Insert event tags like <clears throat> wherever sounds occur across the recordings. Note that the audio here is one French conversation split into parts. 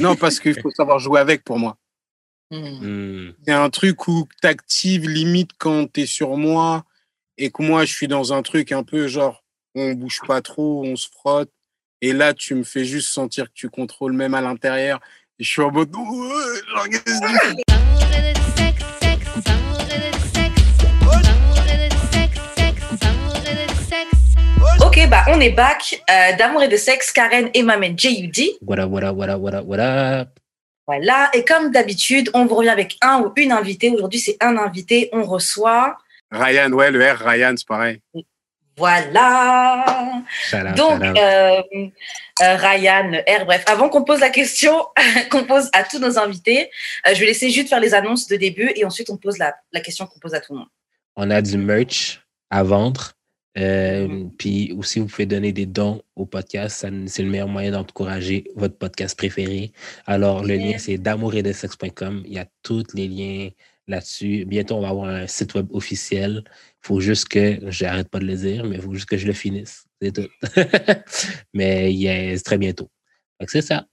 non, parce qu'il faut savoir jouer avec pour moi. Hmm. Hmm. C'est un truc où t'actives limite quand t'es sur moi et que moi je suis dans un truc un peu genre on bouge pas trop, on se frotte. Et là, tu me fais juste sentir que tu contrôles même à l'intérieur. Et je suis en mode, Ok, bah on est back. Euh, D'amour et de sexe, Karen et Mamen J.U.D. Voilà, voilà, voilà, voilà, voilà. Voilà. Et comme d'habitude, on vous revient avec un ou une invitée. Aujourd'hui, c'est un invité. On reçoit. Ryan, ouais, le R, Ryan, c'est pareil. Voilà. Donc, out. euh, euh, Ryan, R, bref, avant qu'on pose la question <laughs> qu'on pose à tous nos invités, euh, je vais laisser juste faire les annonces de début et ensuite on pose la, la question qu'on pose à tout le monde. on a du merch à vendre. Euh. Puis aussi, vous pouvez donner des dons au podcast. Ça, C'est le meilleur moyen d'encourager votre podcast préféré. Alors, le lien, c'est d'amouretdesexe.com. Il y a tous les liens là-dessus. Bientôt, on va avoir un site web officiel. Il faut juste que, j'arrête pas de le dire, mais il faut juste que je le finisse. C'est tout. <laughs> mais très bientôt. Donc, c'est ça.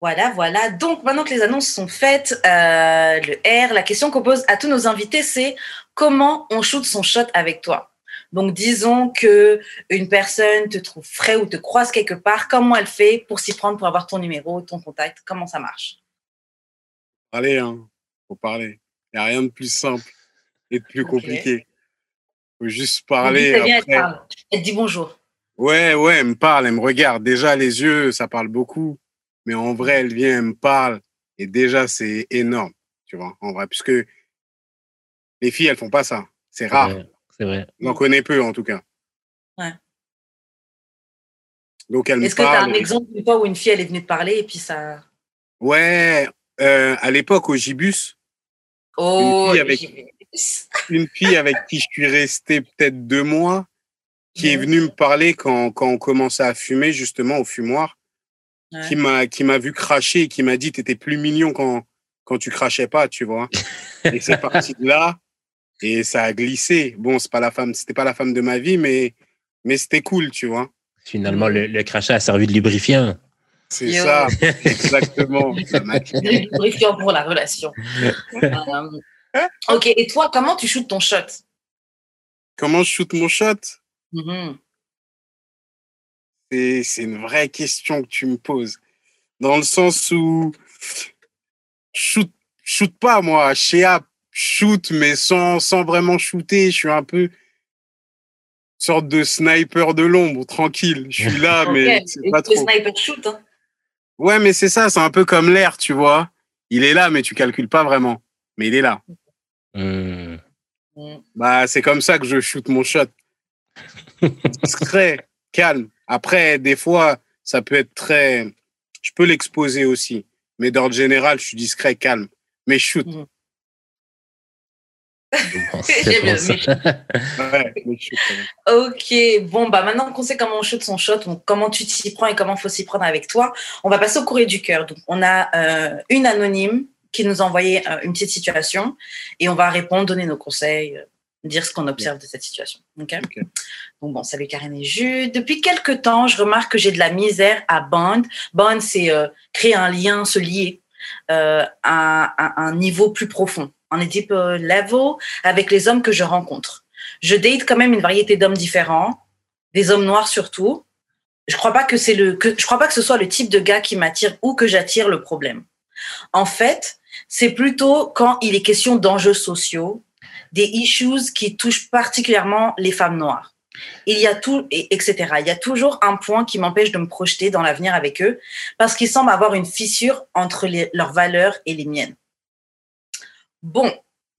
Voilà, voilà. Donc, maintenant que les annonces sont faites, euh, le R, la question qu'on pose à tous nos invités, c'est comment on shoot son shot avec toi? Donc, disons que une personne te trouve frais ou te croise quelque part, comment elle fait pour s'y prendre, pour avoir ton numéro, ton contact? Comment ça marche? Allez, hein, faut parler. Il n'y a rien de plus simple et de plus Ok. compliqué. faut juste On dit, parler. c'est bien, elle après. parle. Elle te dit bonjour. Ouais, ouais, elle me parle, elle me regarde. Déjà, les yeux, ça parle beaucoup. Mais en vrai, elle vient, elle me parle. Et déjà, c'est énorme, tu vois, en vrai. Puisque les filles, elles font pas ça. C'est rare. C'est vrai. On en connaît peu, en tout cas. Ouais. Donc, elle me Est-ce que tu as un exemple d'une fois où une fille, elle est venue te parler et puis ça. Ouais, euh, à l'époque, au Gibus, Oh, fille avec- <laughs> une fille avec qui je suis resté peut-être deux mois, qui est venue me parler quand, quand on commençait à fumer, justement, au fumoir, Ouais. qui m'a qui m'a vu cracher et qui m'a dit t'étais plus mignon quand quand tu crachais pas, tu vois. et c'est <laughs> parti de là et ça a glissé. Bon, c'est pas la femme, c'était pas la femme de ma vie, mais mais c'était cool, tu vois. Finalement, le, le crachat a servi de lubrifiant. C'est Yo. ça, exactement. <laughs> Lubrifiant pour la relation. Euh, ok, et toi, comment tu shootes ton shot? Comment je shoot mon shot? Mhm. C'est c'est une vraie question que tu me poses. Dans le sens où shoot, shoot pas moi, Shea shoot mais sans, sans vraiment shooter. Je suis un peu sorte de sniper de l'ombre, tranquille. Je suis là, <laughs> mais c'est pas trop. sniper shoot. hein. Ouais, mais c'est ça, c'est un peu comme l'air, tu vois. Il est là, mais tu calcules pas vraiment. Mais il est là. Hmm. Mm. Bah, c'est comme ça que je shoot mon shot. Discret, calme. Après, des fois, ça peut être très. Je peux l'exposer aussi. Mais d'ordre général, je suis discret, calme. Mais shoot. Bon. <laughs> Ouais, shoot. Ok, bon, bah maintenant qu'on sait comment on shoot son shot, donc comment tu t'y prends et comment il faut s'y prendre avec toi, on va passer au courrier du cœur. Donc, on a euh, une anonyme qui nous a envoyé euh, une petite situation et on va répondre, donner nos conseils, euh, dire ce qu'on observe de cette situation. Donc bon, salut Karen et Jules. Depuis quelques temps, je remarque que j'ai de la misère à bond. Bond, c'est euh, créer un lien, se lier euh, à, à un niveau plus profond, en a deep level, avec les hommes que je rencontre. Je date quand même une variété d'hommes différents, des hommes noirs surtout. Je crois pas que c'est le, je crois pas que ce soit le type de gars qui m'attire ou que j'attire le problème. En fait, c'est plutôt quand il est question d'enjeux sociaux, des issues qui touchent particulièrement les femmes noires. Il y a tout, et, etc. Il y a toujours un point qui m'empêche de me projeter dans l'avenir avec eux parce qu'il semble avoir une fissure entre leurs valeurs et les miennes. Bon,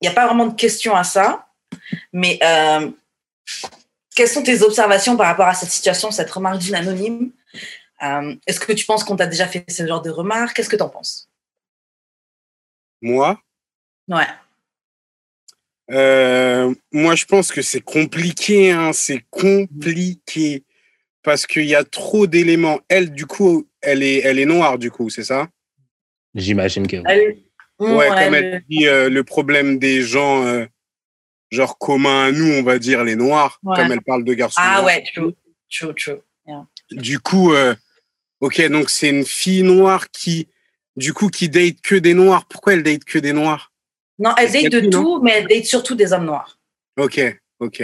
il n'y a pas vraiment de question à ça, mais euh, quelles sont tes observations par rapport à cette situation, cette remarque d'une anonyme? Euh, Est-ce que tu penses qu'on t'a déjà fait ce genre de remarques? Qu'est-ce que tu en penses? Moi, Ouais. euh, moi, je pense que c'est compliqué. Hein, c'est compliqué. Parce qu'il y a trop d'éléments. Elle, du coup, elle est, elle est noire, du coup, c'est ça? J'imagine que. Elle- Ouais, Ouais, comme le- elle dit, euh, le problème des gens, euh, genre communs à nous, on va dire les noirs, Ouais. comme elle parle de garçons. Ah noirs. ouais, true, true, true. Du coup, euh, Ok, donc c'est une fille noire qui, du coup, qui date que des noirs. Pourquoi elle date que des noirs? Non, elle date de tout, mais elle date surtout des hommes noirs. Ok, ok.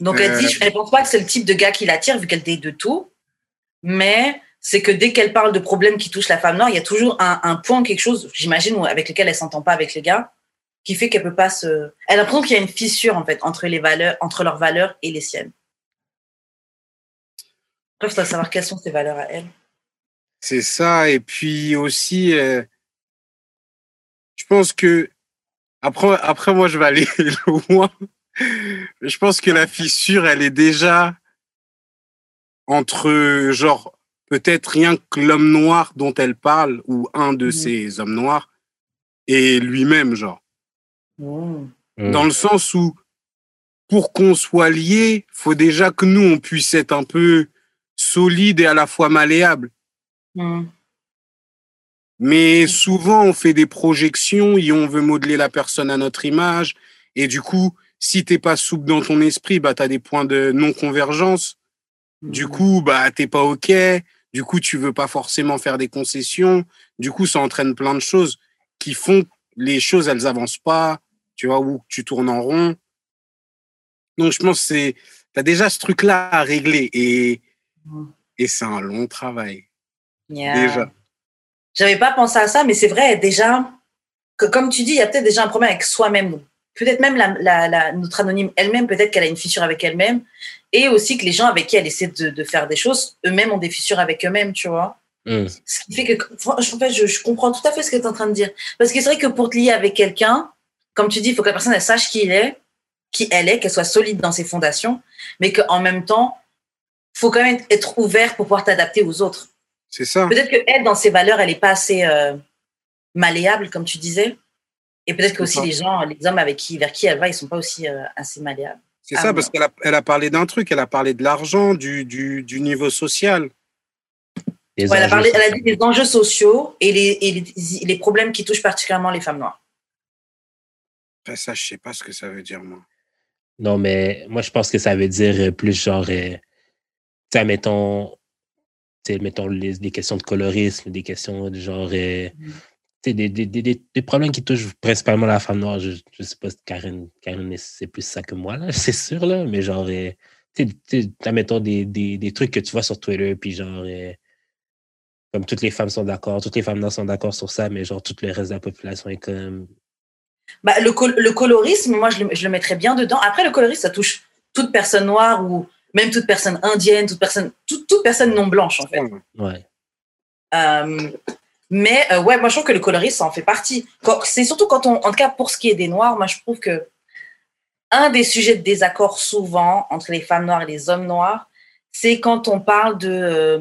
Donc elle dit, elle pense pas que c'est le type de gars qui l'attire vu qu'elle date de tout, mais c'est que dès qu'elle parle de problèmes qui touchent la femme noire, il y a toujours un, point, quelque chose, j'imagine, avec lequel elle s'entend pas avec les gars, qui fait qu'elle peut pas se. Elle a l'impression qu'il y a une fissure en fait entre les valeurs, entre leurs valeurs et les siennes. Après, il faudrait savoir quelles sont ses valeurs à elle. C'est ça. Et puis aussi, euh, je pense que après, après moi, je vais aller <laughs> loin. Je pense que la fissure, elle est déjà entre, genre, peut-être rien que l'homme noir dont elle parle, ou un de Mhm. ces hommes noirs, et lui-même, genre. Mmh. Mm. Dans le sens où, pour qu'on soit lié, faut déjà que nous, on puisse être un peu solide et à la fois malléable. Mmh. Mais souvent, on fait des projections et on veut modeler la personne à notre image. Et du coup, si t'es pas souple dans ton esprit, bah, t'as des points de non-convergence. Du coup, bah, t'es pas OK. Du coup, tu veux pas forcément faire des concessions. Du coup, ça entraîne plein de choses qui font que les choses, elles avancent pas, tu vois, ou tu tournes en rond. Donc, je pense que c'est, t'as déjà ce truc-là à régler et, et c'est un long travail. Yeah. Déjà. J'avais pas pensé à ça, mais c'est vrai, déjà, que, comme tu dis, il y a peut-être déjà un problème avec soi-même. Peut-être même la, la, la- notre anonyme elle-même, peut-être qu'elle a une fissure avec elle-même. Et aussi que les gens avec qui elle essaie de, de faire des choses, eux-mêmes ont des fissures avec eux-mêmes, tu vois. Mm. Ce qui fait que, en fait, je, je comprends tout à fait ce que tu es en train de dire. Parce que c'est vrai que pour te lier avec quelqu'un, comme tu dis, il faut que la personne elle sache qui il est, qui elle est, qu'elle soit solide dans ses fondations, mais qu'en même temps, faut quand même être ouvert pour pouvoir t'adapter aux autres. C'est ça. Peut-être que elle, dans ses valeurs, elle n'est pas assez euh, malléable, comme tu disais. Et peut-être que aussi les gens, les hommes avec qui, vers qui elle va, ils sont pas aussi euh, assez malléables. C'est Ah ça, non. parce qu'elle a, elle a parlé d'un truc, elle a parlé de l'argent, du, du, du niveau social. Ouais, elle, a parlé, elle a dit des enjeux sociaux et les, et les, les problèmes qui touchent particulièrement les femmes noires. Après, ça, je sais pas ce que ça veut dire, moi. Non, mais moi, je pense que ça veut dire euh, plus genre, euh, tu sais, mettons, mettons les, des questions de colorisme, des questions de genre, euh, Mhm. Des, des, des, des- problèmes qui touchent principalement la femme noire. Je, je sais pas si Karen, Karen c'est plus ça que moi, là, <laughs> c'est sûr, là, mais genre, euh, tu sais, tu sais, t'as, mettons des, des, des trucs que tu vois sur Twitter, puis genre, euh, comme toutes les femmes sont d'accord, toutes les femmes noires sont d'accord sur ça, mais genre, tout le reste de la population est comme. Bah, le, col- le colorisme, moi, je le, je le mettrais bien dedans. Après, le colorisme, ça touche toute personne noire ou même toute personne indienne, toute personne, toute, toute personne non blanche, en fait. Ouais. Euh, mais euh, ouais, moi je trouve que le colorisme, ça en fait partie. C'est surtout quand on, en tout cas pour ce qui est des noirs, moi je trouve que un des sujets de désaccord souvent entre les femmes noires et les hommes noirs, c'est quand on parle de euh,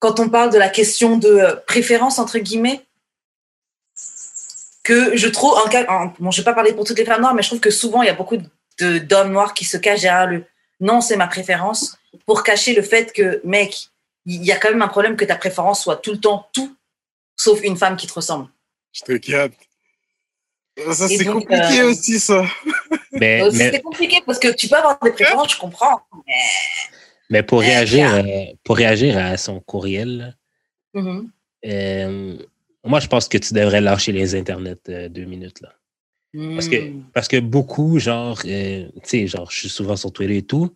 quand on parle de la question de euh, préférence entre guillemets que je trouve en cas en- bon je vais pas parler pour toutes les femmes noires mais je trouve que souvent il y a beaucoup d'hommes noirs qui se cachent derrière le non c'est ma préférence pour cacher le fait que mec il y a quand même un problème que ta préférence soit tout le temps tout sauf une femme qui te ressemble Je te capte. Ça, Et c'est compliqué euh, aussi, ça. <laughs> Mais, Euh, mais, c'est compliqué parce que tu peux avoir des préférences je comprends mais mais pour Euh, réagir, euh, pour réagir à son courriel, Mhm. Euh, moi, je pense que tu devrais lâcher les internets euh, deux minutes. Là. Parce que, Mm. parce que beaucoup, genre, euh, tu sais, genre, je suis souvent sur Twitter et tout.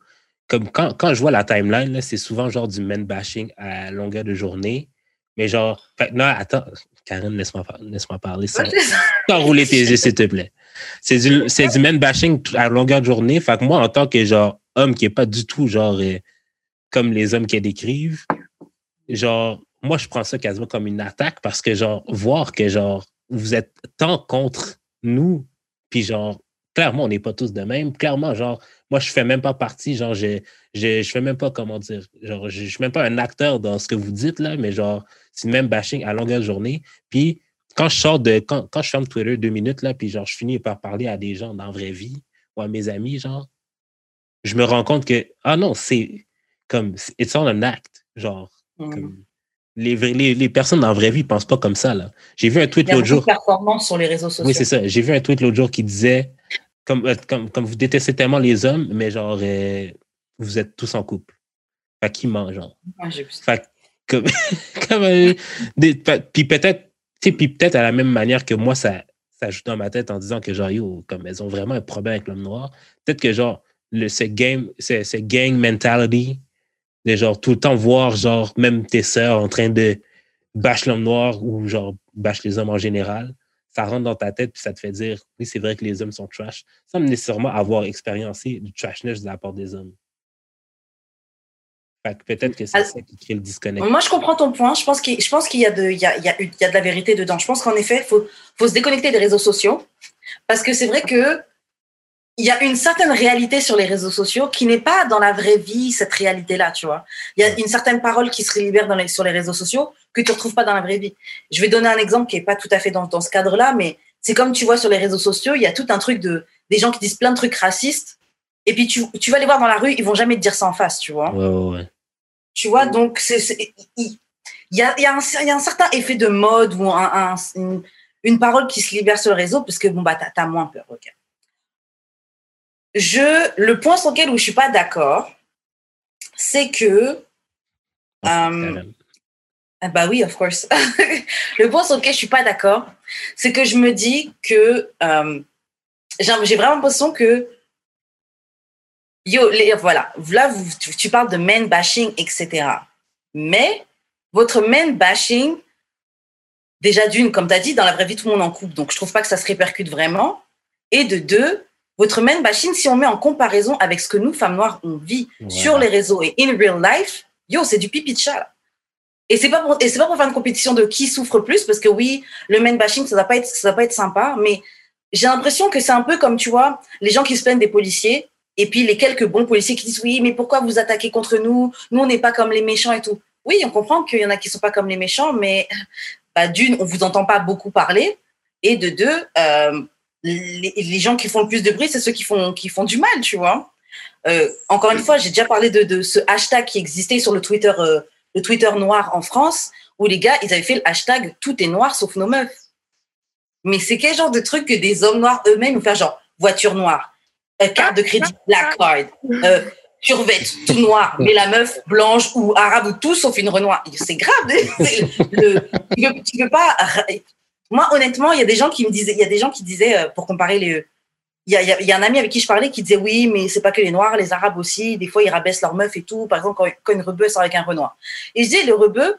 Comme quand, quand je vois la timeline, là, c'est souvent genre du men bashing à longueur de journée. Mais genre, fait, non, attends, Karen, laisse-moi laisse-moi parler sans, <laughs> sans rouler tes yeux, s'il te plaît. C'est du, du men bashing à longueur de journée. Fait que moi, en tant que genre homme qui est pas du tout genre euh, comme les hommes qui décrivent, genre, moi, je prends ça quasiment comme une attaque parce que, genre, voir que, genre, vous êtes tant contre nous, puis, genre, clairement, on n'est pas tous de même. Clairement, genre, moi, je fais même pas partie, genre, je, je, je fais même pas, comment dire, genre, je, je suis même pas un acteur dans ce que vous dites, là, mais, genre, c'est même bashing à longueur de journée. Puis, quand je sors de, quand, quand je ferme Twitter deux minutes, là, puis, genre, je finis par parler à des gens dans la vraie vie ou à mes amis, genre, je me rends compte que, ah non, c'est comme, it's all an act, genre, Mm. comme, les, les, les personnes dans la vraie vie ne pensent pas comme ça. là. J'ai vu un tweet l'autre jour. de performances sur les réseaux sociaux. Oui, c'est ça. J'ai vu un tweet l'autre jour qui disait comme, euh, comme, comme vous détestez tellement les hommes, mais genre, euh, vous êtes tous en couple. Fait qui ment, genre. Ça. Fait, Comme, <laughs> euh, puis peut-être, puis peut-être à la même manière que moi, ça, ça joue dans ma tête en disant que genre, yo, comme elles ont vraiment un problème avec l'homme noir. Peut-être que genre, le, ce game, ce, gang mentality, de genre tout le temps voir genre même tes sœurs en train de bâcher l'homme noir ou genre bâche les hommes en général, ça rentre dans ta tête puis ça te fait dire oui, c'est vrai que les hommes sont trash, sans nécessairement avoir expériencé du trashness de la part des hommes. Peut-être que c'est ça qui crée le disconnect. Moi, je comprends ton point. Je pense qu'il y, a de- il y, a, il y, a, il y a de la vérité dedans. Je pense qu'en effet, il faut, faut se déconnecter des réseaux sociaux. Parce que c'est vrai que il y a une certaine réalité sur les réseaux sociaux qui n'est pas dans la vraie vie, cette réalité-là, tu vois. Il y a une certaine parole qui se libère dans les, sur les réseaux sociaux que tu ne retrouves pas dans la vraie vie. Je vais donner un exemple qui n'est pas tout à fait dans, dans ce cadre-là, mais c'est comme tu vois sur les réseaux sociaux, il y a tout un truc de des gens qui disent plein de trucs racistes. Et puis tu, tu vas les voir dans la rue, ils vont jamais te dire ça en face, tu vois. Ouais, ouais, ouais. Tu vois, donc il y a, il y, a un, il y a un certain effet de mode ou un, un- une, une parole qui se libère sur le réseau parce que bon, bah, t'as, moins peur. ok. Je, le point sur lequel où je suis pas d'accord, c'est que. Euh, ah bah oui, of course. <laughs> le point sur lequel je suis pas d'accord, c'est que je me dis que euh, j'ai j'ai vraiment l'impression que yo, les, voilà, là vous, tu, tu parles de men bashing, etc. Mais votre men bashing, déjà d'une, comme tu as dit, dans la vraie vie, tout le monde en coupe, donc je trouve pas que ça se répercute vraiment. Et de deux, votre men bashing, si on met en comparaison avec ce que nous, femmes noires, on vit sur les réseaux et in real life, yo, c'est du pipi de chat. là. Et c'est pas pour, et c'est pas pour faire une compétition de qui souffre plus, parce que oui, le men bashing, ça va pas être, ça pas être sympa, mais j'ai l'impression que c'est un peu comme, tu vois, les gens qui se plaignent des policiers, et puis les quelques bons policiers qui disent, oui, mais pourquoi vous attaquez contre nous? Nous, on n'est pas comme les méchants et tout. Oui, on comprend qu'il y en a qui sont pas comme les méchants, mais, bah, d'une, on vous entend pas beaucoup parler, et de deux, euh, les, gens qui font le plus de bruit, c'est ceux qui font, qui font du mal, tu vois. Euh, encore une fois, j'ai déjà parlé de, ce hashtag qui existait sur le Twitter, euh, le Twitter noir en France, où les gars, ils avaient fait le hashtag tout est noir sauf nos meufs. Mais c'est quel genre de truc que des hommes noirs eux-mêmes nous faire genre voiture noire, euh, carte de crédit black card, euh, survêt tout noir, mais la meuf blanche ou arabe ou tout sauf une renoir. C'est grave. <laughs> Le, tu, peux, tu peux pas. Moi, honnêtement, il y a des gens qui me disaient, il y a des gens qui disaient euh, pour comparer les. Il y, a, il y a- un ami avec qui je parlais qui disait oui, mais c'est pas que les noirs, les arabes aussi. Des fois, ils rabaissent leurs meufs et tout. Par exemple, quand, quand une rebeu sort avec un renoir. Et je disais, le rebeu,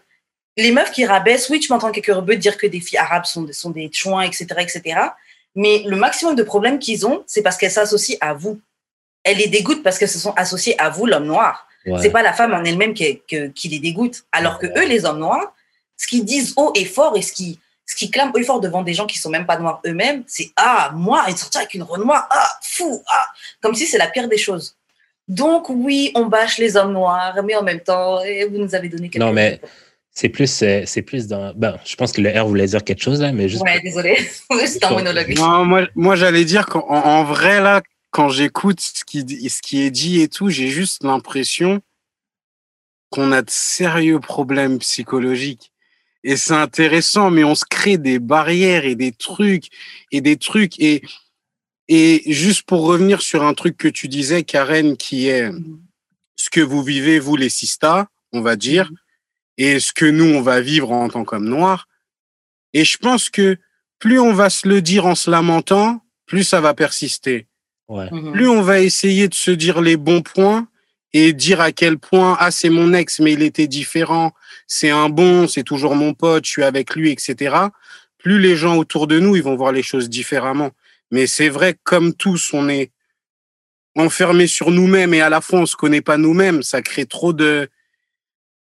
les meufs qui rabaissent, oui, tu m'entends quelques rebeux dire que des filles arabes sont, sont des chouins, etc., etc. Mais le maximum de problèmes qu'ils ont, c'est parce qu'elles s'associent à vous. Elles les dégoûtent parce qu'elles se sont associées à vous, l'homme noir. Ouais. C'est pas la femme en elle-même qui, les dégoûte. Alors que eux, les hommes noirs, ce qu'ils disent haut et fort et ce qui ce qui clament haut et fort devant des gens qui sont même pas noirs eux-mêmes, c'est ah moi, il sortir avec une renoir, ah fou, ah comme si c'est la pire des choses. Donc oui, on bâche les hommes noirs, mais en même temps, eh, vous nous avez donné quelque Non, mais C'est plus, euh, c'est plus dans. Ben, je pense que le R voulait dire quelque chose là, mais juste. Ouais, désolé, <laughs> c'est un monologue. Non, moi, moi j'allais dire qu'en en, en vrai, là, quand j'écoute ce qui, ce qui est dit et tout, j'ai juste l'impression qu'on a de sérieux problèmes psychologiques. Et c'est intéressant, mais on se crée des barrières et des trucs et des trucs. Et, et juste pour revenir sur un truc que tu disais, Karen, qui est ce que vous vivez, vous, les sistas, on va dire, et ce que nous, on va vivre en tant qu'hommes noirs. Et je pense que plus on va se le dire en se lamentant, plus ça va persister. Ouais. Mhm. Plus on va essayer de se dire les bons points et dire à quel point, ah, c'est mon ex, mais il était différent, c'est un bon, c'est toujours mon pote, je suis avec lui, etc. Plus les gens autour de nous, ils vont voir les choses différemment. Mais c'est vrai, comme tous, on est enfermés sur nous-mêmes et à la fois on se connaît pas nous-mêmes, ça crée trop de,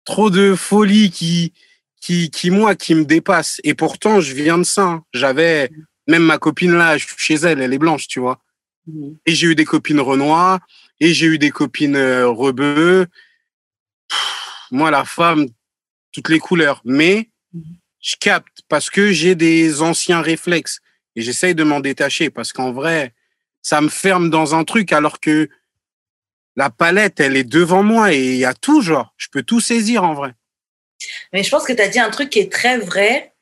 trop de folie qui, qui, qui, moi, qui me dépasse. Et pourtant, je viens de ça. hein. J'avais, même ma copine là, je suis chez elle, elle est blanche, tu vois. Mhm. Et j'ai eu des copines Renoir, et j'ai eu des copines euh, Rebeu. Moi, la femme, toutes les couleurs. Mais Mhm. je capte parce que j'ai des anciens réflexes. Et j'essaye de m'en détacher parce qu'en vrai, ça me ferme dans un truc alors que la palette, elle est devant moi et il y a tout, genre. Je peux tout saisir en vrai. Mais je pense que tu as dit un truc qui est très vrai.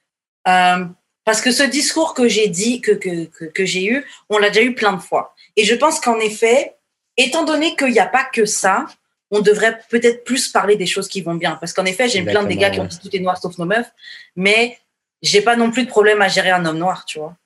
euh, parce que ce discours que j'ai dit, que, que, que, que j'ai eu, on l'a déjà eu plein de fois. Et je pense qu'en effet, étant donné qu'il n'y a pas que ça, on devrait peut-être plus parler des choses qui vont bien. Parce qu'en effet, j'ai plein de gars qui ont dit tout est noir sauf nos meufs, mais j'ai pas non plus de problème à gérer un homme noir, tu vois.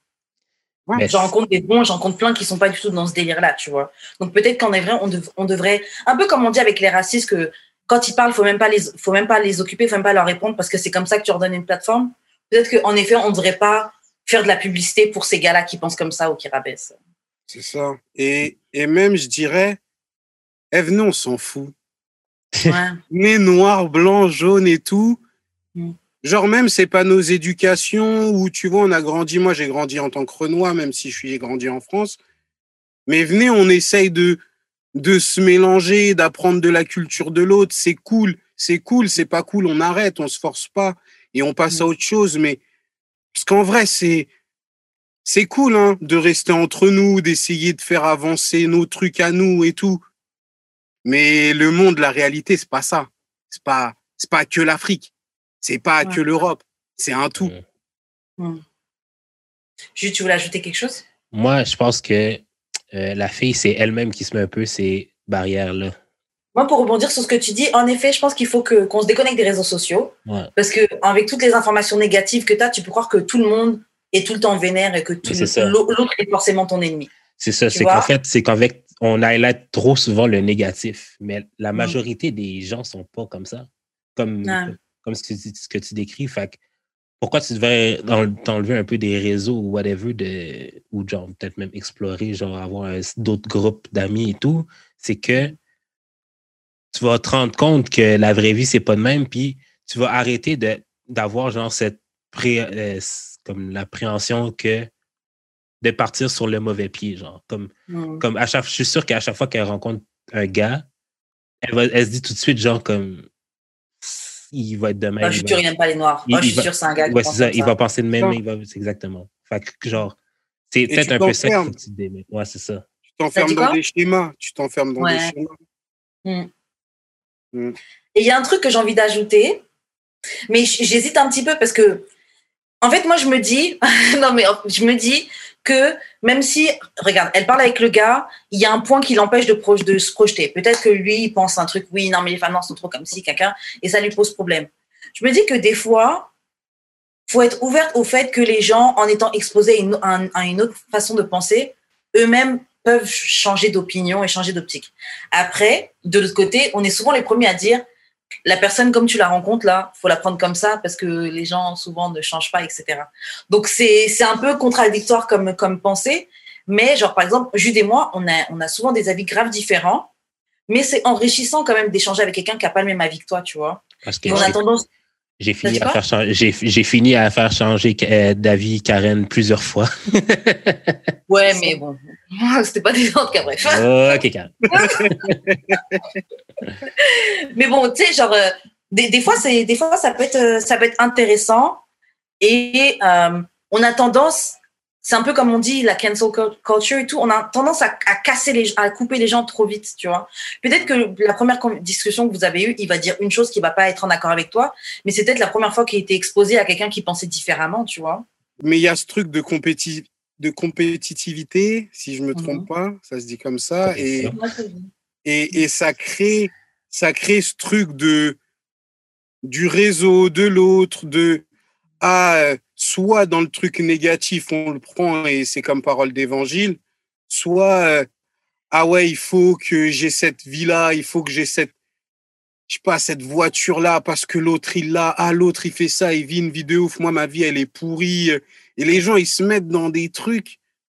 J'en rencontre des bons, j'en rencontre plein qui sont pas du tout dans ce délire-là, tu vois. Donc peut-être qu'en vrai, on, on, devrait, un peu comme on dit avec les racistes, que quand ils parlent, faut même pas les, faut même pas les occuper, faut même pas leur répondre parce que c'est comme ça que tu leur donnes une plateforme. Peut-être qu'en effet, on devrait pas faire de la publicité pour ces gars-là qui pensent comme ça ou qui rabaissent. C'est ça. Et, et même, je dirais, venez, on s'en fout. Ouais. <laughs> noir, blanc, jaune et tout. Mm. Genre même, c'est pas nos éducations où, tu vois, on a grandi. Moi, j'ai grandi en tant que Renoir, même si je suis grandi en France. Mais venez, on essaye de, de se mélanger, d'apprendre de la culture de l'autre. C'est cool, c'est cool, c'est pas cool, on arrête, on se force pas et on passe à mm. autre chose. Mais parce qu'en vrai, c'est c'est cool hein, de rester entre nous, d'essayer de faire avancer nos trucs à nous et tout. Mais le monde, la réalité, c'est pas ça. C'est pas c'est pas que l'Afrique. C'est pas que l'Europe. C'est un tout. Mmh. Juste, tu voulais ajouter quelque chose? Moi, je pense que euh, la fille, c'est elle-même qui se met un peu ces barrières-là. Moi, pour rebondir sur ce que tu dis, en effet, je pense qu'il faut que, qu'on se déconnecte des réseaux sociaux. Parce que avec toutes les informations négatives que tu as, tu peux croire que tout le monde est tout le temps vénère et que l'autre est forcément ton ennemi. C'est ça. C'est qu'en fait, c'est qu'avec on highlight trop souvent le négatif. Mais la mm. majorité des gens sont pas comme ça. Comme, comme ce, que, ce que tu décris. Fait pourquoi tu devrais t'enlever un peu des réseaux ou whatever, de, ou genre peut-être même explorer, genre avoir d'autres groupes d'amis et tout, c'est que tu vas te rendre compte que la vraie vie, c'est pas de même, puis tu vas arrêter d'avoir genre cette pré, euh, comme l'appréhension que de partir sur le mauvais pied, genre. Comme, mm. comme à chaque, je suis sûr qu'à chaque fois qu'elle rencontre un gars, elle, va, elle se dit tout de suite, genre, comme il va être de même. Moi, je suis sûr, il n'aime pas les noirs. Moi, je suis sûr, c'est un gars qui ouais, pense ça. Il va penser de même, il va, c'est exactement. Fait que, genre, c'est peut-être un peu ça qu'il faut que tu démets. Ouais, c'est ça. Tu t'enfermes dans des schémas. Tu t'enfermes dans des schémas. Mm. Mm. Et il y a un truc que j'ai envie d'ajouter, mais j'hésite un petit peu parce que, en fait, moi, je me dis, <laughs> non, mais je me dis que même si, regarde, elle parle avec le gars, il y a un point qui l'empêche de, se projeter. Peut-être que lui, il pense un truc, oui, non, mais les femmes sont trop comme si, quelqu'un, et ça lui pose problème. Je me dis que des fois, faut être ouverte au fait que les gens, en étant exposés à une, autre façon de penser, eux-mêmes peuvent changer d'opinion et changer d'optique. Après, de l'autre côté, on est souvent les premiers à dire, la personne comme tu la rencontres là, faut la prendre comme ça parce que les gens souvent ne changent pas, etc. Donc c'est c'est un peu contradictoire comme comme pensée, mais genre par exemple Jude et moi, on a on a souvent des avis graves différents, mais c'est enrichissant quand même d'échanger avec quelqu'un qui a pas le même avis que toi, tu vois. Parce que on a tendance j'ai fini, à faire changer, j'ai, j'ai fini à faire changer euh, d'avis Karen plusieurs fois. <laughs> ouais, mais bon, <laughs> c'était pas des cas, bref. ok, Karen. <laughs> mais bon, tu sais, genre, euh, des, des, fois, c'est, des fois, ça peut être, euh, ça peut être intéressant et on a tendance c'est un peu comme on dit la cancel culture et tout. On a tendance à, casser les, à couper les gens trop vite, tu vois. Peut-être que la première discussion que vous avez eue, il va dire une chose qui va pas être en accord avec toi, mais c'est peut-être la première fois qu'il a été exposé à quelqu'un qui pensait différemment, tu vois. Mais il y a ce truc de, compéti de compétitivité, si je me trompe mhm. pas, ça se dit comme ça, et, et, et ça crée, ça crée ce truc de du réseau, de l'autre, de ah soit dans le truc négatif, on le prend et c'est comme parole d'évangile, soit euh, ah ouais, il faut que j'ai cette vie-là, il faut que j'ai cette je sais pas cette voiture là parce que l'autre il l'a, ah l'autre il fait ça, il vit une vie de ouf, moi ma vie elle est pourrie et les gens ils se mettent dans des trucs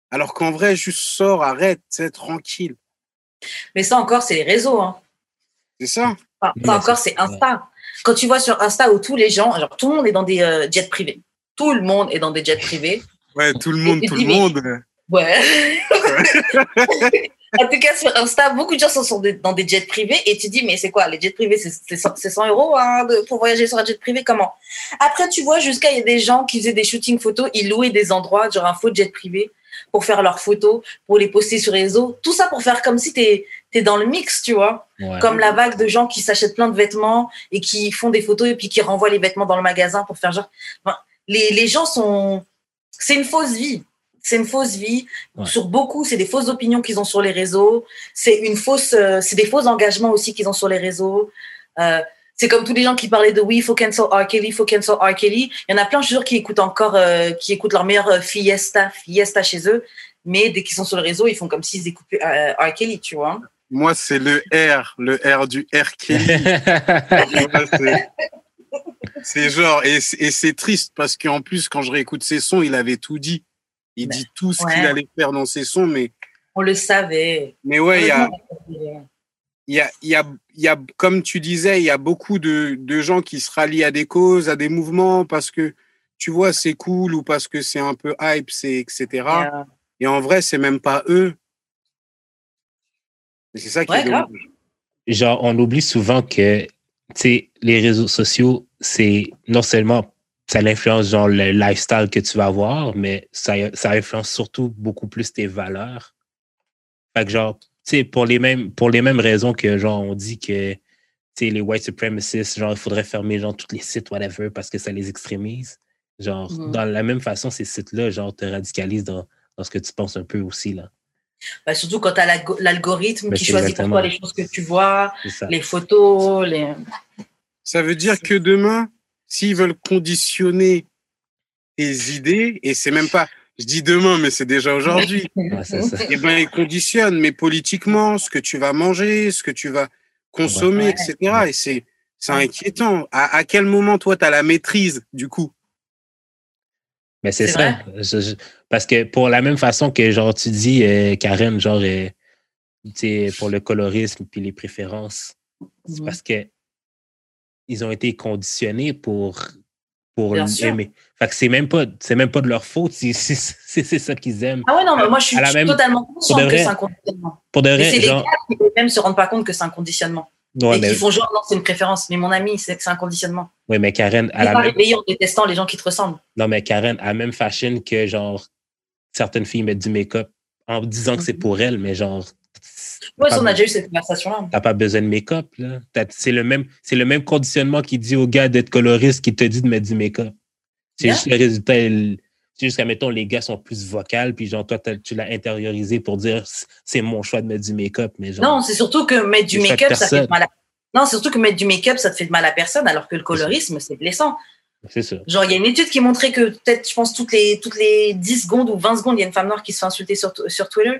alors qu'en vrai juste sors, arrête, c'est tranquille. Mais ça encore c'est les réseaux hein. C'est ça. ça encore c'est Insta. Quand tu vois sur Insta où tous les gens, genre tout le monde est dans des euh, jets privés tout le monde est dans des jets privés. Ouais, tout le monde, tout le monde. Ouais. <laughs> en tout cas, sur Insta, beaucoup de gens sont dans des jets privés et tu dis, mais c'est quoi Les jets privés, c'est 100 euros hein, pour voyager sur un jet privé Comment? Après, tu vois, jusqu'à il y a des gens qui faisaient des shootings photos, ils louaient des endroits, genre un faux jet privé, pour faire leurs photos, pour les poster sur les réseaux. Tout ça pour faire comme si tu es, dans le mix, tu vois. Comme la vague de gens qui s'achètent plein de vêtements et qui font des photos et puis qui renvoient les vêtements dans le magasin pour faire genre les, les gens sont. C'est une fausse vie. c'est une fausse vie. Ouais. Sur beaucoup, c'est des fausses opinions qu'ils ont sur les réseaux. C'est une fausse, euh, c'est des faux engagements aussi qu'ils ont sur les réseaux. Euh, c'est comme tous les gens qui parlaient de oui, il faut cancel R. Kelly, il faut cancel R. Kelly. Il y en a plein, je suis sûre, qui écoutent encore, euh, qui écoutent leur meilleure fiesta, fiesta chez eux. Mais dès qu'ils sont sur le réseau, ils font comme s'ils écoutaient euh, R. Kelly, tu vois. Moi, c'est le R, le R du R Kelly. <laughs> c'est- genre, et, c'est- et c'est triste parce qu'en plus, quand je réécoute ses sons, il avait tout dit. Il Ben, dit tout ce ouais. qu'il allait faire dans ses sons, mais, On le savait. mais ouais, il y a, il y a, il y a, il y a, comme tu disais, il y a beaucoup de, de gens qui se rallient à des causes, à des mouvements parce que, tu vois, c'est cool ou parce que c'est un peu hype, c'est, etc. Et en vrai, c'est même pas eux. C'est ça qui Ouais, est genre, on oublie souvent que, les réseaux sociaux, c'est non seulement ça influence genre le lifestyle que tu vas avoir, mais ça, ça influence surtout beaucoup plus tes valeurs. Fait que genre, tu sais, pour les mêmes, pour les mêmes raisons que genre on dit que tu sais, les white supremacists, genre, il faudrait fermer genre tous les sites, whatever, parce que ça les extrémise. Genre, dans la même façon, ces sites-là, genre, te radicalisent dans, dans ce que tu penses un peu aussi, là. Bah, surtout quand tu as l'algorithme Ben, qui choisit pour toi les choses que tu vois, les photos, les. Ça veut dire que demain, s'ils veulent conditionner tes idées, et c'est même pas, je dis demain, mais c'est déjà aujourd'hui, <laughs> ça. eh ben, ils conditionnent, mais politiquement, ce que tu vas manger, ce que tu vas consommer, Ouais. etc. Et c'est, c'est inquiétant. À, à quel moment, toi, tu as la maîtrise, du coup? Mais c'est ça. Je- je- parce que pour la même façon que, genre, tu dis, euh, Karen, genre, euh, pour le colorisme puis les préférences, c'est parce que ils ont été conditionnés pour, pour Bien sûr. aimer. Fait que c'est même pas, c'est même pas de leur faute si, si- si c'est ça qu'ils aiment. Ah ouais, non, mais moi je suis, même- totalement consciente que c'est un conditionnement. Pour de vrai, c'est les gars qui eux-mêmes se rendent pas compte que c'est un conditionnement. Ouais, et mais, qui font genre, non, c'est une préférence. Mais mon ami, c'est que c'est un conditionnement. ouais, mais Karen, à la pas même, en détestant les gens qui te ressemblent. non, mais Karen, à la même fashion que, genre, certaines filles mettent du make-up en disant que c'est Mhm. pour elles, mais genre, ça, on a déjà eu cette conversation-là. T'as pas besoin de make-up, là. C'est le même, le même conditionnement qui dit au gars d'être coloriste qui te dit de mettre du make-up. C'est Yeah. juste le résultat, c'est juste qu'à mettons, les gars sont plus vocales, puis genre, toi, tu l'as intériorisé pour dire c'est mon choix de mettre du make-up, mais genre. Non, c'est surtout que mettre du make-up, ça fait mal à... Non, c'est surtout que mettre du make-up, ça te fait de mal à personne, alors que le colorisme, c'est blessant. c'est ça. Genre, il y a une étude qui montrait que peut-être, je pense, toutes les, toutes les 10 secondes ou 20 secondes, il y a une femme noire qui se fait insulter sur, sur Twitter.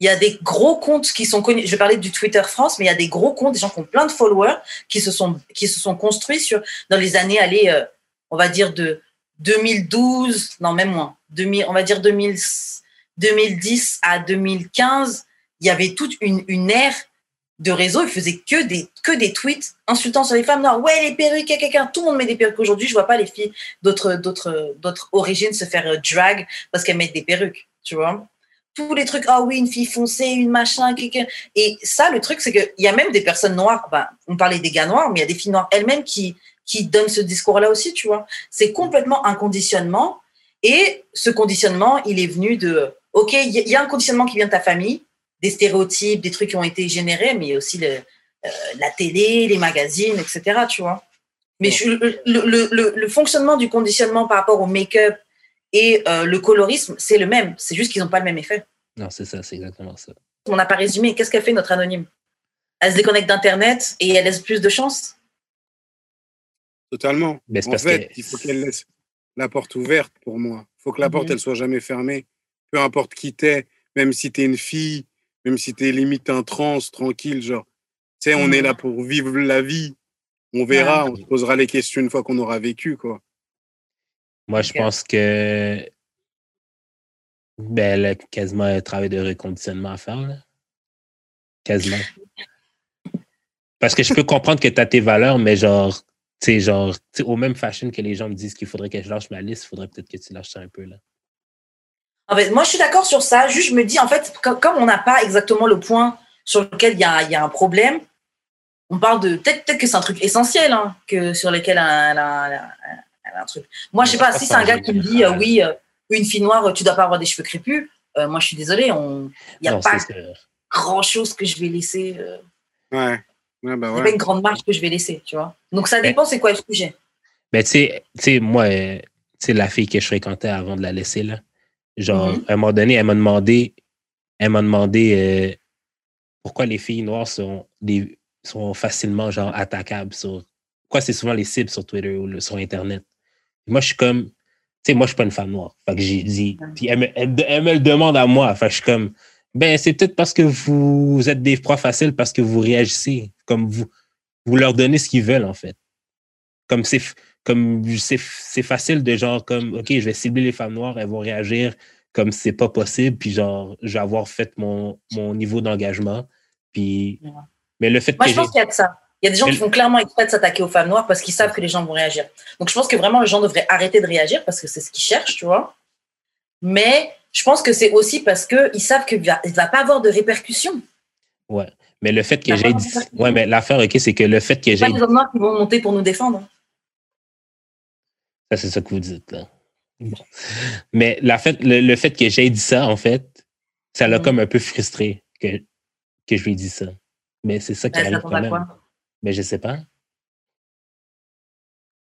Il y a des gros comptes qui sont connus. Je vais parler du Twitter France, mais il y a des gros comptes, des gens qui ont plein de followers, qui se sont, qui se sont construits sur, dans les années, allez, euh, on va dire de 2012, non, même moins, 2000, on va dire 2000, 2010 à 2015, il y avait toute une, une ère de réseau, ils faisaient que des, que des tweets insultant sur les femmes noires. Ouais, les perruques, quelqu'un, tout le monde met des perruques. Aujourd'hui, je vois pas les filles d'autres, d'autres, d'autres origines se faire euh, drag parce qu'elles mettent des perruques, tu vois. Tous les trucs, ah oui, une fille foncée, une machin, quelqu'un. Et ça, le truc, c'est qu'il y a même des personnes noires, on parlait des gars noirs, mais il y a des filles noires elles-mêmes qui, qui donnent ce discours-là aussi, tu vois. C'est complètement un conditionnement. Et ce conditionnement, il est venu de, OK, il y, y a un conditionnement qui vient de ta famille, des stéréotypes, des trucs qui ont été générés, mais aussi le, euh, la télé, les magazines, etc. Tu vois. Mais je- le, le, le, le fonctionnement du conditionnement par rapport au make-up et euh, le colorisme, c'est le même. C'est juste qu'ils n'ont pas le même effet. Non, c'est ça, c'est exactement ça. On n'a pas résumé. Qu'est-ce qu'elle fait, notre anonyme? Elle se déconnecte d'Internet et elle laisse plus de chance Totalement. Mais c'est En parce fait, que- il faut qu'elle laisse la porte ouverte pour moi. Il faut que la porte, Mhm. elle soit jamais fermée. Peu importe qui t'es, même si t'es une fille, même si t'es limite un trans, tranquille, genre. Tu sais, on est là pour vivre la vie. On verra, on se posera les questions une fois qu'on aura vécu, quoi. Moi, je pense que ben, elle a quasiment un travail de reconditionnement à faire. Là. Quasiment. <laughs> Parce que je peux comprendre que tu as tes valeurs, mais genre, sais, genre, au même fashion que les gens me disent qu'il faudrait que je lâche ma liste, il faudrait peut-être que tu lâches ça un peu. Là. En fait, moi, je suis d'accord sur ça. Juste, je me dis, en fait, co- comme on n'a pas exactement le point sur lequel il y a, il y a un problème, on parle de. Peut-être peut que c'est un truc essentiel, hein, que, sur lequel elle a, elle a- elle a- elle a un truc. Moi, je sais pas, pas si c'est un gars qui me dit, euh, oui, euh, une fille noire, tu dois pas avoir des cheveux crépus, euh, moi, je suis désolée, on- il n'y a Non, pas grand-chose que je vais laisser. euh, Ouais. Ouais, bah il y a ouais. pas une grande marge que je vais laisser, tu vois. Donc, ça dépend, c'est quoi le sujet. Mais tu sais, tu sais, moi, euh, tu sais, la fille que je fréquentais avant de la laisser, là, Genre, Mhm. à un moment donné, elle m'a demandé, elle m'a demandé euh, pourquoi les filles noires sont, des, sont facilement genre attaquables sur. Pourquoi c'est souvent les cibles sur Twitter ou le- sur Internet. Moi, je suis comme. Tu sais, moi, je suis pas une femme noire. Fait que j'ai dit. Puis elle me, elle, elle me le demande à moi. Fait que je suis comme. Ben, c'est peut-être parce que vous, êtes des proies faciles parce que vous réagissez. Comme vous, vous leur donnez ce qu'ils veulent, en fait. Comme c'est comme c'est c'est facile de genre comme OK, je vais cibler les femmes noires, elles vont réagir comme c'est pas possible, puis genre je vais avoir fait mon, mon niveau d'engagement. Puis Ouais. mais le fait Moi, que je pense qu'il y a de ça. Il y a des gens Mais- qui font clairement exprès de s'attaquer aux femmes noires parce qu'ils savent que les gens vont réagir. Donc, je pense que vraiment, les gens devraient arrêter de réagir parce que c'est ce qu'ils cherchent, tu vois. Mais je pense que c'est aussi parce qu'ils savent qu'il ne va, va pas avoir de répercussions. ouais, mais le fait que j'ai dit ouais, mais l'affaire OK, c'est que le fait que j'ai les hommes qui vont monter pour nous défendre. ça c'est ça que vous dites là. Bon. Mais la fait, le, le fait que j'ai dit ça en fait, ça l'a comme un peu frustré que que je lui ai dit ça. Mais c'est ça qui Elle arrive quand à même. quoi? Mais je sais pas.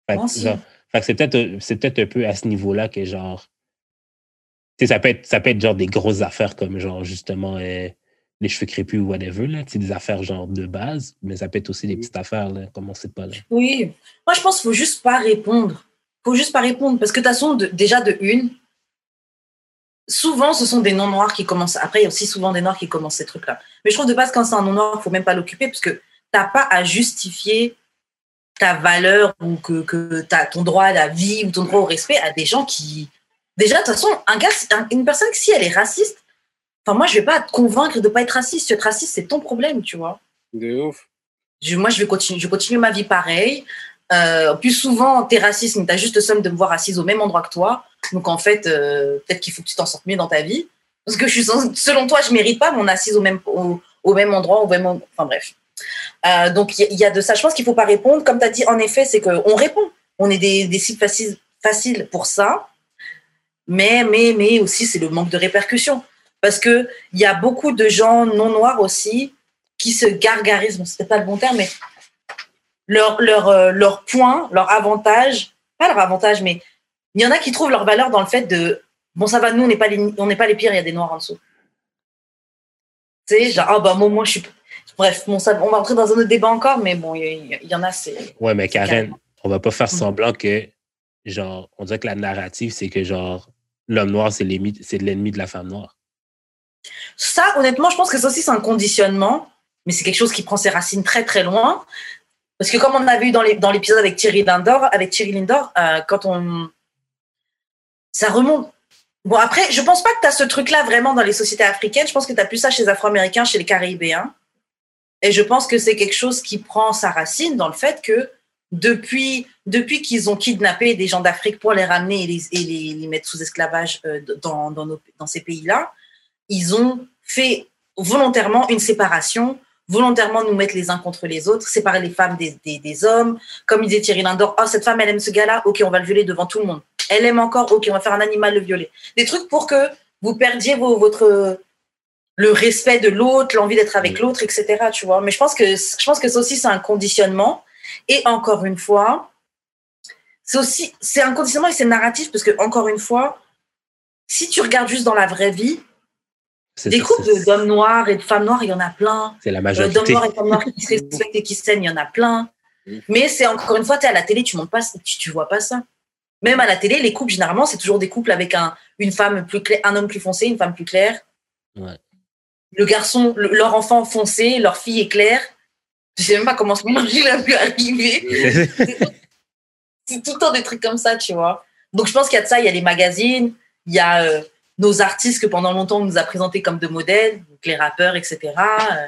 Fait, c'est peut-être c'est peut-être un peu à ce niveau-là que genre. Tu sais, ça peut être ça peut être genre des grosses affaires comme genre justement euh, les cheveux crépus ou whatever, là. Sais, des affaires genre de base, mais ça peut être aussi des petites affaires, là, comme on sait pas là. Oui. Moi, je pense qu'il faut juste pas répondre. faut juste pas répondre parce que de toute façon, de- déjà de une, souvent, ce sont des non-noirs qui commencent. Après, il y a aussi souvent des noirs qui commencent ces trucs-là. Mais je trouve de base, quand c'est un non-noir, il faut même pas l'occuper parce que t'as pas à justifier ta valeur ou que, que t'as ton droit à la vie ou ton droit au respect à des gens qui. Déjà, de toute façon, un gars, un- une personne, si elle est raciste, enfin, moi, je vais pas te convaincre de pas être raciste. Si tu es raciste, c'est ton problème, tu vois. De ouf. Je- moi, je vais continuer, je continue ma vie pareil. Euh, plus souvent, t'es raciste, mais t'as juste le somme de me voir assise au même endroit que toi. Donc, en fait, euh, peut-être qu'il faut que tu t'en sortes mieux dans ta vie. Parce que je suis sans- selon toi, je mérite pas, mais on est assise au même, au, au même endroit, au même, enfin bref. Euh, donc, il y, a- il y a de ça. Je pense qu'il faut pas répondre. Comme tu as dit, en effet, c'est qu'on répond. On est des, des cibles faciles, faciles pour ça. Mais, mais, mais aussi, c'est le manque de répercussions. Parce qu'il y a beaucoup de gens non noirs aussi qui se gargarisent, bon, c'était pas le bon terme, mais leur, leur, euh, leur point, leur avantage, pas leur avantage, mais il y en a qui trouvent leur valeur dans le fait de bon, ça va, nous, on n'est pas, les- on n'est pas les pires, il y a des noirs en dessous. Tu sais, genre, ah bah, moi, moi, je suis. Bref, bon, ça, on va entrer dans un autre débat encore, mais bon, il y, en a, c'est. Ouais, mais Karen, carrément. on va pas faire semblant que genre on dirait que la narrative, c'est que genre l'homme noir, c'est l'ennemi de la femme noire. Ça, honnêtement, je pense que ça aussi, c'est un conditionnement, mais c'est quelque chose qui prend ses racines très, très loin. Parce que comme on a vu dans l'épisode avec Thierry Lindor, avec Thierry Lindor, euh, quand on. Ça remonte. Bon, après, je pense pas que tu as ce truc-là vraiment dans les sociétés africaines. Je pense que tu as plus ça chez les Afro-Américains, chez les Caribéens. Et je pense que c'est quelque chose qui prend sa racine dans le fait que depuis, depuis qu'ils ont kidnappé des gens d'Afrique pour les ramener et les, et les, les mettre sous esclavage euh, dans ces pays-là, ils ont fait volontairement une séparation, volontairement nous mettre les uns contre les autres, séparer les femmes des, des, des hommes. Comme il disait Thierry Lindor, oh, cette femme, elle aime ce gars-là, ok, on va le violer devant tout le monde. Elle aime encore, ok, on va faire un animal le violer. Des trucs pour que vous perdiez vos, votre, le respect de l'autre, l'envie d'être avec l'autre, etc. Tu vois. Mais je pense que, je pense que ça aussi, c'est un conditionnement. Et encore une fois, c'est aussi, c'est un conditionnement et c'est narratif parce que, encore une fois, si tu regardes juste dans la vraie vie, des ça, couples d'hommes noirs et de femmes noires, il y en a plein. C'est la Euh, D'hommes majorité. noirs et de femmes noires qui se respectent et qui s'aiment, il y en a plein. Mais c'est encore une fois, tu es à la télé, tu montes pas, tu, tu vois pas ça. Même à la télé, les couples, généralement, c'est toujours des couples avec un, une femme plus claire, un homme plus foncé, une femme plus claire. Ouais. Le garçon, le- leur enfant foncé, leur fille est claire. Je sais même pas comment ce mélange il a pu arriver. <laughs> C'est tout le temps des trucs comme ça, tu vois. Donc je pense qu'il y a de ça, il y a les magazines, il y a euh, nos artistes que pendant longtemps on nous a présentés comme de modèles, donc les rappeurs, etc. Euh,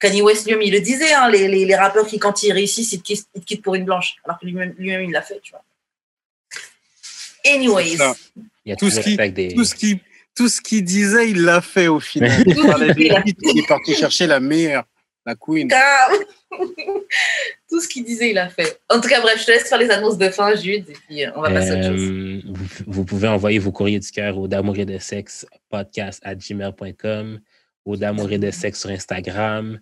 Kanye West lui-même, il le disait, hein, les, les, les rappeurs qui, quand ils réussissent, ils te, quittent, ils te quittent pour une blanche, alors que lui-même, lui-même il l'a fait, tu vois. Anyways, Ça. Il y a Tout ce qui- des- Tout ce qui, tout ce qu'il disait, il l'a fait au final. <laughs> Il est parti chercher la meilleure, la queen. <laughs> tout ce qu'il disait, il a fait. En tout cas, bref, je te laisse faire les annonces de fin, Jude, et puis euh, on va passer à autre chose. Euh, vous, vous pouvez envoyer vos courriers du cœur au d'amour et de sexe podcast à gmail.com, au d'amour et de sexe sur Instagram,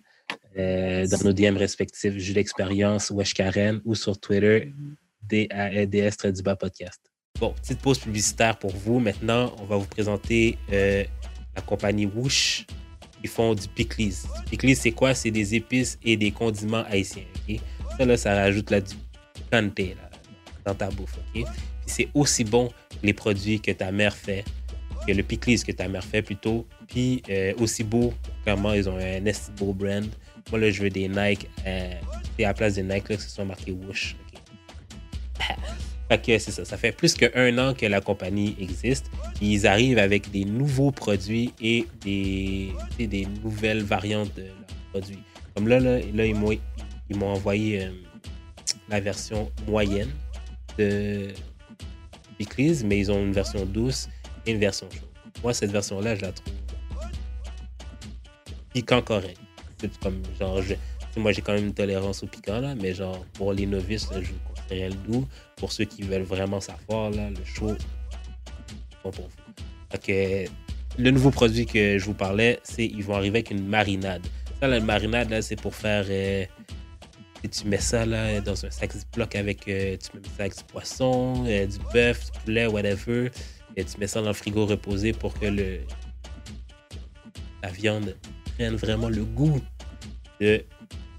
euh, dans nos DM respectifs, Jules Expérience, Wesh Karen, ou sur Twitter, DAEDS bas podcast. Bon, petite pause publicitaire pour vous. Maintenant, on va vous présenter euh, la compagnie Woosh. Ils font du pickles. Pickles, c'est quoi? C'est des épices et des condiments haïtiens. ok? Ça, là, ça rajoute là, du là, dans ta bouffe. ok? Puis c'est aussi bon les produits que ta mère fait, que le pickles que ta mère fait plutôt. Puis euh, aussi beau, clairement, ils ont un esti beau brand. Moi, là, je veux des Nike. Euh, et à la place des Nike, là, que ce soit marqué Woosh. <laughs> Que c'est ça. Ça fait plus qu'un an que la compagnie existe. Ils arrivent avec des nouveaux produits et des, nouvelles variantes de produits. Comme là, là, ils m'ont envoyé euh, la version moyenne de Pickles, mais ils ont une version douce et une version chaude. Moi, cette version-là, je la trouve piquant correct. C'est comme genre, moi j'ai quand même une tolérance au piquant là, mais genre pour les novices, là, je Pour ceux qui veulent vraiment savoir, là, le chaud, bon pour vous. Que, le nouveau produit que je vous parlais, c'est ils vont arriver avec une marinade. Ça, la marinade, là, c'est pour faire. euh, tu mets ça là, dans un sac Ziploc avec. euh, tu mets avec du poisson, euh, du bœuf, du poulet, whatever. Et tu mets ça dans le frigo reposé pour que le, la viande prenne vraiment le goût de,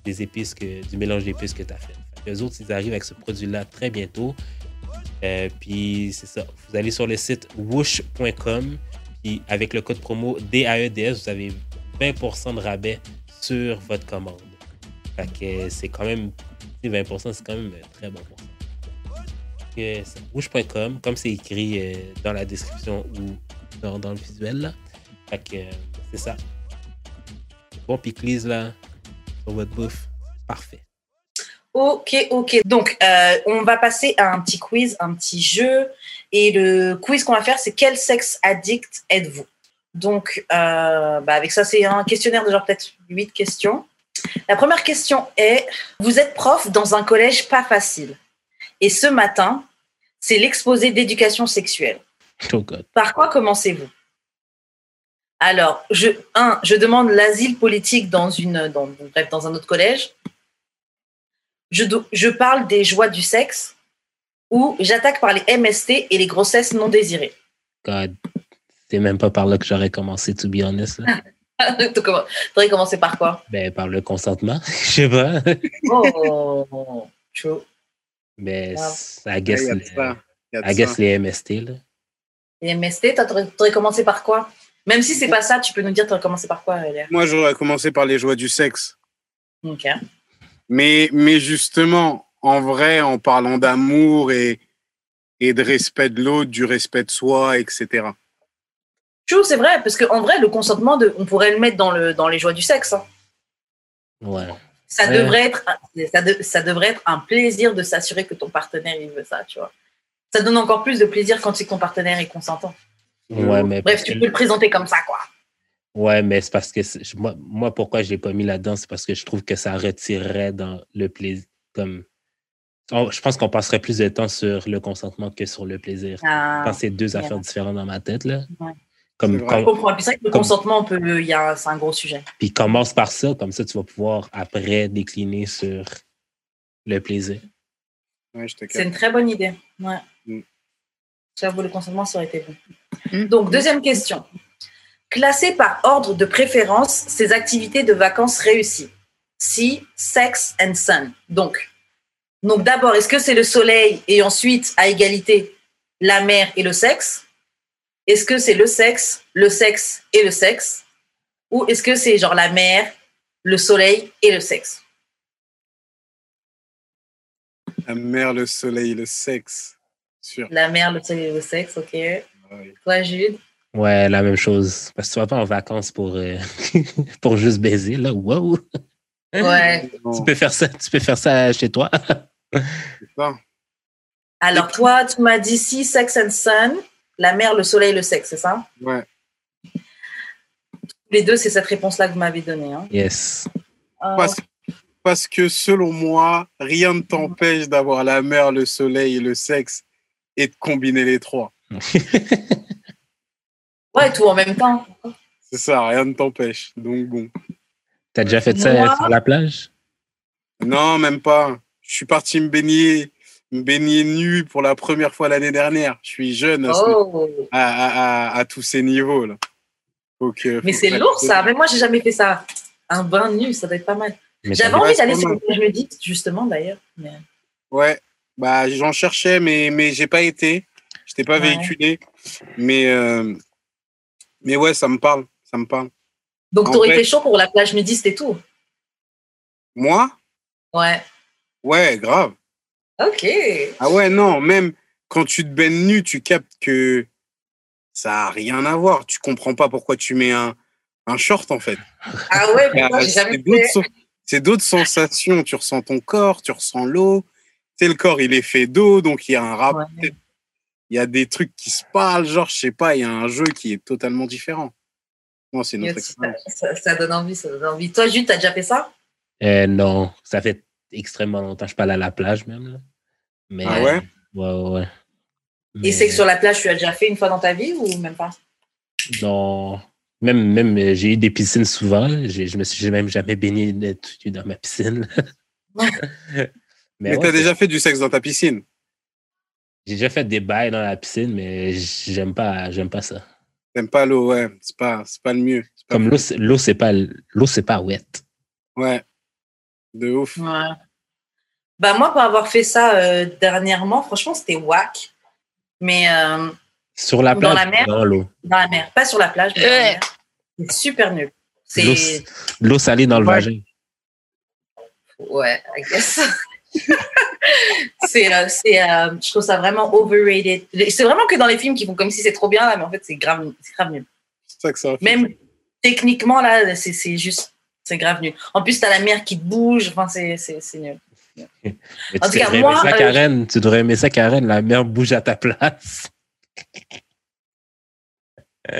des épices, que, du mélange d'épices que tu as fait. Les autres, ils arrivent avec ce produit-là très bientôt. Euh, puis c'est ça. Vous allez sur le site woosh.com. Puis avec le code promo DAEDS, vous avez 20% de rabais sur votre commande. C'est quand même. tu sais, 20%, c'est quand même très bon c'est Woosh.com, comme c'est écrit euh, dans la description ou dans, le visuel. Là. Euh, c'est ça. Bon pickles là, sur votre bouffe. Parfait. Ok, ok. Donc, euh, on va passer à un petit quiz, un petit jeu. Et le quiz qu'on va faire, c'est quel sexe addict êtes-vous? Donc, euh, bah, avec ça, c'est un questionnaire de genre peut-être 8 questions. La première question est, vous êtes prof dans un collège pas facile. Et ce matin, c'est l'exposé d'éducation sexuelle. Oh God. Par quoi commencez-vous? Alors, je, un, je demande l'asile politique dans, une, dans, bref, dans un autre collège. Je, parle des joies du sexe ou j'attaque par les MST et les grossesses non désirées. God. C'est même pas par là que j'aurais commencé, to be honest. Là. Tu comment- Faudrait commencer par quoi? Ben, par le consentement. <laughs> Je sais pas. Oh, chaud. Mais Wow. ça guess, les- I guess les MST. Là. Les MST, t'aurais t'aurais commencé par quoi? Même si c'est pas ça, tu peux nous dire t'aurais commencé par quoi, Léa? Moi, j'aurais commencé par les joies du sexe. Ok. Mais, mais justement, en vrai, en parlant d'amour et, et de respect de l'autre, du respect de soi, etc. Chaud, c'est vrai, parce qu'en vrai, le consentement, de, on pourrait le mettre dans, le, dans les joies du sexe. hein. Ouais. Ça, Ouais. devrait être, un- ça, de- ça devrait être un plaisir de s'assurer que ton partenaire il veut ça, tu vois. Ça donne encore plus de plaisir quand c'est que ton partenaire est consentant. Ouais, mais Bref, tu peux le présenter comme ça, quoi. Ouais, mais c'est parce que moi, moi, pourquoi je l'ai pas mis là-dedans, c'est parce que je trouve que ça retirerait dans le plaisir. Comme, on- je pense qu'on passerait plus de temps sur le consentement que sur le plaisir. Je Ah, pense que c'est deux affaires différentes dans ma tête. Là. Ouais. Comme, je com- comprends. Puis c'est vrai que le Comme- consentement, on peut, il y a, c'est un gros sujet. puis commence par ça, comme ça, tu vas pouvoir après décliner sur le plaisir. Ouais, je te C'est une très bonne idée. Ouais. Mm. J'avoue, le consentement, ça aurait été bon. Mm. Donc, deuxième question. Classer par ordre de préférence ces activités de vacances réussies. Si, sex and sun. Donc, donc d'abord, est-ce que c'est le soleil et ensuite, à égalité, la mer et le sexe? Est-ce que c'est le sexe, le sexe et le sexe? Ou est-ce que c'est genre la mer, le soleil et le sexe? La mer, le soleil, le sexe. Sûr. La mer, le soleil et le sexe, ok. Toi, Jude? Ouais, la même chose. Parce que tu vas pas en vacances pour, euh, <laughs> pour juste baiser, là. Wow! Ouais. Tu peux faire ça, tu peux faire ça chez toi. ça. Alors, toi, tu m'as dit si, sex and sun, la mer, le soleil, le sexe, c'est ça? Ouais. Les deux, c'est cette réponse-là que vous m'avez donnée. Hein. Yes. Ah, Parce, parce que selon moi, rien ne t'empêche d'avoir la mer, le soleil et le sexe et de combiner les trois. <laughs> ouais, tout en même temps. C'est ça, rien ne t'empêche. Donc bon. T'as déjà fait ça Moi- sur la plage? Non, même pas. Je suis parti me baigner, me baigner nu pour la première fois l'année dernière. Je suis jeune à, ce- Oh. à, à- à- à tous ces niveaux là. Donc, euh, Mais c'est lourd ça. Mais moi, j'ai jamais fait ça. Un bain nu, ça doit être pas mal. J'avais envie d'aller sur le plage nudiste, justement, d'ailleurs. Mais- Ouais, bah j'en cherchais, mais mais j'ai pas été. Je t'ai pas Ouais. véhiculé. Mais euh, mais ouais, ça me parle, ça me parle. Donc, t'aurais fait- été chaud pour la plage nudiste et tout? Moi, Ouais. ouais, grave. Ok. Ah ouais, non, même quand tu te baignes nu, tu captes que ça a rien à voir. Tu comprends pas pourquoi tu mets un un short en fait. Ah ouais, <laughs> Ah, j'ai c'est jamais c'est d'autres sensations. Tu ressens ton corps, tu ressens l'eau. Tu sais, le corps, il est fait d'eau, donc il y a un rapport. Ouais. Il y a des trucs qui se parlent, genre, je sais pas, il y a un jeu qui est totalement différent. Non, c'est expérience. ça, ça donne envie, ça donne envie. Toi, Jules, t'as déjà fait ça? Euh, non, ça fait extrêmement longtemps. Je allé à la plage même. Là. Mais, Ah ouais? Ouais, ouais, ouais. Et c'est que sur la plage, tu as déjà fait une fois dans ta vie ou même pas? Non. Même, même euh, j'ai eu des piscines souvent. Je me suis même jamais baigné dans ma piscine. <laughs> Mais, ouais, t'as déjà fait du sexe dans ta piscine? J'ai déjà fait des bails dans la piscine, mais j'aime pas, j'aime pas ça. T'aimes pas l'eau, ouais. C'est pas, c'est pas le mieux. Pas Comme l'eau, c'est- l'eau, c'est pas, l'eau, c'est pas wet. Ouais. De ouf. Ouais. Bah moi, pour avoir fait ça euh, dernièrement, franchement, c'était whack. Mais euh, Sur la Dans plage, la mer? dans l'eau. dans la mer, pas sur la plage, mais dans la mer. C'est super nul. L'eau, C'est l'eau salée dans le Ouais. vagin. ouais, I guess. <laughs> <laughs> c'est, euh, c'est, euh, je trouve ça vraiment overrated. C'est vraiment que dans les films qui font comme si c'est trop bien là, mais en fait c'est grave, c'est grave nul. C'est ça que ça. fait. Même techniquement là, c'est, c'est juste, c'est grave nul. En plus t'as la mer qui bouge, enfin c'est, c'est, c'est nul. Mais En tu tout cas, devrais moi, aimer ça, euh, Karen. Tu devrais aimer ça, Karen. La mer bouge à ta place. <laughs>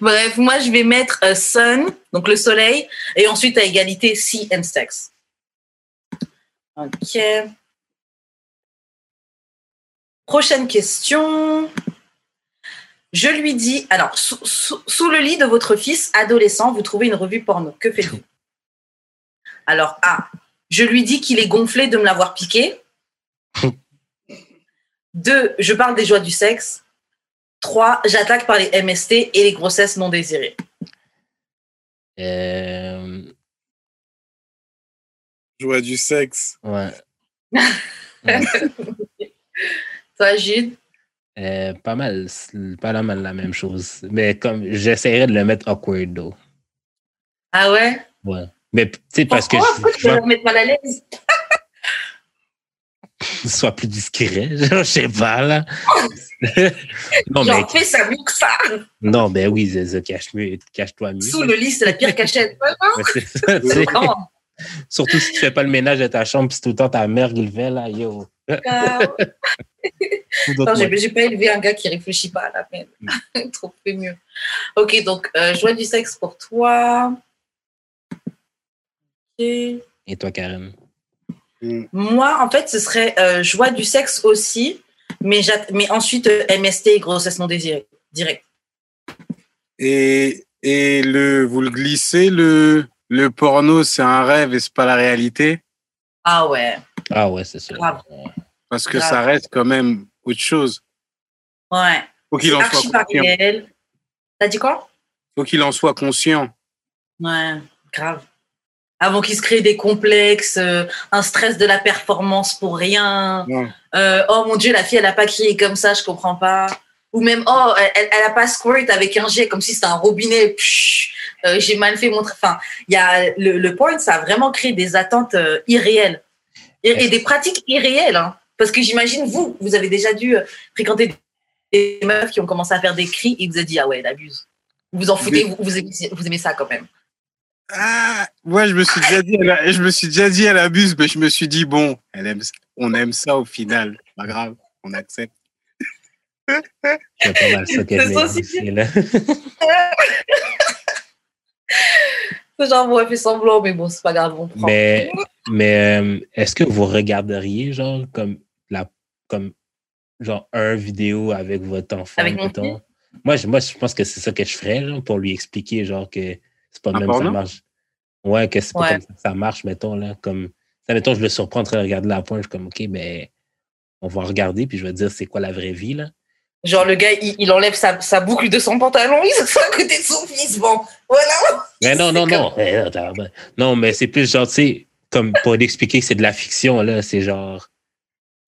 Bref. Moi je vais mettre euh, sun, donc le soleil, et ensuite à égalité sea and sex. Ok. Prochaine question. Je lui dis, alors, sous, sous- sous le lit de votre fils adolescent, vous trouvez une revue porno. Que faites-vous? Alors, A, je lui dis qu'il est gonflé de me l'avoir piqué. Deux, je parle des joies du sexe. Trois, j'attaque par les MST et les grossesses non désirées. Euh, Joie du sexe. ouais. <laughs> Toi, Jude? Euh, pas mal, pas mal la même chose. Mais comme j'essaierais de le mettre awkward, though. Ah ouais? Ouais. Mais tu sais, parce que Pourquoi, je, je me mettre mal à l'aise? Soit plus discret. <laughs> Je sais pas, là. <laughs> non, mais, fais ça mieux que ça. non, ben oui, cache mieux- cache-toi mieux. Sous le lit, c'est la pire cachette. <laughs> Ça. Surtout si tu fais pas le ménage de ta chambre, puis tout le temps ta mère qui le fait, là, yo. D'autres Non, j'ai pas élevé un gars qui réfléchit pas à la peine. Trop fait mieux. Ok, donc, euh, joie du sexe pour toi. Et toi, Karen? Mm. Moi, en fait, ce serait euh, joie du sexe aussi, mais, mais ensuite euh, MST et grossesse non désirée, direct. Et, et le, vous le glissez, le, le porno, c'est un rêve et c'est pas la réalité? Ah ouais, Ah ouais, c'est ça. Grave. Parce que Grave. ça reste quand même autre chose. ouais. Faut qu'il en soit conscient. T'as dit quoi? Faut qu'il en soit conscient. Ouais, grave. Avant qu'il se crée des complexes, euh, un stress de la performance pour rien. Euh, oh mon Dieu, la fille, elle a pas crié comme ça, je comprends pas. Ou même, oh, elle, elle a pas squirt avec un jet, comme si c'était un robinet. Euh, J'ai mal fait mon... Enfin, y a le, le porn, ça a vraiment créé des attentes irréelles. Et, et des pratiques irréelles. hein. Parce que j'imagine, vous, vous avez déjà dû fréquenter des meufs qui ont commencé à faire des cris et vous avez dit, ah ouais, elle abuse. Vous vous en foutez, vous, vous aimez, vous aimez ça quand même. Ah, ouais, je me suis déjà dit, elle a- je me suis déjà dit, elle abuse, mais je me suis dit, bon, elle aime, on aime ça au final. Pas grave, on accepte. C'est pas mal ça que C'est <laughs> genre, ouais, fait semblant, mais bon, c'est pas grave, on prend. Mais, mais euh, est-ce que vous regarderiez, genre, comme, la, comme genre, un vidéo avec votre enfant? Avec mettons? Moi je, moi, je pense que c'est ça que je ferais, genre, pour lui expliquer, genre, que c'est pas même ça marche. Ouais, que c'est pas Ouais. comme ça que ça marche, mettons, là. Comme, ça, mettons, je le surprends de regarder la pointe, je suis comme, OK, ben, on va regarder, puis je vais dire c'est quoi la vraie vie, là. Genre, le gars, il, il enlève sa, sa boucle de son pantalon, il s'assoit à côté de son fils. Bon, voilà. Mais non, non, non. Eh, non, mais c'est plus genre, tu sais, comme pour expliquer que c'est de la fiction, là, c'est genre.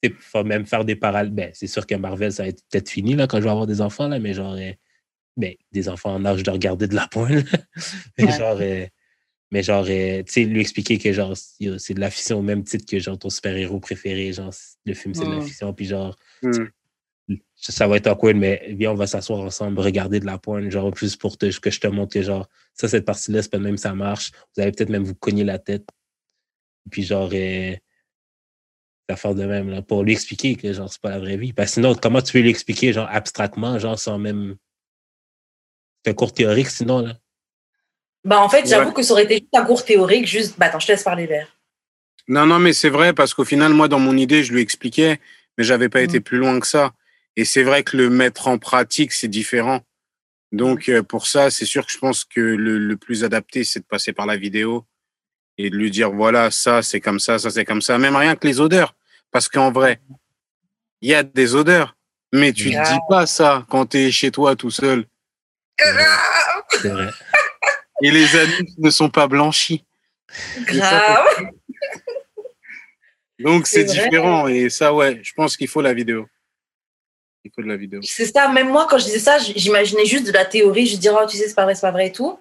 Il faut même faire des parallèles. Ben, c'est sûr que Marvel, ça va être peut-être fini, là, quand je vais avoir des enfants, là, mais genre. Euh, ben, des enfants en âge de regarder de la pointe, là. <laughs> mais Ouais. genre. euh, mais genre, euh, tu sais, lui expliquer que genre, c'est de la fiction au même titre que genre ton super-héros préféré, genre, le film, c'est de la fiction, puis genre, Hmm. ça, va être awkward, mais viens, on va s'asseoir ensemble, regarder de la pointe, genre, plus pour te, que je te montre que, genre, ça, cette partie-là, c'est pas même, ça marche. Vous allez peut-être même vous cogner la tête. Puis, genre, euh, faire de même, là, pour lui expliquer que, genre, c'est pas la vraie vie. Parce que sinon, comment tu peux lui expliquer, genre, abstraitement, genre, sans même. C'est un cours théorique, sinon, là. Bah, en fait, j'avoue Ouais. que ça aurait été juste un cours théorique, juste. Bah, attends, je te laisse parler, Vert. Non, non, mais c'est vrai parce qu'au final, moi, dans mon idée, je lui expliquais, mais j'avais pas Mm. été plus loin que ça. Et c'est vrai que le mettre en pratique, c'est différent. Donc, euh, pour ça, c'est sûr que je pense que le, le plus adapté, c'est de passer par la vidéo et de lui dire, voilà, ça, c'est comme ça, ça, c'est comme ça. Même rien que les odeurs. Parce qu'en vrai, il y a des odeurs. Mais tu ne dis pas ça quand tu es chez toi tout seul. C'est vrai. Et les anus ne sont pas blanchis. Grave. <laughs> Donc, c'est vrai. différent. Et ça, ouais, je pense qu'il faut la vidéo. Il faut de la vidéo. C'est ça, même moi, quand je disais ça, j'imaginais juste de la théorie, je disais, oh, tu sais, c'est pas vrai, c'est pas vrai et tout.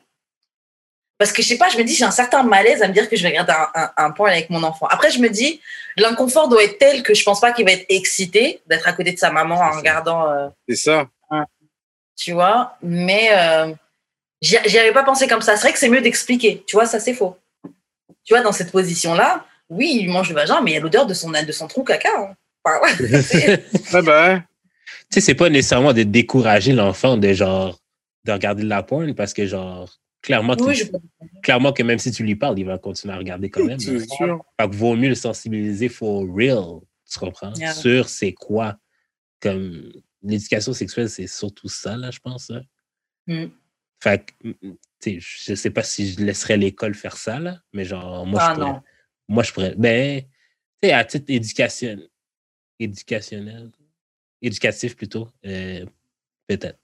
Parce que je sais pas, je me dis, j'ai un certain malaise à me dire que je vais regarder un, un, un point avec mon enfant. Après, je me dis, l'inconfort doit être tel que je pense pas qu'il va être excité d'être à côté de sa maman en ça. regardant, euh, C'est ça. Tu vois. Mais euh, j'y avais pas pensé comme ça. C'est vrai que c'est mieux d'expliquer, tu vois, ça c'est faux. Tu vois, dans cette position-là, oui, il mange le vagin, mais il y a l'odeur de son, de son trou caca. hein. Enfin, ouais. C'est- Ah bah, ouais. Tu sais, c'est pas nécessairement de décourager l'enfant de genre de regarder de la porn parce que genre clairement que, oui, je... clairement que même si tu lui parles, il va continuer à regarder quand même. c'est là. sûr. Fait que vaut mieux le sensibiliser for real, tu comprends? Yeah. Sur c'est quoi. Comme l'éducation sexuelle, c'est surtout ça, là, je pense. là. Mm. Fait que, mm, tu sais, je sais pas si je laisserais l'école faire ça, là, mais genre, moi, Ah je pourrais. non. Moi, je pourrais. Ben, tu sais, à titre éducation, éducationnel, éducatif plutôt, euh, peut-être.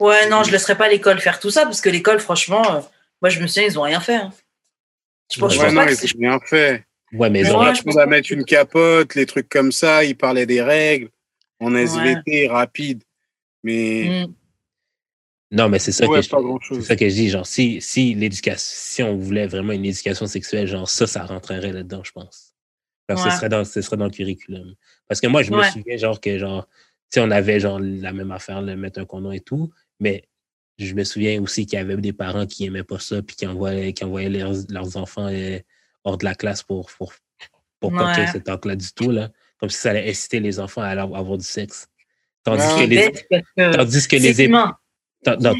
Ouais, non, je laisserai pas l'école faire tout ça parce que l'école, franchement, euh, moi je me souviens, ils ont rien fait. hein. Je pense, je Ouais, Ouais, pense non, pas ils ont bien fait. Ouais, mais Ouais, genre, je On pense va pas mettre une capote, les trucs comme ça. Il parlait des règles en SVT, rapide. Mais Mm. non, mais c'est ça ouais, que je, ça que je dis. Genre, si, si l'éducation, si on voulait vraiment une éducation sexuelle, genre, ça, ça rentrerait là-dedans, je pense. Genre, Ouais. ce, serait dans, ce serait dans le curriculum. Parce que moi, je me Ouais. souviens, genre, que, genre, sais, on avait, genre, la même affaire, le mettre un condom et tout, mais je me souviens aussi qu'il y avait des parents qui aimaient pas ça, puis qui envoyaient, qui envoyaient leurs, leurs enfants euh, hors de la classe pour, pour, pour pas qu'il y ait Ouais. cet acte-là du tout, là. Comme si ça allait inciter les enfants à aller avoir du sexe. Tandis Ouais. que les, que tandis que les, non,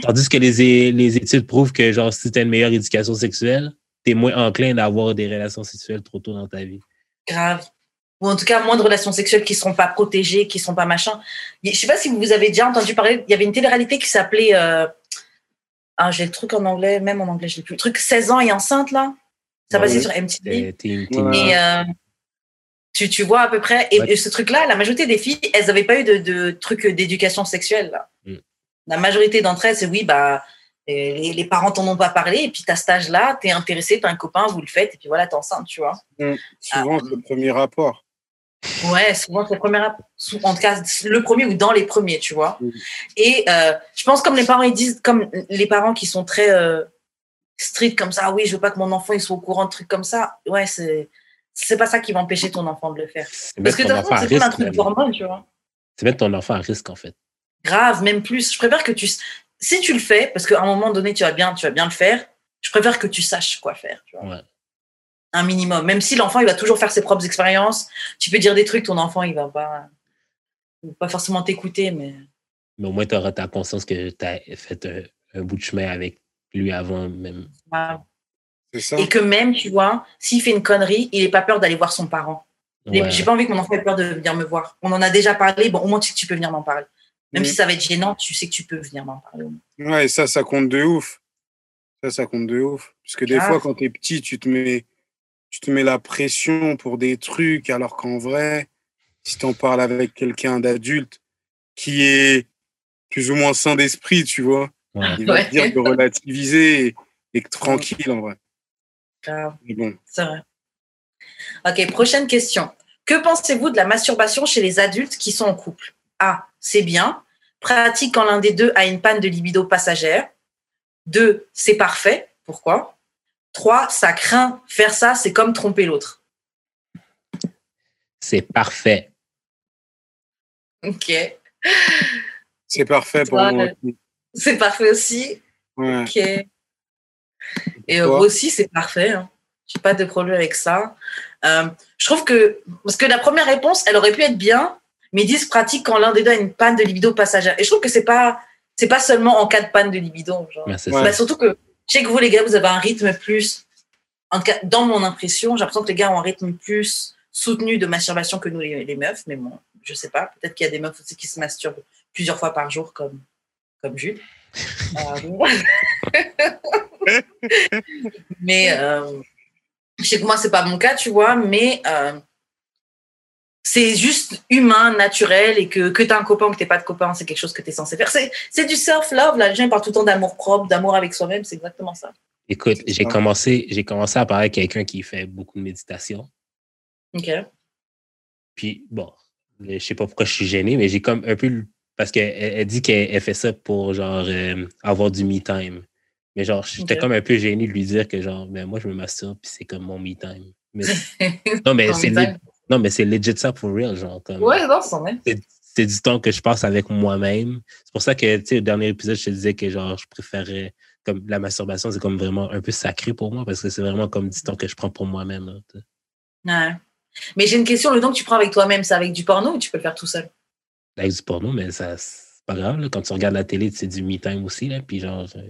Tandis que les, les études prouvent que, genre, si tu as une meilleure éducation sexuelle, tu es moins enclin d'avoir des relations sexuelles trop tôt dans ta vie. Grave. Ou en tout cas, moins de relations sexuelles qui ne seront pas protégées, qui ne seront pas machin. Je sais pas si vous avez déjà entendu parler, il y avait une télé-réalité qui s'appelait. euh, Ah, j'ai le truc en anglais, même en anglais, je l'ai plus. Le truc 16 ans et enceinte, là. Ça passait ouais. sur MTV. Euh. Et euh, tu, tu vois à peu près. Et, Ouais. ce truc-là, la majorité des filles, elles n'avaient pas eu de, de truc d'éducation sexuelle. Là. Mm. La majorité d'entre elles, c'est oui, bah, les, les parents t'en ont pas parlé. Et puis, tu as cet âge-là, tu es intéressé, tu as un copain, vous le faites. Et puis voilà, tu es enceinte, tu vois. Souvent, Ah. c'est le premier rapport. Ouais, souvent c'est le premier, en tout cas le premier ou dans les premiers, tu vois. Mhm. Et euh, je pense comme les parents ils disent, comme les parents qui sont très euh, stricts comme ça, ah oui, je veux pas que mon enfant il soit au courant de trucs comme ça. Ouais, c'est c'est pas ça qui va empêcher ton enfant de le faire. Parce que de toute façon, c'est un truc d'hormone, tu vois. C'est mettre ton enfant à risque, en fait. Grave, même plus. Je préfère que tu, si tu le fais, parce qu'à un moment donné tu vas bien, tu vas bien le faire. Je préfère que tu saches quoi faire, tu vois. Ouais. Un minimum. Même si l'enfant il va toujours faire ses propres expériences, tu peux dire des trucs, ton enfant il va pas, il va pas forcément t'écouter, mais. Mais au moins, tu auras ta conscience que tu as fait un, un bout de chemin avec lui avant même. Ça. Et que même, tu vois, s'il fait une connerie, il n'est pas peur d'aller voir son parent. Ouais. J'ai pas envie que mon enfant ait peur de venir me voir. On en a déjà parlé, bon, au moins tu sais que tu peux venir m'en parler. Même Mm. si ça va être gênant, tu sais que tu peux venir m'en parler. au moins. Ouais, et ça, ça compte de ouf. Ça, ça compte de ouf. Parce que des fois, quand t'es petit, tu te mets, tu te mets la pression pour des trucs, alors qu'en vrai, si t'en parles avec quelqu'un d'adulte qui est plus ou moins sain d'esprit, tu vois, Ouais. il va Ouais. te dire de relativiser et, et que tranquille en vrai. Grave. Mais bon, C'est vrai. Ok, prochaine question. Que pensez-vous de la masturbation chez les adultes qui sont en couple? A. C'est bien. Pratique quand l'un des deux a une panne de libido passagère. 2. C'est parfait. Pourquoi? 3. Ça craint. Faire ça, c'est comme tromper l'autre. C'est parfait. Ok. c'est parfait pour Ouais. moi. aussi. C'est parfait aussi. Ouais. Ok. Et euh, aussi, c'est parfait. Hein. J'ai pas de problème avec ça. Euh, je trouve que, parce que la première réponse, elle aurait pu être bien, mais ils disent pratique quand l'un des deux a une panne de libido passagère. Et je trouve que c'est pas, c'est pas seulement en cas de panne de libido. Genre. Ben. Bah, surtout que, je sais que vous, les gars, vous avez un rythme plus, en dans mon impression, j'ai l'impression que les gars ont un rythme plus soutenu de masturbation que nous, les, les meufs. Mais bon, je sais pas. Peut-être qu'il y a des meufs aussi qui se masturbent plusieurs fois par jour, comme, comme Jules. <laughs> Euh, <laughs> mais euh, je sais que moi, c'est pas mon cas, tu vois, mais euh, c'est juste humain, naturel, et que, que tu as un copain ou que tu pas de copain, c'est quelque chose que tu es censé faire. C'est, c'est du self-love, là. Les gens parlent tout le temps d'amour propre, d'amour avec soi-même, c'est exactement ça. Écoute, j'ai commencé, j'ai commencé à parler avec quelqu'un qui fait beaucoup de méditation. OK. Puis bon, je sais pas pourquoi je suis gêné, mais j'ai comme un peu parce qu'elle elle elle dit qu'elle elle fait ça pour genre euh, avoir du me time. Mais genre, j'étais comme un peu gêné de lui dire que genre, ben moi je me masturbe puis c'est comme mon me time. Mais, <laughs> non mais c'est non mais c'est legit ça pour real genre comme. Ouais, non, c'est c'est- du temps que je passe avec moi-même. C'est pour ça que, tu sais, au dernier épisode, je te disais que, genre, je préférais, comme, la masturbation, c'est comme vraiment un peu sacré pour moi parce que c'est vraiment comme du temps que je prends pour moi-même. sais. Ouais. Mais j'ai une question, le temps que tu prends avec toi-même, c'est avec du porno ou tu peux le faire tout seul? Avec du porno, mais ça, c'est pas grave, là. Quand tu regardes la télé, c'est du me-time aussi, là. Puis, genre, euh,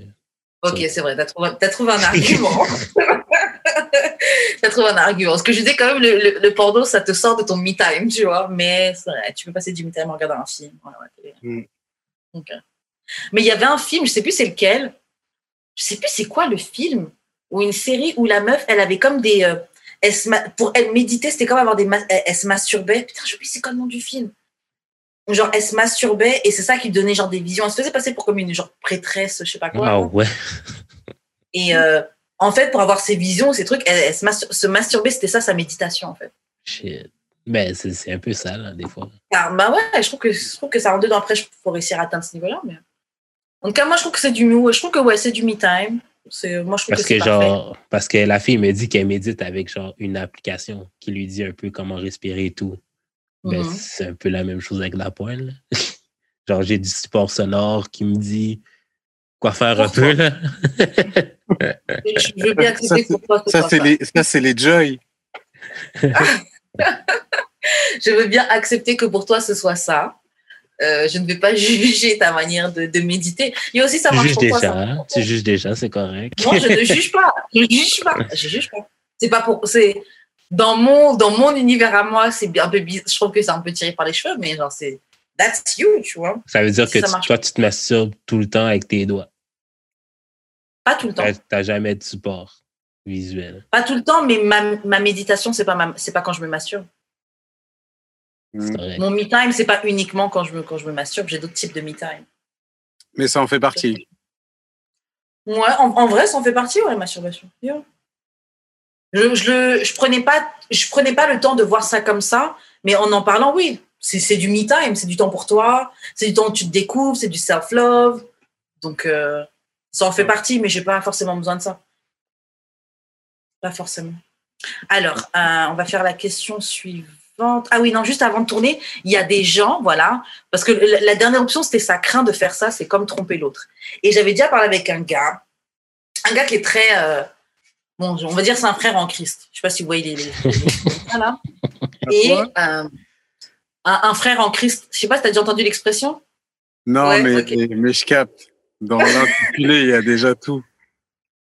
Ok, c'est vrai, t'as trouvé, t'as trouvé un <laughs> argument. <laughs> t'as trouvé un argument. Parce que je disais quand même, le, le, le porno, ça te sort de ton me time, tu vois. Mais c'est vrai, tu peux passer du me time en regardant un film. Ouais, ouais, t'es- Mm. Mais il y avait un film, je sais plus c'est lequel. Je sais plus c'est quoi le film ou une série où la meuf, elle avait comme des. euh, elle pour elle méditer, c'était comme avoir des. Elle, elle se masturbait. Putain, je sais c'est quoi le nom du film. Genre, elle se masturbait et c'est ça qui lui donnait genre des visions. Elle se faisait passer pour comme une genre prêtresse, je sais pas quoi. ah ouais. Et euh, en fait, pour avoir ces visions, ces trucs, elle, elle se, mastur- se masturber, c'était ça sa méditation, en fait. Shit. Ben, c'est un peu ça, là, des fois. Ah, bah ouais, je trouve que, je trouve que ça rentre dedans. Après, il faut réussir à atteindre ce niveau-là. Mais... En tout cas, moi, je trouve que c'est du me, je trouve que ouais, c'est du me time. Moi, je trouve Parce que que, c'est parfait. genre, parce que la fille me dit qu'elle médite avec, genre, une application qui lui dit un peu comment respirer et tout. Ben, Mhm. c'est un peu la même chose avec la poêle. là. <laughs> genre, j'ai du support sonore qui me dit quoi faire un peu, là. <laughs> Je veux bien accepter Ça, c'est les, ça, c'est les joy. <laughs> Je veux bien accepter que pour toi, ce soit ça. Euh, je ne vais pas juger ta manière de, de méditer. Il y a aussi ça Tu marche juges pour toi. déjà, ça hein? tu juges déjà, c'est correct. Non, je ne juge pas. Je ne juge pas. Je juge pas. C'est pas pour. C'est dans mon dans mon univers à moi, c'est un peu. biz- Je trouve que c'est un peu tiré par les cheveux, mais genre c'est that's you, tu vois. Ça veut dire que tu- toi, tu te masturbes tout le temps avec tes doigts. Pas tout le temps. T'as jamais de support visuel. Pas tout le temps, mais ma, ma méditation, c'est pas c'est pas quand je me masturbe. Mm. Mon me time, c'est pas uniquement quand je me quand je me masturbe. J'ai d'autres types de me time. Mais ça en fait partie. Ouais, en, en vrai, ça en fait partie, ouais, la masturbation. Yeah. Je, je, le, je, prenais pas, je prenais pas le temps de voir ça comme ça, mais en en parlant, oui, c'est du me time, c'est du temps pour toi, c'est du temps où tu te découvres, c'est du self-love. Donc, euh, ça en fait partie, mais j'ai pas forcément besoin de ça. Pas forcément. Alors, euh, on va faire la question suivante. Ah oui, non, juste avant de tourner, il y a des gens, voilà, parce que la, la dernière option, c'était ça craint de faire ça, c'est comme tromper l'autre. Et j'avais déjà parlé avec un gars, un gars qui est très, euh, bon, on va dire c'est un frère en Christ. Je sais pas si vous voyez les, <laughs> voilà. Et Quoi euh, un, un frère en Christ. Je sais pas si tu as déjà entendu l'expression? Non, Ouais, mais, mais je capte. Dans l'intitulé, il y a déjà tout.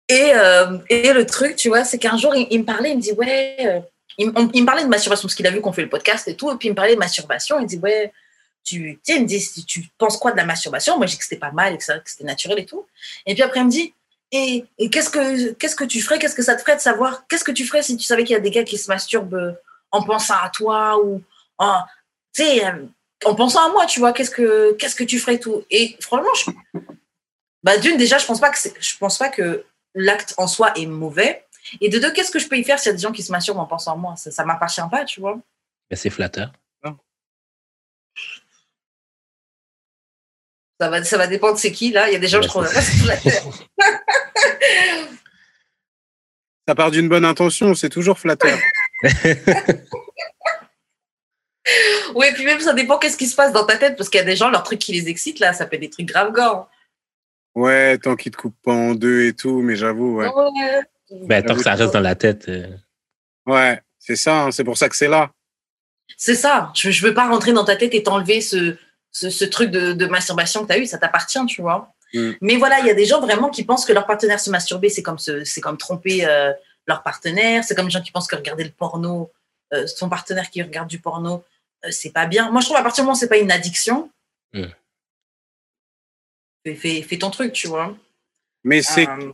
Et, euh, et le truc, tu vois, c'est qu'un jour, il, il me parlait, il me dit, ouais, euh, il, on- il me parlait de masturbation, parce qu'il a vu qu'on fait le podcast et tout, et puis il me parlait de masturbation, il me dit, ouais, tu, tu sais, il me dit, tu penses quoi de la masturbation? Moi, j'ai dit que c'était pas mal, et que, ça- que c'était naturel et tout. Et puis après, il me dit, Et, qu'est-ce que qu'est-ce que tu ferais? Qu'est-ce que ça te ferait de savoir? Qu'est-ce que tu ferais si tu savais qu'il y a des gars qui se masturbent euh, en pensant à toi ou euh, en pensant à moi, tu vois? Qu'est-ce que qu'est-ce que tu ferais tout? Et franchement, bah d'une déjà, je pense que pense pas que l'acte en soi est mauvais. Et de deux, qu'est-ce que je peux y faire s'il y a des gens qui se masturbent en pensant à moi? Ça, ça m'appartient pas, tu vois? Mais c'est flatteur. Ça va, ça va dépendre de c'est qui là. Il y a des gens, je trouve pas c'est flatteur. <laughs> Ça part d'une bonne intention, c'est toujours flatteur. <laughs> Oui, et puis même ça dépend qu'est-ce qui se passe dans ta tête, parce qu'il y a des gens, leurs trucs qui les excitent là, ça fait des trucs grave gore. Ouais, tant qu'il te coupe pas en deux et tout, mais j'avoue, ouais. Ouais. Ben, tant que ça reste dans la tête. euh, Ouais, c'est ça, hein, c'est pour ça que c'est là. C'est ça. Je, je veux pas rentrer dans ta tête et t'enlever ce, ce, ce truc de, de masturbation que tu as eu, ça t'appartient, tu vois. Mm. Mais voilà, il y a des gens vraiment qui pensent que leur partenaire se masturber, c'est comme, c'est comme tromper euh, leur partenaire. C'est comme les gens qui pensent que regarder le porno, euh, son partenaire qui regarde du porno, euh, c'est pas bien. Moi, je trouve à partir du moment où c'est pas une addiction, Mm. fais, fais, fais ton truc, tu vois. Mais c'est Euh,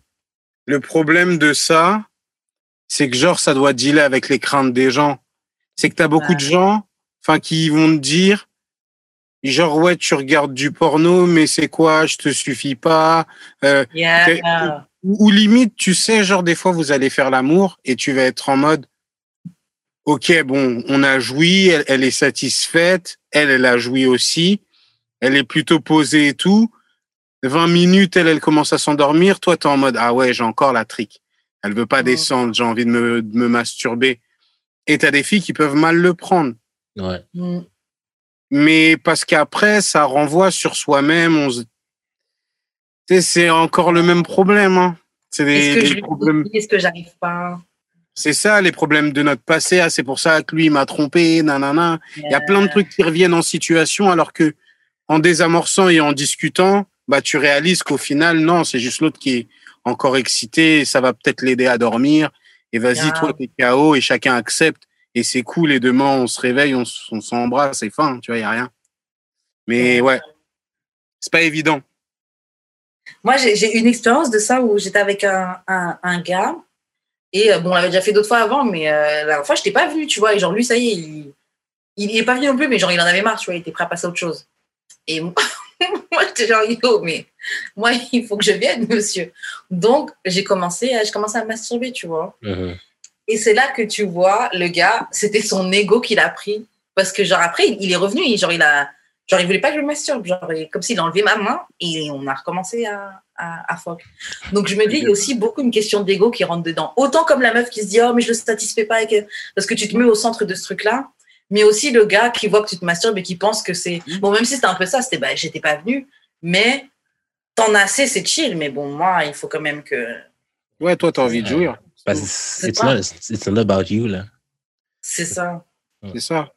le problème de ça, c'est que genre ça doit dealer avec les craintes des gens. C'est que t'as beaucoup Ouais. de gens, enfin, qui vont te dire, genre ouais, tu regardes du porno, mais c'est quoi, je te suffis pas. Euh, yeah. ou, ou limite, tu sais, genre des fois vous allez faire l'amour et tu vas être en mode, ok, bon, on a joui, elle, elle est satisfaite, elle, elle a joui aussi, elle est plutôt posée et tout. 20 minutes, elle, elle commence à s'endormir. Toi, t'es en mode, ah ouais, j'ai encore la trique. Elle veut pas Mhm. descendre, j'ai envie de me, de me masturber. Et t'as des filles qui peuvent mal le prendre. Ouais. Mm. Mais parce qu'après, ça renvoie sur soi-même. On se... C'est encore le même problème. Hein. C'est Est-ce des, que problèmes. est-ce que j'arrive pas? C'est ça, les problèmes de notre passé. Ah, c'est pour ça que lui il m'a trompé. Nanana. Il y a plein de trucs qui reviennent en situation, alors que en désamorçant et en discutant, bah tu réalises qu'au final, non, c'est juste l'autre qui est encore excité. Ça va peut-être l'aider à dormir. Et vas-y, toi, t'es KO et chacun accepte. Et c'est cool. Et demain, on se réveille, on, s'embrasse, c'est fin. Tu vois, il y a rien. Mais ouais, c'est pas évident. Moi, j'ai une expérience de ça où j'étais avec un, un, un gars. Et euh, bon, on l'avait déjà fait d'autres fois avant, mais euh, la dernière fois, je n'étais pas venue, tu vois. Et genre, lui, ça y est, il, il est pas venu non plus, mais genre, il en avait marre, tu vois. Il était prêt à passer à autre chose. Et moi, <laughs> moi, j'étais genre, yo, mais moi, <laughs> il faut que je vienne, <laughs> monsieur. Donc, j'ai commencé, à- j'ai commencé à masturber, tu vois. Mhm. Et c'est là que tu vois, le gars, c'était son ego qu'il a pris. Parce que, genre, après, il, est revenu, il- genre, il a. Genre, il voulait pas que je me masturbe. Genre, comme s'il a enlevé ma main et on a recommencé à, à, à fuck. Donc, je me dis, il y a aussi beaucoup une question d'ego qui rentre dedans. Autant comme la meuf qui se dit, oh, mais je le satisfais pas. avec- Parce que tu te mets au centre de ce truc-là. Mais aussi le gars qui voit que tu te masturbes et qui pense que c'est. Bon, même si c'était un peu ça, c'était, bah, j'étais pas venue. Mais t'en as assez, c'est chill. Mais bon, moi, il faut quand même que. Ouais, toi, t'as envie de jouir. Parce que C'est it's pas- not, it's not about you, là. C'est ça. C'est ça.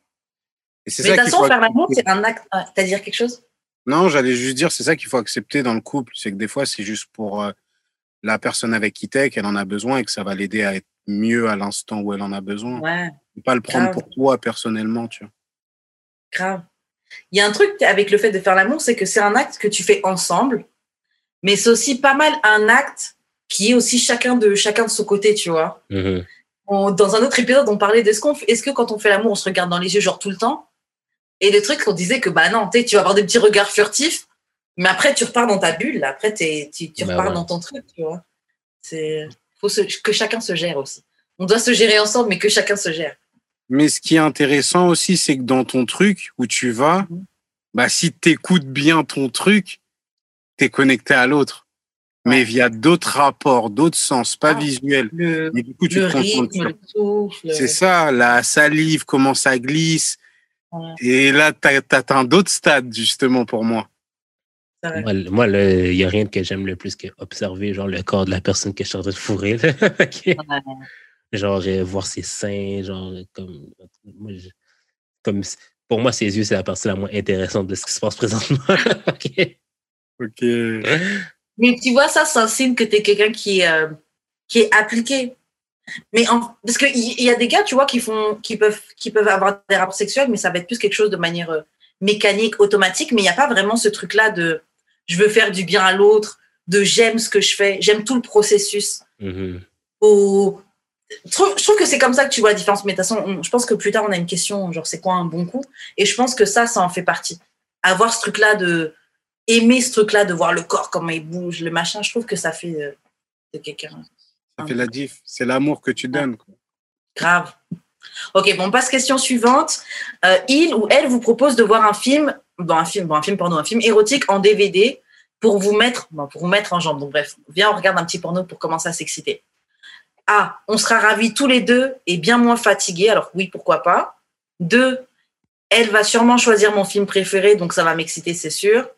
Et Mais de ça toute façon, faire l'amour, c'est un acte. T'as à dire quelque chose? Non, j'allais juste dire, c'est ça qu'il faut accepter dans le couple. C'est que des fois, c'est juste pour euh, la personne avec qui t'es qu'elle en a besoin et que ça va l'aider à être mieux à l'instant où elle en a besoin. Ouais. Et pas le prendre grave. pour toi personnellement, tu vois. Grave. Il y a un truc avec le fait de faire l'amour, c'est que c'est un acte que tu fais ensemble, mais c'est aussi pas mal un acte qui est aussi chacun de chacun de son côté, tu vois. Mhm. On- dans un autre épisode, on parlait de ce qu'on fait. Est-ce que quand on fait l'amour, on se regarde dans les yeux genre tout le temps? Et le truc, on disait que bah non, tu sais, tu vas avoir des petits regards furtifs, mais après tu repars dans ta bulle. là. Après, t'es- tu, tu Bah repars ouais. dans ton truc, tu vois. C'est faut se- que chacun se gère aussi. On doit se gérer ensemble, mais que chacun se gère. Mais ce qui est intéressant aussi, c'est que dans ton truc où tu vas, Mhm. bah, si tu écoutes bien ton truc, tu es connecté à l'autre. Mais via d'autres rapports, d'autres sens, pas Ah. visuels. Le, Mais du coup, tu le te concentres rythme, sur le souffle. C'est ça, la salive, comment ça glisse. Ouais. Et là, tu atteint d'autres stades, justement, pour moi. Moi, le- Moi, il n'y a rien que j'aime le plus que observer genre, le corps de la personne que je suis en train de fourrer. <laughs> Ouais. Genre, euh, voir ses seins, genre, comme. moi, je- comme pour moi, ses yeux, c'est la partie la moins intéressante de ce qui se passe présentement. <laughs> Ok? Ok. <laughs> Mais tu vois, ça, c'est un signe que tu es quelqu'un qui, est, euh, qui est appliqué. Mais en- parce qu'il y, y a des gars, tu vois, qui, font, qui, peuvent, qui peuvent avoir des rapports sexuels, mais ça va être plus quelque chose de manière euh, mécanique, automatique, mais il n'y a pas vraiment ce truc-là de je veux faire du bien à l'autre de j'aime ce que je fais, j'aime tout le processus. Mhm. Au- Je trouve, je trouve que c'est comme ça que tu vois la différence. Mais de toute façon, on- je pense que plus tard, on a une question, genre, c'est quoi un bon coup? Et je pense que ça, ça en fait partie. Avoir ce truc-là de. Aimer ce truc-là, de voir le corps, comment il bouge, le machin, je trouve que ça fait euh, de quelqu'un. Ça fait la diff. C'est l'amour que tu donnes. quoi. Grave. Ok, bon, on passe question suivante. Euh, il ou elle vous propose de voir un film, bon, un film, bon, un film porno, un film érotique en DVD pour vous mettre, bon, pour vous mettre en jambe. Donc bref, viens, on regarde un petit porno pour commencer à s'exciter. A, on sera ravis tous les deux et bien moins fatigués. Alors oui, pourquoi pas. Deux, elle va sûrement choisir mon film préféré, donc ça va m'exciter, c'est sûr.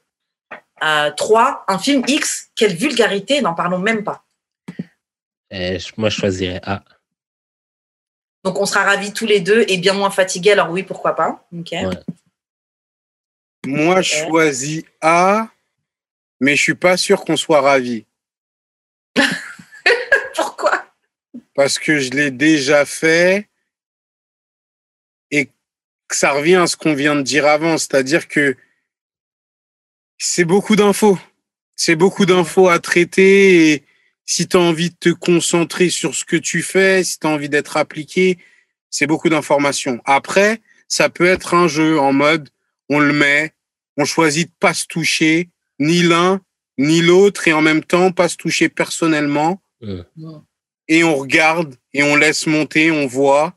Euh, trois, un film X, quelle vulgarité, n'en parlons même pas. Euh, je- moi, je choisirais A. Donc on sera ravis tous les deux et bien moins fatigués. Alors oui, pourquoi pas. Ouais. Moi, je choisis A, mais je suis pas sûr qu'on soit ravis. <laughs> Pourquoi? Parce que je l'ai déjà fait et que ça revient à ce qu'on vient de dire avant. C'est-à-dire que c'est beaucoup d'infos. C'est beaucoup d'infos à traiter et si tu as envie de te concentrer sur ce que tu fais, si tu as envie d'être appliqué, c'est beaucoup d'informations. Après, ça peut être un jeu en mode on le met, on choisit de pas se toucher, ni l'un ni l'autre, et en même temps pas se toucher personnellement, Mm. et on regarde et on laisse monter, on voit,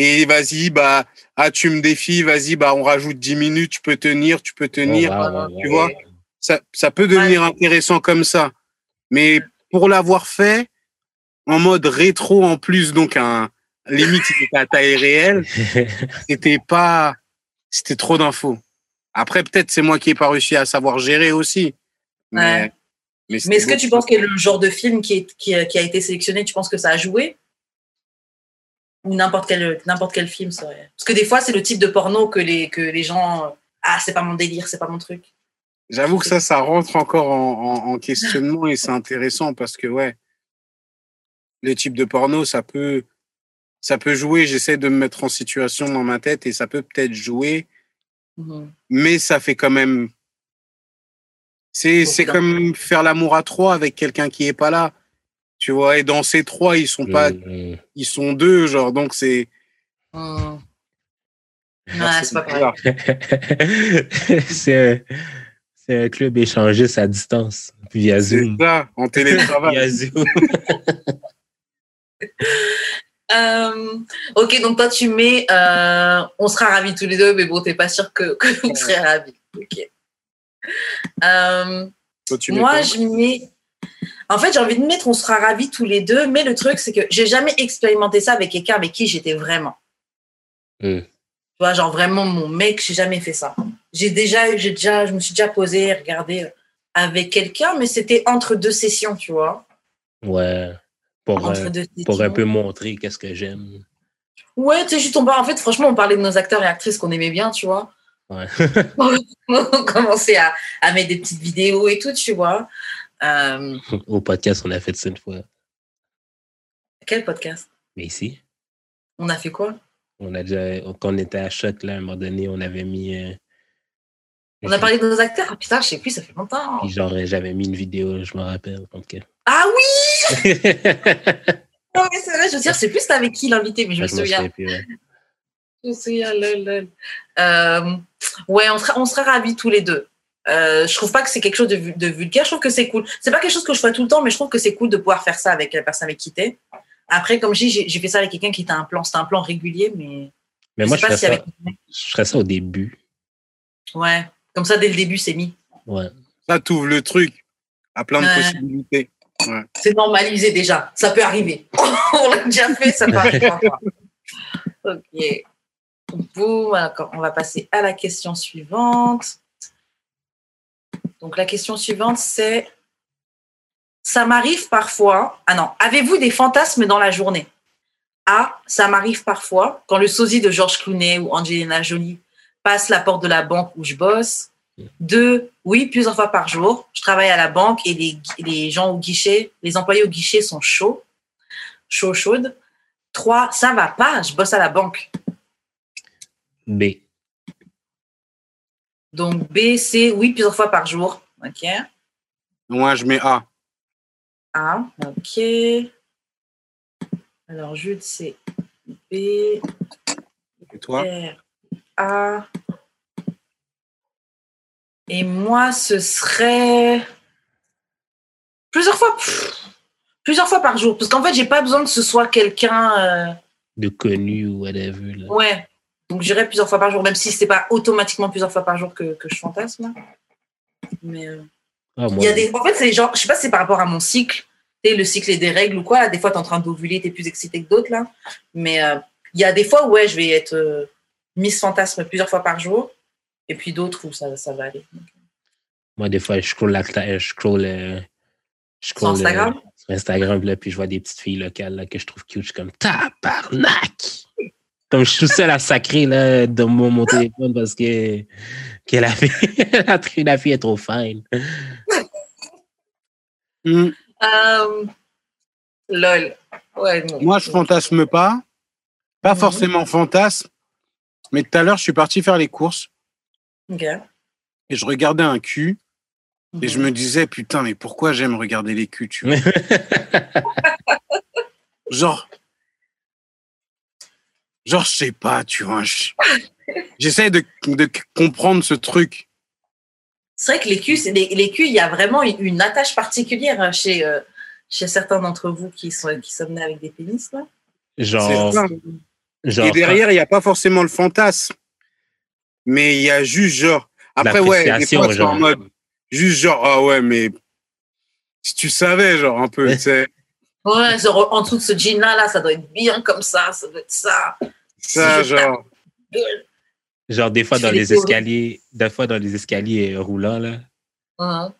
et vas-y, bah, ah, tu me défies, vas-y, bah, on rajoute 10 minutes, tu peux tenir, tu peux tenir. Tu vois? Ça, ça peut devenir intéressant comme ça. Mais pour l'avoir fait, en mode rétro en plus, donc un, limite, c'était à taille réelle, <laughs> c'était pas, c'était trop d'infos. Après, peut-être c'est moi qui ai pas réussi à savoir gérer aussi. Mais, Ouais. mais, est-ce que tu penses que le genre de film qui, est, qui a été sélectionné, tu penses que ça a joué? Ou n'importe quel, n'importe quel film serait Parce que des fois, c'est le type de porno que les, que les gens. euh, Ah, c'est pas mon délire, c'est pas mon truc. J'avoue que ça, ça rentre encore en, en- en questionnement et c'est intéressant parce que, ouais, le type de porno, ça peut, ça peut jouer. J'essaie de me mettre en situation dans ma tête et ça peut peut-être jouer, Mhm. mais ça fait quand même. C'est, c'est comme faire l'amour à trois avec quelqu'un qui est pas là. Tu vois, et dans ces trois, ils sont pas, Mm, mm. ils sont deux, genre, donc c'est. Ouais, c'est pas <laughs> c'est un, c'est un club échangiste à distance via C'est Zoom. ça, en <laughs> télétravail. Via Zoom. <laughs> Euh, ok, donc toi, tu mets. euh, on sera ravis tous les deux, mais bon, t'es pas sûr que, que vous serez ravis. Ok. Euh, Toi, tu mets Moi, je mets. En fait, j'ai envie de mettre on sera ravis tous les deux, mais le truc, c'est que j'ai jamais expérimenté ça avec quelqu'un avec qui j'étais vraiment. Mm. Tu vois, genre vraiment mon mec, j'ai jamais fait ça. J'ai déjà, j'ai déjà, je me suis déjà posée, regardé avec quelqu'un, mais c'était entre deux sessions, tu vois. Ouais. Pour, Entre euh, deux pour un peu montrer qu'est-ce que j'aime. Ouais, tu sais, je suis tombée. En fait, franchement, on parlait de nos acteurs et actrices qu'on aimait bien, tu vois. Ouais. <laughs> on commençait à, à mettre des petites vidéos et tout, tu vois. Euh, Au podcast, on a fait ça une fois. quel podcast? Mais ici, On a fait quoi? On a déjà, quand on était à Choc, là, à un moment donné, on avait mis. euh, On a parlé de nos acteurs. Ah, putain, je sais plus, ça fait longtemps. Puis genre, j'avais mis une vidéo, je me rappelle. Ah oui <laughs> Non, mais c'est vrai, je veux dire, sais plus avec qui l'invité, mais je me je m'en souviens. souviens plus, ouais. Je me souviens, lol, lol. Euh, ouais, on sera, on sera ravis tous les deux. Euh, je trouve pas que c'est quelque chose de, vu- de vulgaire, je trouve que c'est cool. C'est pas quelque chose que je fais tout le temps, mais je trouve que c'est cool de pouvoir faire ça avec la personne avec qui t'es. Après, comme je dis, j'ai fait ça avec quelqu'un qui était un plan, c'était un plan régulier, mais Mais je moi, sais je pas ferais, si ça, avec. je ferais ça au début. Ouais, comme ça, dès le début, c'est mis. Ouais. Ça t'ouvre le truc à plein de Ouais. possibilités. C'est normalisé déjà. Ça peut arriver. <laughs> on l'a déjà fait, ça peut arriver encore. <laughs> Ok. Boum. On va passer à la question suivante. Donc la question suivante, c'est ça m'arrive parfois. Ah non, avez-vous des fantasmes dans la journée? A. Ça m'arrive parfois quand le sosie de George Clooney ou Angelina Jolie passe la porte de la banque où je bosse. Deux, oui, plusieurs fois par jour. Je travaille à la banque et les, les gens au guichet, les employés au guichet sont chauds, chauds, chaudes. Trois, ça va pas, je bosse à la banque. B. Donc B, C, oui, plusieurs fois par jour. OK. Moi, je mets A. A, ok. Alors, Jude, c'est B, Et toi R, A. Et moi, ce serait plusieurs fois, pff, plusieurs fois par jour. Parce qu'en fait, j'ai pas besoin que ce soit quelqu'un. euh, De connu ou whatever. Là. Ouais. Donc, j'irai plusieurs fois par jour, même si c'est pas automatiquement plusieurs fois par jour que, que je fantasme. Mais euh, Ah, il y a des. En fait, c'est genre, je sais pas si c'est par rapport à mon cycle. Sais, le cycle et des règles ou quoi. Des fois, tu es en train d'ovuler, tu es plus excité que d'autres. là. Mais euh, il y a des fois où, ouais, je vais être euh, Miss Fantasme plusieurs fois par jour. Et puis d'autres où ça, ça va aller. moi, des fois, je scroll, la, je scroll, euh, je scroll, Instagram? sur Instagram, là, puis je vois des petites filles locales là, que je trouve cute. Je suis comme tabarnak! Comme je suis tout seul à sacrer là, de mon, mon téléphone parce que, que la, fille, <laughs> la, fille est trop fine. Hmm. Euh, lol. Ouais, non. Moi, je fantasme pas. Pas Mhm. forcément fantasme. Mais tout à l'heure, je suis parti faire les courses et je regardais un cul et je Mhm. me disais, putain, mais pourquoi j'aime regarder les culs, tu vois? <laughs> Genre, genre, je sais pas, tu vois. je- <laughs> J'essaie de, de comprendre ce truc. C'est vrai que les culs, les culs, il y a vraiment une, attache particulière hein, chez, euh, chez certains d'entre vous qui sont, qui sont nés avec des pénis. Là. Genre, ça. genre et derrière, il n'y a pas forcément le fantasme. Mais il y a juste genre. Après, ouais, des L'appréciation, fois, c'est en genre. mode. Juste genre, ah ouais, mais. Si tu savais, genre, un peu, tu sais. Ouais, genre, en dessous de ce jean-là, là, ça doit être bien comme ça, ça doit être ça. Ça, je genre. <laughs> Genre, des fois, dans les escaliers, des fois, dans les escaliers euh, roulants, là, Hein.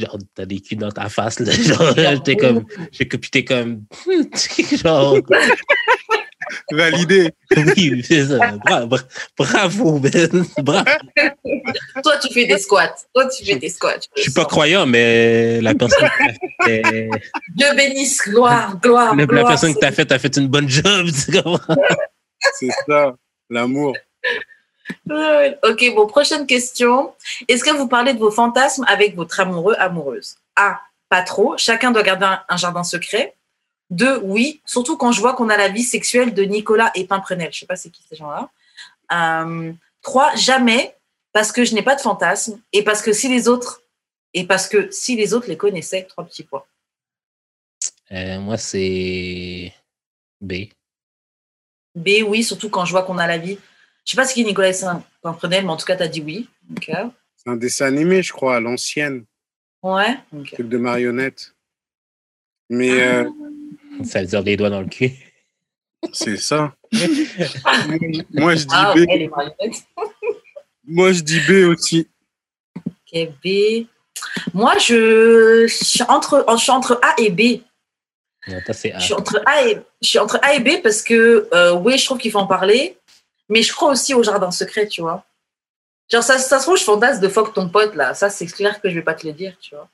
genre, t'as des culs dans ta face, là. <laughs> Genre, t'es comme, j'ai que, t'es comme, <laughs> genre, Validé. oui, c'est ça. Bra- bra- bravo, Ben. Bravo. Toi, tu fais des squats. Toi, tu fais des squats. Je suis pas croyant, mais la personne t'a fait, Dieu bénisse, gloire, gloire, la, la gloire. personne qui t'a fait, a fait une bonne job, tu comprends? C'est ça, l'amour. <laughs> Ok, bon, prochaine question. Est-ce que vous parlez de vos fantasmes avec votre amoureux, amoureuse? A. Pas trop. Chacun doit garder un, un jardin secret. Deux, oui. Surtout quand je vois qu'on a la vie sexuelle de Nicolas et Pimprenel. Je sais pas c'est qui ces gens-là. Euh, trois, jamais. Parce que je n'ai pas de fantasme. Et parce que si les autres, et parce que si les autres les connaissaient, trois petits points. Euh, moi, c'est B. B, oui, surtout quand je vois qu'on a la vie. Je sais pas ce qui est Nicolas et Pimprenel, mais en tout cas, tu as dit oui. Ok. C'est un dessin animé, je crois, à l'ancienne, Ouais. Ok. truc de marionnette. Mais euh, Ça veut dire des doigts dans le cul. c'est ça. <laughs> Moi, je dis Ah, B. ouais, les. <laughs> Moi, je dis B aussi. Ok, B. Moi, je, je suis entre, je suis entre A et B. Non, toi, c'est A. Je suis entre A et, je suis entre A et B parce que, euh, oui, je trouve qu'il faut en parler, mais je crois aussi au jardin secret, tu vois. Genre, ça, ça se trouve, je fantasme de fuck ton pote, là. Ça, c'est clair que je vais pas te le dire, tu vois.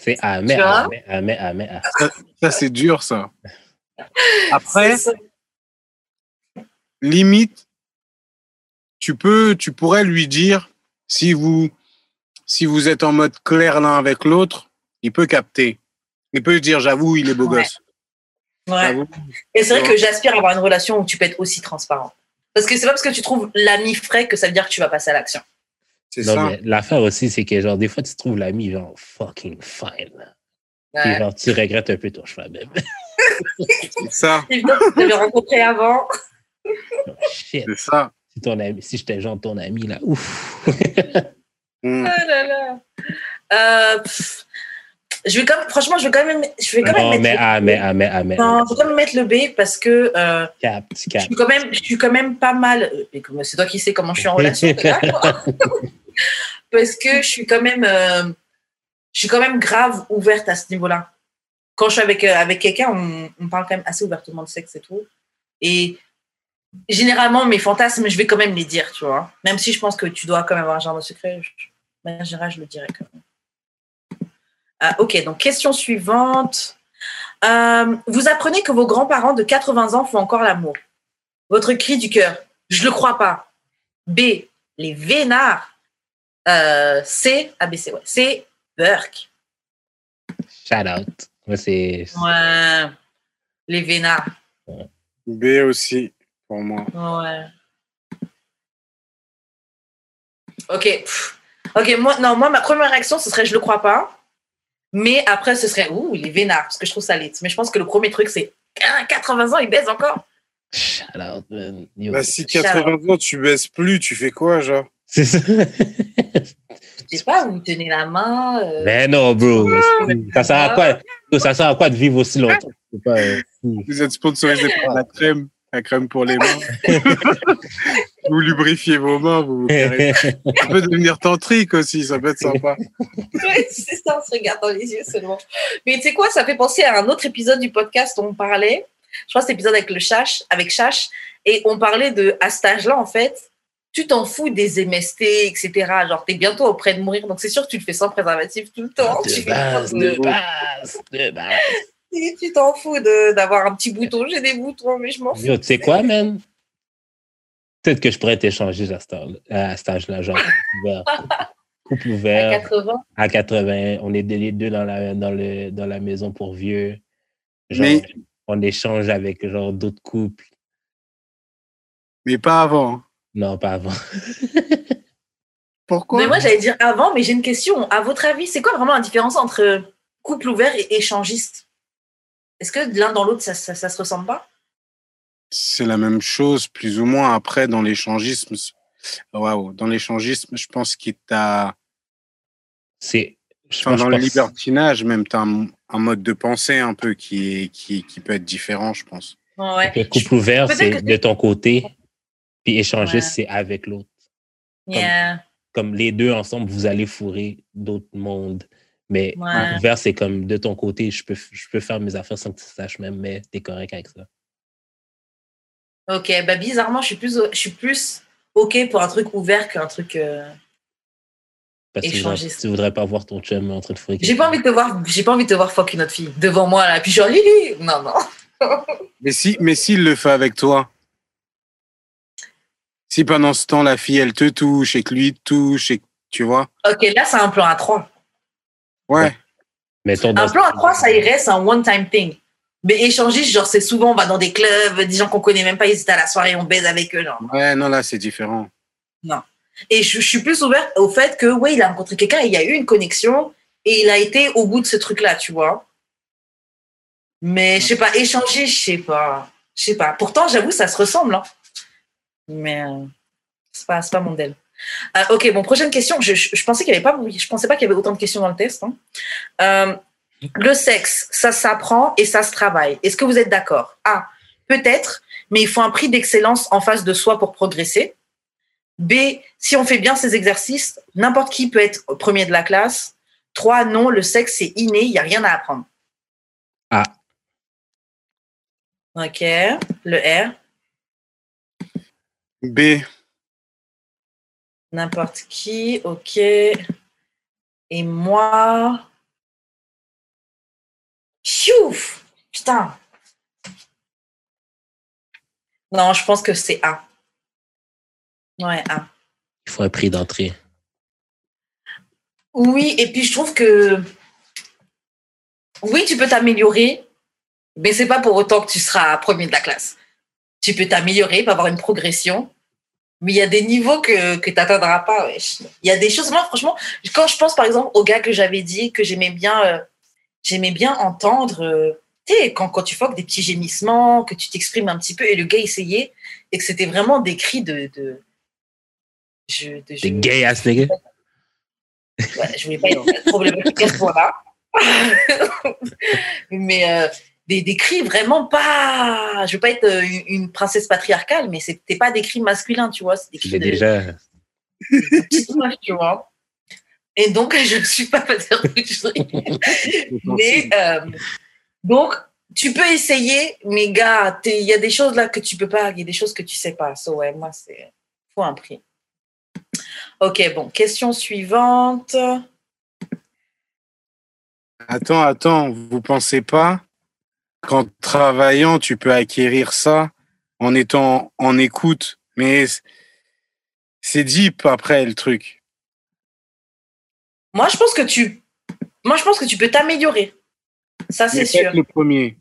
C'est A, mais A, mais A, mais A, mais A. Ça, c'est dur, ça. <laughs> Après, ça. limite, tu peux, tu pourrais lui dire si vous, si vous êtes en mode clair l'un avec l'autre, il peut capter. Il peut dire, j'avoue, il est beau Ouais. gosse. Ouais. Et c'est vrai Ouais. que j'aspire à avoir une relation où tu peux être aussi transparent. Parce que c'est pas parce que tu trouves l'ami frais que ça veut dire que tu vas passer à l'action. C'est Non, ça. mais l'affaire aussi, c'est que, genre, des fois, tu trouves l'ami, genre, fucking fine. Ouais. genre, tu regrettes un peu ton choix, même. <laughs> C'est ça. <laughs> Évidemment, tu rencontré avant. Shit. C'est ça. Si, ton ami, si j'étais genre ton ami, là, ouf. Mm. Ah là là. Euh, pff, je vais quand même, franchement, je vais quand même, je vais quand même Non, mettre mais le A, B. mais A, mais A, mais Non, A. je vais quand même mettre le B parce que euh, Cap, je suis quand même, je suis quand même pas mal. euh, C'est toi qui sais comment je suis en relation. là, <laughs> parce que je suis quand même, euh, je suis quand même grave ouverte à ce niveau-là. Quand je suis avec euh, avec quelqu'un, on, on parle quand même assez ouvertement de sexe et tout. Et généralement, mes fantasmes, je vais quand même les dire, tu vois. Même si je pense que tu dois quand même avoir un genre de secret, je, générale, je le dirais quand même. Ah, ok, donc question suivante. Euh, vous apprenez que vos grands-parents de 80 ans font encore l'amour. Votre cri du cœur, je le crois pas. B, les vénards. Euh, C, ABC, ouais. C, Burke. Shout out. Moi, c'est. Ouais. Les vénards. B aussi, pour moi. Ouais. Ok. pff. Ok, moi, non, moi, ma première réaction, ce serait je le crois pas. Mais après, ce serait ouh, les vénards, parce que je trouve ça lit. Mais je pense que le premier truc, c'est Ah, 80 ans, il baise encore. Yo. Bah, si 80 ans, tu baisses plus, tu fais quoi, genre? C'est ça. Je sais pas, vous me tenez la main. euh, Mais non, bro. Ça sert à quoi, ça sert à quoi de vivre aussi longtemps? Pas, euh. Vous êtes sponsorisé par la crème, la crème pour les mains. <laughs> vous lubrifiez vos mains, vous. vous. <laughs> Ça peut devenir tantrique aussi, ça peut être sympa. <laughs> Ouais, c'est ça, on se regarde dans les yeux seulement. Mais tu sais quoi, ça fait penser à un autre épisode du podcast dont on parlait. Je crois que c'est l'épisode avec le Chash, avec Chash, et on parlait de à cet âge-là, en fait, tu t'en fous des MST, etc. Genre, t'es bientôt auprès de mourir, donc c'est sûr que tu le fais sans préservatif tout le temps. Tu De fais base, pas de base, de base. Et tu t'en fous de- d'avoir un petit bouton. J'ai des boutons, mais je m'en fous. Tu sais quoi, man? Peut-être que je pourrais t'échanger à cet âge- à cet âge-là, genre, <laughs> couple ouvert. Couple À ouvert, 80. à 80, on est les deux dans la, dans le, dans la maison pour vieux. Genre, Mais- on échange avec genre d'autres couples. Mais pas avant. hein. Non, pas avant. <laughs> Pourquoi? Mais moi, j'allais dire avant, mais j'ai une question. À votre avis, c'est quoi vraiment la différence entre couple ouvert et échangiste? Est-ce que l'un dans l'autre, ça, ça, ça se ressemble pas? C'est la même chose, plus ou moins. Après, dans l'échangisme, waouh, dans l'échangisme, je pense qu'il t'a, C'est. Enfin, dans le pense- libertinage, même, t'as un, un mode de pensée un peu qui est, qui, qui peut être différent, je pense. Ouais. que couple ouvert, c'est que de ton côté, puis échanger, Ouais. c'est avec l'autre. Yeah. Comme les deux ensemble, vous allez fourrer d'autres mondes. Mais Ouais. couple ouvert, c'est comme de ton côté, je peux, je peux faire mes affaires sans que tu saches même, mais t'es correct avec ça. Ok, bah bizarrement, je suis plus, je suis plus ok pour un truc ouvert qu'un truc. euh, Parce que tu voudrais pas voir ton chum en train de fourrer. J'ai pas envie de te voir, j'ai pas envie de te voir fuck une autre fille devant moi là, puis genre Lily. Non non. <laughs> Mais si, mais s'il le fait avec toi, si pendant ce temps, la fille, elle te touche et que lui te touche et que, tu vois, Ok, là c'est un plan à trois. ouais. Mettons Un plan à trois, ça irait, c'est un one time thing. Mais échangiste, genre c'est souvent on va dans des clubs, des gens qu'on connaît même pas, ils étaient à la soirée, on baise avec eux genre. Ouais, non, là, c'est différent. Et je, je suis plus ouverte au fait que oui, il a rencontré quelqu'un, il y a eu une connexion et il a été au bout de ce truc là, tu vois. Mais je sais pas, échanger, je sais pas. Je sais pas. Pourtant, j'avoue, ça se ressemble. Hein. Mais euh, c'est pas, pas mon del. Euh, ok, bon, prochaine question. Je, je, je pensais qu'il y avait pas, je pensais pas qu'il y avait autant de questions dans le test. hein. Euh, le sexe, ça s'apprend et ça se travaille. Est-ce que vous êtes d'accord? A. Peut-être, mais il faut un prix d'excellence en face de soi pour progresser. B. Si on fait bien ces exercices, n'importe qui peut être premier de la classe. 3. Non, le sexe, c'est inné, il n'y a rien à apprendre. A. Ok, le R. B, N'importe qui, ok. Et moi. Chouf Putain Non, je pense que c'est A. Ouais, A. Il faut un prix d'entrée. Oui, et puis je trouve que. Oui, tu peux t'améliorer, mais c'est pas pour autant que tu seras premier de la classe. Tu peux t'améliorer, pas avoir une progression, mais il y a des niveaux que, que tu n'atteindras pas. Il y a des choses, moi, franchement, quand je pense par exemple au gars que j'avais dit que j'aimais bien, euh, j'aimais bien entendre, euh, tu sais, quand, quand tu foques des petits gémissements, que tu t'exprimes un petit peu, et le gars essayait, et que c'était vraiment des cris de. de je, de- je- gay ass nigga. Ouais, je voulais pas être problématique à ce point-là. <laughs> mais euh, des, des cris vraiment pas. Je veux pas être euh, une, une princesse patriarcale, mais c'était pas des cris masculins, tu vois. De déjà. de tu vois. Et donc, <laughs> je ne suis pas patriarcale. <laughs> mais euh, donc, tu peux essayer, mais gars, il y a des choses là que tu peux pas, il y a des choses que tu sais pas. So, ouais, moi, c'est. faut un prix. Ok, bon, question suivante. Attends, attends, vous pensez pas qu'en travaillant, tu peux acquérir ça en étant en écoute, mais c'est deep après le truc. Moi, je pense que tu, moi, je pense que tu peux t'améliorer. Ça, c'est sûr. le premier.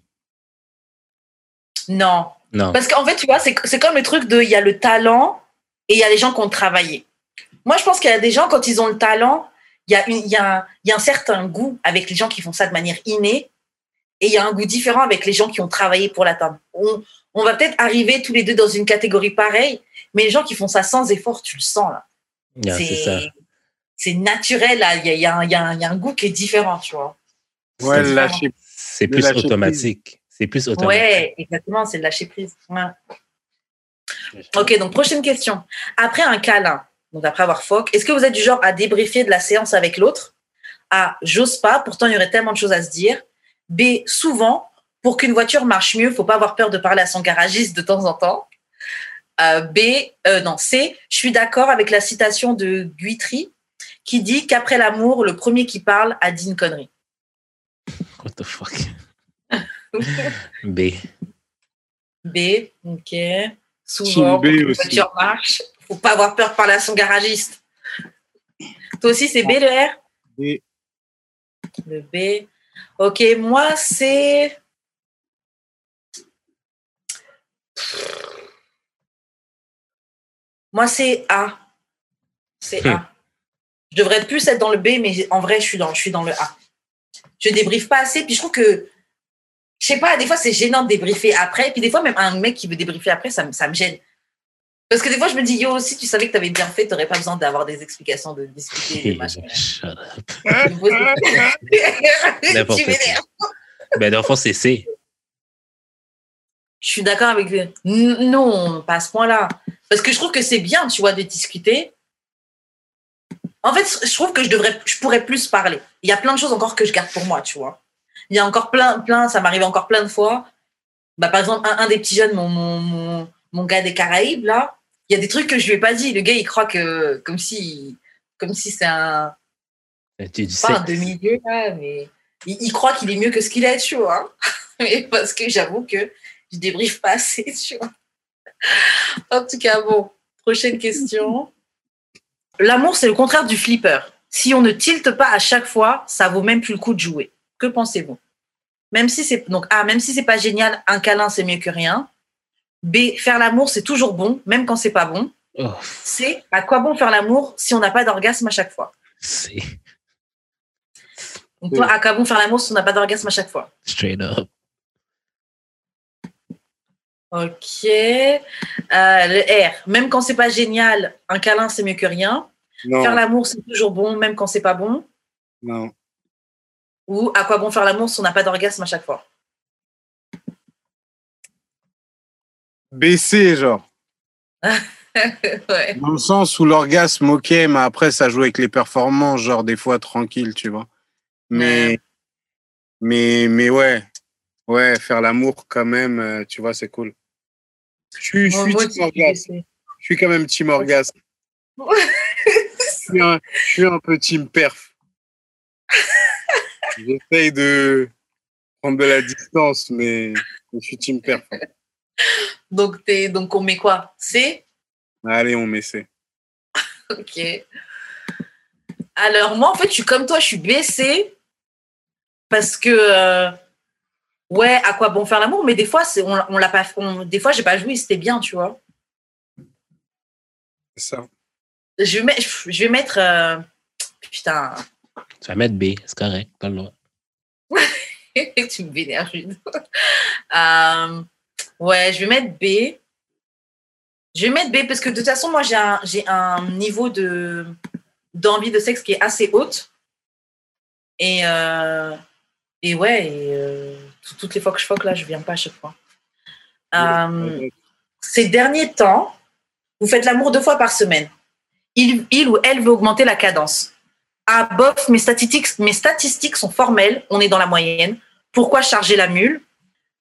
Non. Non. Parce qu'en fait, tu vois, c'est c'est comme le truc de il y a le talent et il y a les gens qui ont travaillé. Moi, je pense qu'il y a des gens, quand ils ont le talent, il y, a une- il y, a un- il y a un certain goût avec les gens qui font ça de manière innée et il y a un goût différent avec les gens qui ont travaillé pour l'atteindre. On, on va peut-être arriver tous les deux dans une catégorie pareille, mais les gens qui font ça sans effort, tu le sens là. Yeah, c'est ça. C'est naturel. Il y a, il y a un- il y a un- il y a un goût qui est différent, tu vois. Ouais, C'est- lâcher. C'est plus lâcher automatique. C'est plus automatique. Ouais, exactement, c'est de lâcher prise. Ouais. Ok, donc prochaine question. Après un câlin, donc après avoir foc, est-ce que vous êtes du genre à débriefer de la séance avec l'autre? A. J'ose pas, pourtant il y aurait tellement de choses à se dire. B. Souvent, pour qu'une voiture marche mieux, faut pas avoir peur de parler à son garagiste de temps en temps. Euh, B. euh, non, C. Je suis d'accord avec la citation de Guitry qui dit qu'après l'amour, le premier qui parle a dit une connerie. What the fuck? <laughs> B. B. Ok. Souvent, B qu'une aussi. voiture marche, faut pas avoir peur de parler à son garagiste. Toi aussi, c'est B le R? B. Le B. Ok, moi, c'est. Moi, c'est A. C'est A. Je devrais plus être dans le B, mais en vrai, je suis dans, je suis dans le A. Je débriefe pas assez, puis je trouve que. Je sais pas, des fois, c'est gênant de débriefer après, puis des fois, même un mec qui veut débriefer après, ça, me- ça me gêne. Parce que des fois, je me dis, yo, si tu savais que tu avais bien fait, tu n'aurais pas besoin d'avoir des explications, de discuter. <laughs> Shut up. <laughs> <laughs> tu m'énerves. Ben, dans le fond, c'est C. Je suis d'accord avec Non, pas à ce point-là. Parce que je trouve que c'est bien, tu vois, de discuter. En fait, je trouve que je devrais, je pourrais plus parler. Il y a plein de choses encore que je garde pour moi, tu vois. Il y a encore plein, plein, ça m'arrive encore plein de fois. Bah, par exemple, un, un des petits jeunes, mon, mon, mon, mon gars des Caraïbes, là, il y a des trucs que je lui ai pas dit. Le gars, il croit que, comme si, comme si c'est un, Tu pas un demi-dieu, mais il, il croit qu'il est mieux que ce qu'il est, tu vois. <laughs> Mais parce que j'avoue que je débriefe pas assez, tu vois. En tout cas, bon, prochaine question. L'amour, c'est le contraire du flipper. Si on ne tilte pas à chaque fois, ça vaut même plus le coup de jouer. Que pensez-vous? Même si c'est donc A, même si c'est pas génial, un câlin c'est mieux que rien. B, faire l'amour c'est toujours bon, même quand c'est pas bon. Oh, C, à quoi bon faire l'amour si on n'a pas d'orgasme à chaque fois? C. Donc toi, à quoi bon faire l'amour si on n'a pas d'orgasme à chaque fois? Straight up. Ok. Euh, le R. Même quand c'est pas génial, un câlin c'est mieux que rien. Non, Faire l'amour c'est toujours bon, même quand c'est pas bon. non. Ou à quoi bon faire l'amour si on n'a pas d'orgasme à chaque fois? Baisser, genre. <laughs> Ouais. Dans le sens où l'orgasme, ok, mais après, ça joue avec les performances, genre des fois tranquille, tu vois. Mais, Ouais. mais, mais ouais. Ouais, faire l'amour quand même, euh, tu vois, c'est cool. Je suis, je suis moi team Je suis quand même team orgasme. <laughs> Je suis un, je suis un peu team perf. J'essaye de prendre de la distance, mais je suis team perf. donc, t'es- donc on met quoi? C? Allez, on met C. Ok. Alors moi, en fait, je suis comme toi, je suis baissée parce que euh, ouais, à quoi bon faire l'amour? Mais des fois, c'est on, on l'a pas. on- des fois, j'ai pas joué, c'était bien, tu vois. C'est ça. Je vais mettre, je vais mettre euh, putain. Tu vas mettre B, c'est correct, pas le droit. <laughs> tu me vénères, Jude. <laughs> Euh, ouais, je vais mettre B. Je vais mettre B parce que de toute façon, moi, j'ai un, j'ai un niveau de d'envie de sexe qui est assez haute. Et, euh, et ouais, et, euh, tout- toutes les fois que je foque, là, je viens pas à chaque fois. Euh, ces derniers temps, vous faites l'amour deux fois par semaine. Il, il ou elle veut augmenter la cadence. Ah, bof, mes statistiques, mes statistiques sont formelles, on est dans la moyenne. Pourquoi charger la mule?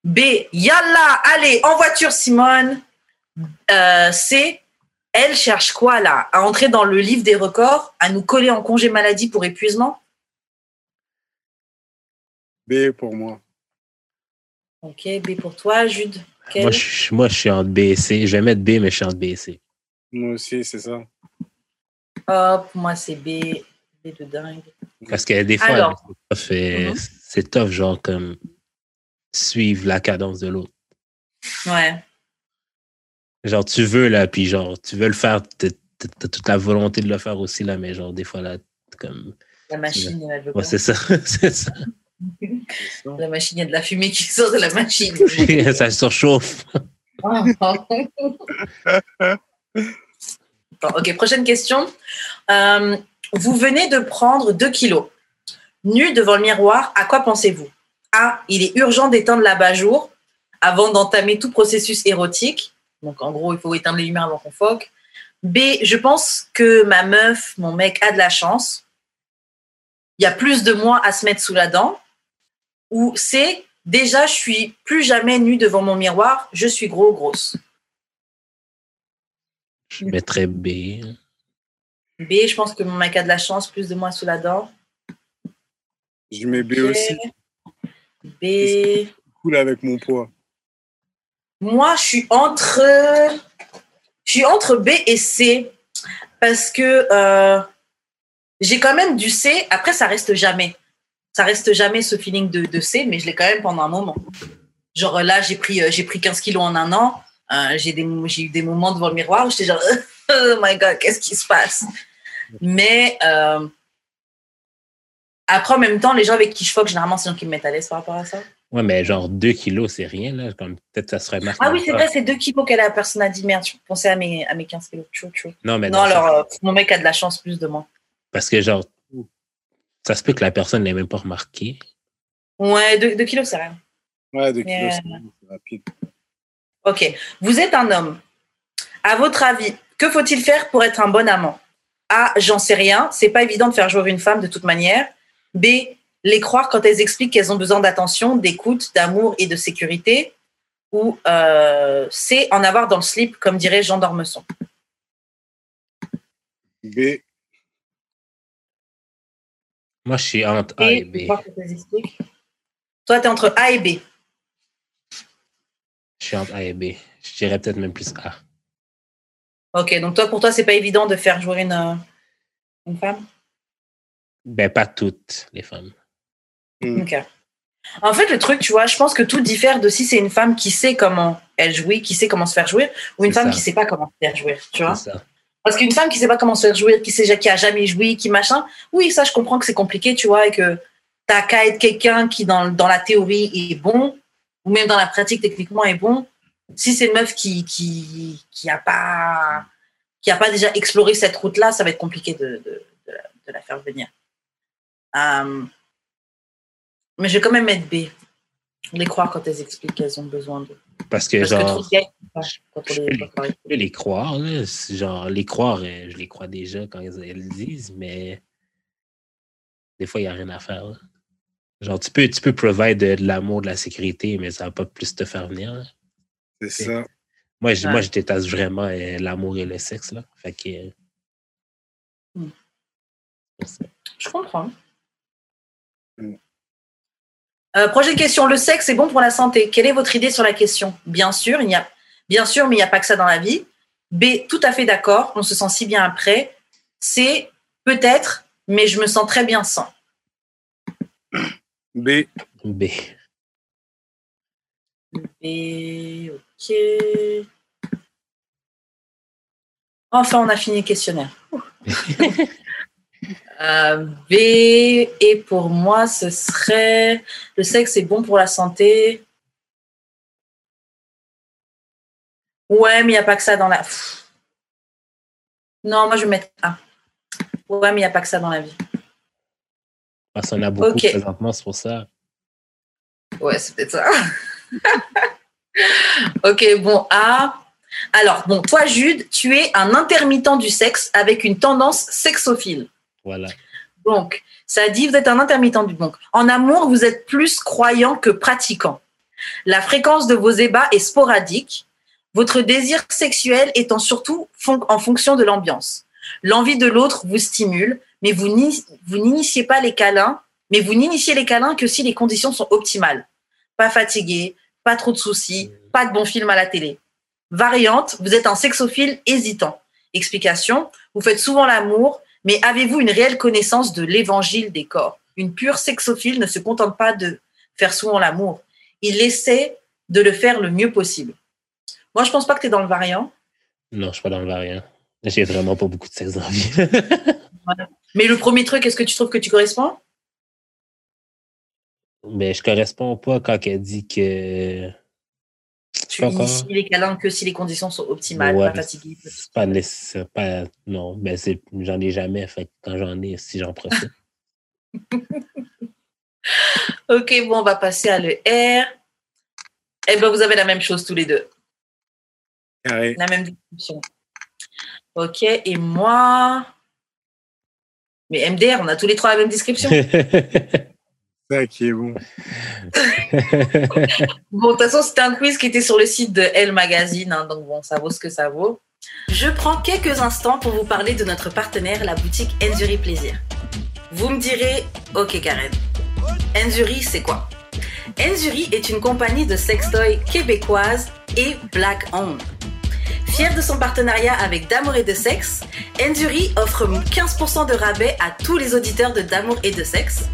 B, yalla, allez, en voiture, Simone. Euh, C, elle cherche quoi là? À entrer dans le livre des records, à nous coller en congé maladie pour épuisement? B pour moi. Ok, B pour toi, Jude. Quel? Moi je, moi, je suis entre B et C. Je vais mettre B, mais je suis entre B et C. Moi aussi, c'est ça. Hop, moi c'est B. B de dingue. Parce que des fois, Alors. c'est tough, c'est tough, genre, comme suivre la cadence de l'autre. Ouais. Genre, tu veux, là, puis genre, tu veux le faire, t'as toute la volonté de le faire aussi, là, mais genre, des fois, là, comme. La machine, elle veut Ouais, c'est ça, <laughs> c'est ça. <laughs> La machine, il y a de la fumée qui sort de la machine. <laughs> ça surchauffe. Ok, prochaine question. Euh, vous venez de prendre 2 kilos. Nu devant le miroir, à quoi pensez-vous? A. Il est urgent d'éteindre l'abat-jour avant d'entamer tout processus érotique. Donc, en gros, il faut éteindre les lumières avant qu'on foque. B. Je pense que ma meuf, mon mec, a de la chance. Il y a plus de moi à se mettre sous la dent. Ou C. Déjà, je suis plus jamais nu devant mon miroir. Je suis gros, grosse. Je mettrais B. B. Je pense que mon mec a de la chance, plus de moi sous la dent. Je mets B aussi. B. Cool avec mon poids? Moi, je suis entre, je suis entre B et C parce que euh, j'ai quand même du C. Après, ça reste jamais. Ça reste jamais ce feeling de, de C, mais je l'ai quand même pendant un moment. Genre là, j'ai pris, euh, j'ai pris 15 kilos en un an. Euh, j'ai des, j'ai eu des moments devant le miroir où j'étais genre, <laughs> oh my god, qu'est-ce qui se passe? Mais euh, après, en même temps, les gens avec qui je fuck, généralement, c'est les gens qui me mettent à l'aise par rapport à ça. Ouais, mais genre 2 kilos, c'est rien, là. Comme peut-être ça serait marqué. Ah oui, c'est vrai, c'est 2 kilos qu'elle a. Personne a dit merde. Je pensais à mes, à mes 15 kilos. Chou, chou. Non, mais Non, alors, euh, mon mec a de la chance plus de moi. Parce que, genre, ça se peut que la personne l'ait même pas remarqué. Ouais, 2 kilos, c'est rien. Ouais, de Yeah. kilos, c'est- c'est rapide. Ok. Vous êtes un homme. À votre avis, que faut-il faire pour être un bon amant? A. J'en sais rien. C'est pas évident de faire jouer une femme de toute manière. B. Les croire quand elles expliquent qu'elles ont besoin d'attention, d'écoute, d'amour et de sécurité. Ou euh, C. En avoir dans le slip, comme dirait Jean d'Ormesson. B. Moi, je suis entre A et B. Toi, tu es entre A et B. Je suis entre A et B. Je dirais peut-être même plus A. Ok, donc toi, pour toi, c'est pas évident de faire jouer une, euh, une femme? Ben, pas toutes les femmes. Mm. Ok. En fait, le truc, tu vois, je pense que tout diffère de si c'est une femme qui sait comment elle jouit, qui sait comment se faire jouir, ou une femme ça. qui sait pas comment se faire jouir, tu vois? C'est ça. Parce qu'une femme qui sait pas comment se faire jouir, qui sait qui a jamais joui, qui machin, oui, ça, je comprends que c'est compliqué, tu vois, et que t'as qu'à être quelqu'un qui, dans, dans la théorie, est bon, ou même dans la pratique, techniquement, est bon. Si c'est une meuf qui qui qui a pas qui a pas déjà exploré cette route-là, ça va être compliqué de, de, de la, de la faire venir. Euh, mais je vais quand même mettre B. Les croire quand elles expliquent qu'elles ont besoin de. Parce que, Parce genre, je les- peux les- je peux les croire, là. Genre, les croire, euh, je les crois déjà quand elles, elles le disent, mais des fois, il n'y a rien à faire. là. Genre, tu peux, tu peux provide de, de l'amour, de la sécurité, mais ça va pas plus te faire venir. C'est ça. Moi, je, Ouais. moi, je déteste vraiment euh, l'amour et le sexe. Là. Fait que, euh, Hmm. Je comprends. Mm. Euh, prochaine question. Le sexe est bon pour la santé. Quelle est votre idée sur la question? Bien sûr, il y a, bien sûr, mais il n'y a pas que ça dans la vie. B, tout à fait d'accord. On se sent si bien après. C, peut-être, mais je me sens très bien sans. <clears throat> B. B. B, ok. Enfin, on a fini le questionnaire. <laughs> Euh, B, et pour moi, ce serait le sexe est bon pour la santé. Ouais, mais il n'y a pas que ça dans la. Non, moi je vais mettre A. Ouais, mais il n'y a pas que ça dans la vie. Parce qu'on a beaucoup Ok. présentement, c'est pour ça. Ouais, c'est peut-être ça. <laughs> ok, bon, A. Alors, bon, toi, Jude, tu es un intermittent du sexe avec une tendance sexophile. Voilà. Donc, ça dit, vous êtes un intermittent du donc. En amour, vous êtes plus croyant que pratiquant. La fréquence de vos ébats est sporadique. Votre désir sexuel étant surtout fon- en fonction de l'ambiance. L'envie de l'autre vous stimule, mais vous ni- vous n'initiez pas les câlins, mais vous n'initiez les câlins que si les conditions sont optimales. Pas fatigué, pas trop de soucis, pas de bons films à la télé. Variante, vous êtes un sexophile hésitant. Explication, vous faites souvent l'amour, mais avez-vous une réelle connaissance de l'évangile des corps? Une pure sexophile ne se contente pas de faire souvent l'amour. Il essaie de le faire le mieux possible. Moi, je pense pas que tu es dans le variant. Non, je suis pas dans le variant. J'ai vraiment pas beaucoup de sexe dans la vie. <laughs> Mais le premier truc, est-ce que tu trouves que tu corresponds? Mais je corresponds pas quand elle dit que. Tu inities les câlins que si les conditions sont optimales, pas fatigué. Pas, pas, non, ben j'en ai jamais. Fait quand j'en ai, si j'en profite. <laughs> ok, bon, on va passer à le R. Eh bien, vous avez la même chose tous les deux. La même description. Ok, et moi. Mais MDR, on a tous les trois la même description. <laughs> Ça qui est bon. <laughs> bon, de toute façon, c'était un quiz qui était sur le site de Elle Magazine, hein, donc bon, ça vaut ce que ça vaut. Je prends quelques instants pour vous parler de notre partenaire, la boutique Enzuri Plaisir. Vous me direz, ok Karen, Enzuri, c'est quoi? Enzuri est une compagnie de sextoy québécoise et black owned. Fier de son partenariat avec D'amour et de sexe, Enzuri offre 15% de rabais à tous les auditeurs de D'amour et de sexe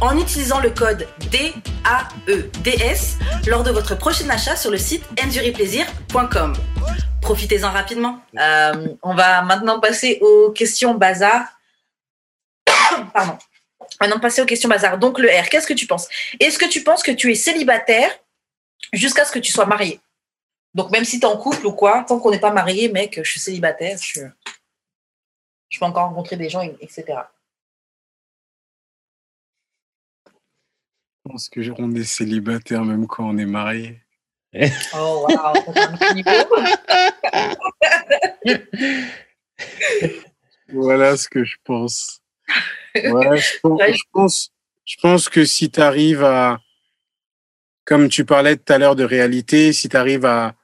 en utilisant le code DAEDS lors de votre prochain achat sur le site enzuriplaisir.com. Profitez-en rapidement. Euh, on va maintenant passer aux questions bazar. <coughs> Pardon. Maintenant passer aux questions bazar. Donc le R, qu'est-ce que tu penses? Est-ce que tu penses que tu es célibataire jusqu'à ce que tu sois marié? Donc, même si tu es en couple ou quoi, tant qu'on n'est pas marié, mec, je suis célibataire, je, je peux encore rencontrer des gens, etc. Je pense qu'on est célibataire même quand on est marié. Oh, waouh, <laughs> Voilà ce que je pense. Ouais, je, pense, je, pense, je pense que si tu arrives à, comme tu parlais tout à l'heure de réalité, si tu arrives à,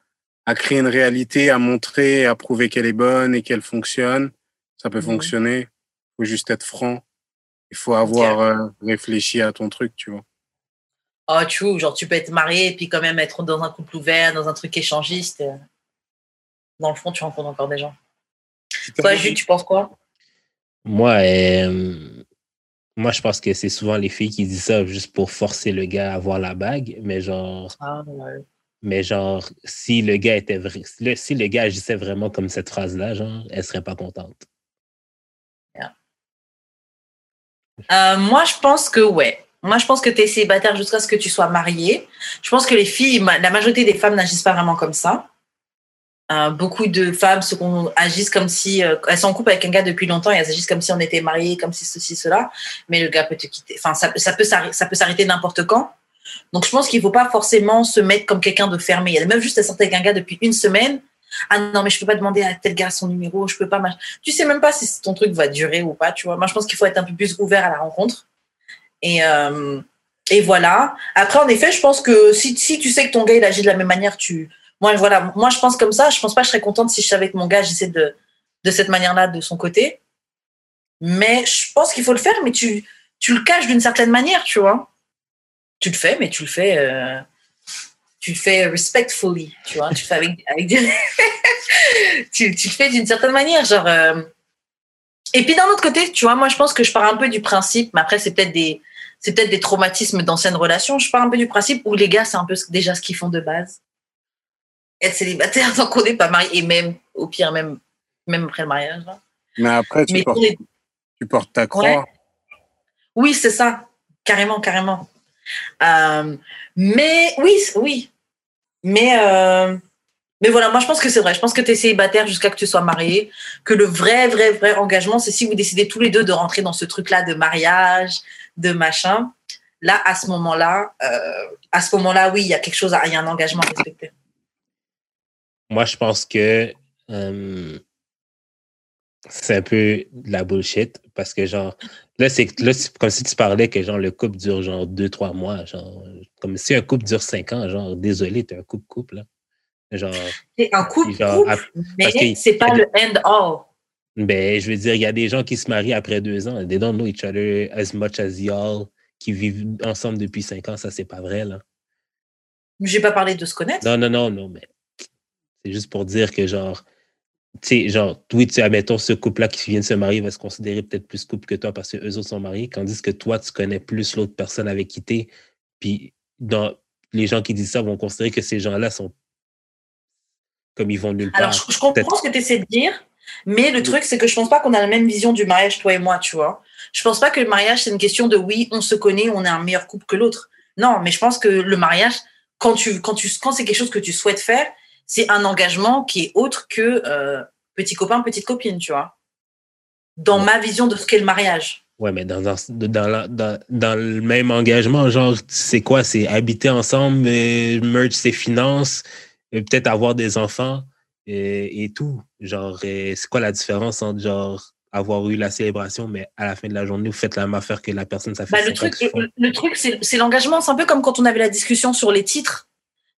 à créer une réalité, à montrer, à prouver qu'elle est bonne et qu'elle fonctionne. Ça peut mmh fonctionner. Il faut juste être franc. Il faut avoir euh, réfléchi à ton truc, tu vois. Oh, tu vois, genre tu peux être marié et puis quand même être dans un couple ouvert, dans un truc échangiste. Euh. Dans le fond, tu rencontres encore des gens. Toi, Jules, tu penses quoi? Moi, euh, moi, je pense que c'est souvent les filles qui disent ça juste pour forcer le gars à avoir la bague, mais genre. Ah, ouais. Mais genre, si le gars était si le gars agissait vraiment comme cette phrase-là, genre, elle serait pas contente. Euh, moi, je pense que ouais. Moi, je pense que tu es célibataire jusqu'à ce que tu sois marié. Je pense que les filles, la majorité des femmes n'agissent pas vraiment comme ça. Euh, beaucoup de femmes agissent comme si euh, elles sont en couple avec un gars depuis longtemps et elles agissent comme si on était mariés, comme si ceci, cela. Mais le gars peut te quitter. Enfin, ça, ça peut s'arrêter n'importe quand. Donc, je pense qu'il ne faut pas forcément se mettre comme quelqu'un de fermé. Il y a même juste à sortir avec un gars depuis une semaine. Ah non, mais je ne peux pas demander à tel gars son numéro, je peux pas. Tu sais même pas si ton truc va durer ou pas, tu vois. Moi, je pense qu'il faut être un peu plus ouvert à la rencontre. Et, euh, et voilà. Après, en effet, je pense que si, si tu sais que ton gars, il agit de la même manière, tu. Moi, voilà. Moi, je pense comme ça. Je pense pas que je serais contente si je savais que mon gars agissait de, de cette manière-là de son côté. Mais je pense qu'il faut le faire, mais tu, tu le caches d'une certaine manière, tu vois tu le fais, mais tu le fais, euh, tu le fais respectfully, tu vois, tu le fais avec, <laughs> tu, le fais d'une certaine manière, genre. Euh, et puis d'un autre côté, tu vois, moi je pense que je pars un peu du principe, mais après c'est peut-être des, c'est peut-être des traumatismes d'anciennes relations. Je pars un peu du principe où les gars c'est un peu déjà ce qu'ils font de base. Être célibataire <laughs> tant qu'on n'est pas marié et même au pire même même après le mariage. Mais après tu, portes, tu portes ta croix. Oui, c'est ça, carrément, carrément. Euh, mais oui, oui. Mais, euh, mais voilà, moi je pense que c'est vrai. Je pense que tu es célibataire jusqu'à que tu sois marié. Que le vrai, vrai, vrai engagement, c'est si vous décidez tous les deux de rentrer dans ce truc-là de mariage, de machin. Là, à ce moment-là, euh, à ce moment-là, oui, il y a quelque chose, il y a un engagement à respecter. Moi, je pense que c'est un peu de la bullshit parce que genre là c'est là comme si tu parlais que genre le couple dure genre deux trois mois genre comme si un couple dure cinq ans genre désolé t'es un couple couple là. Genre c'est un couple, couple mais c'est pas le end all. Ben je veux dire il y a des gens qui se marient après deux ans. They don't know each other as much as y'all qui vivent ensemble depuis cinq ans. Ça c'est pas vrai là. J'ai pas parlé de se connaître. Non non non non mais c'est juste pour dire que genre sais, genre, oui, tu admettons, ce couple-là qui vient de se marier va se considérer peut-être plus couple que toi parce que eux autres sont mariés, tandis que toi, tu connais plus l'autre personne avec qui t'es. Puis, dans, les gens qui disent ça vont considérer que ces gens-là sont comme ils vont nulle part. Alors, je, je comprends ce que tu essaies de dire, mais le truc, c'est que je pense pas qu'on a la même vision du mariage, toi et moi, tu vois. Je pense pas que le mariage, c'est une question de oui, on se connaît, on est un meilleur couple que l'autre. Non, mais je pense que le mariage, quand tu, quand tu, quand c'est quelque chose que tu souhaites faire, c'est un engagement qui est autre que euh, petit copain, petite copine, tu vois. Dans Ouais. ma vision de ce qu'est le mariage. Ouais, mais dans, dans, dans, la- dans, dans le même engagement, genre, c'est quoi? C'est habiter ensemble, merge ses finances, peut-être avoir des enfants euh, et tout. Genre, c'est quoi la différence entre, genre, avoir eu la célébration, mais à la fin de la journée, vous faites la même affaire que la personne, ça fait Bah, le truc, le, le truc, c'est l'engagement. C'est un peu comme quand on avait la discussion sur les titres.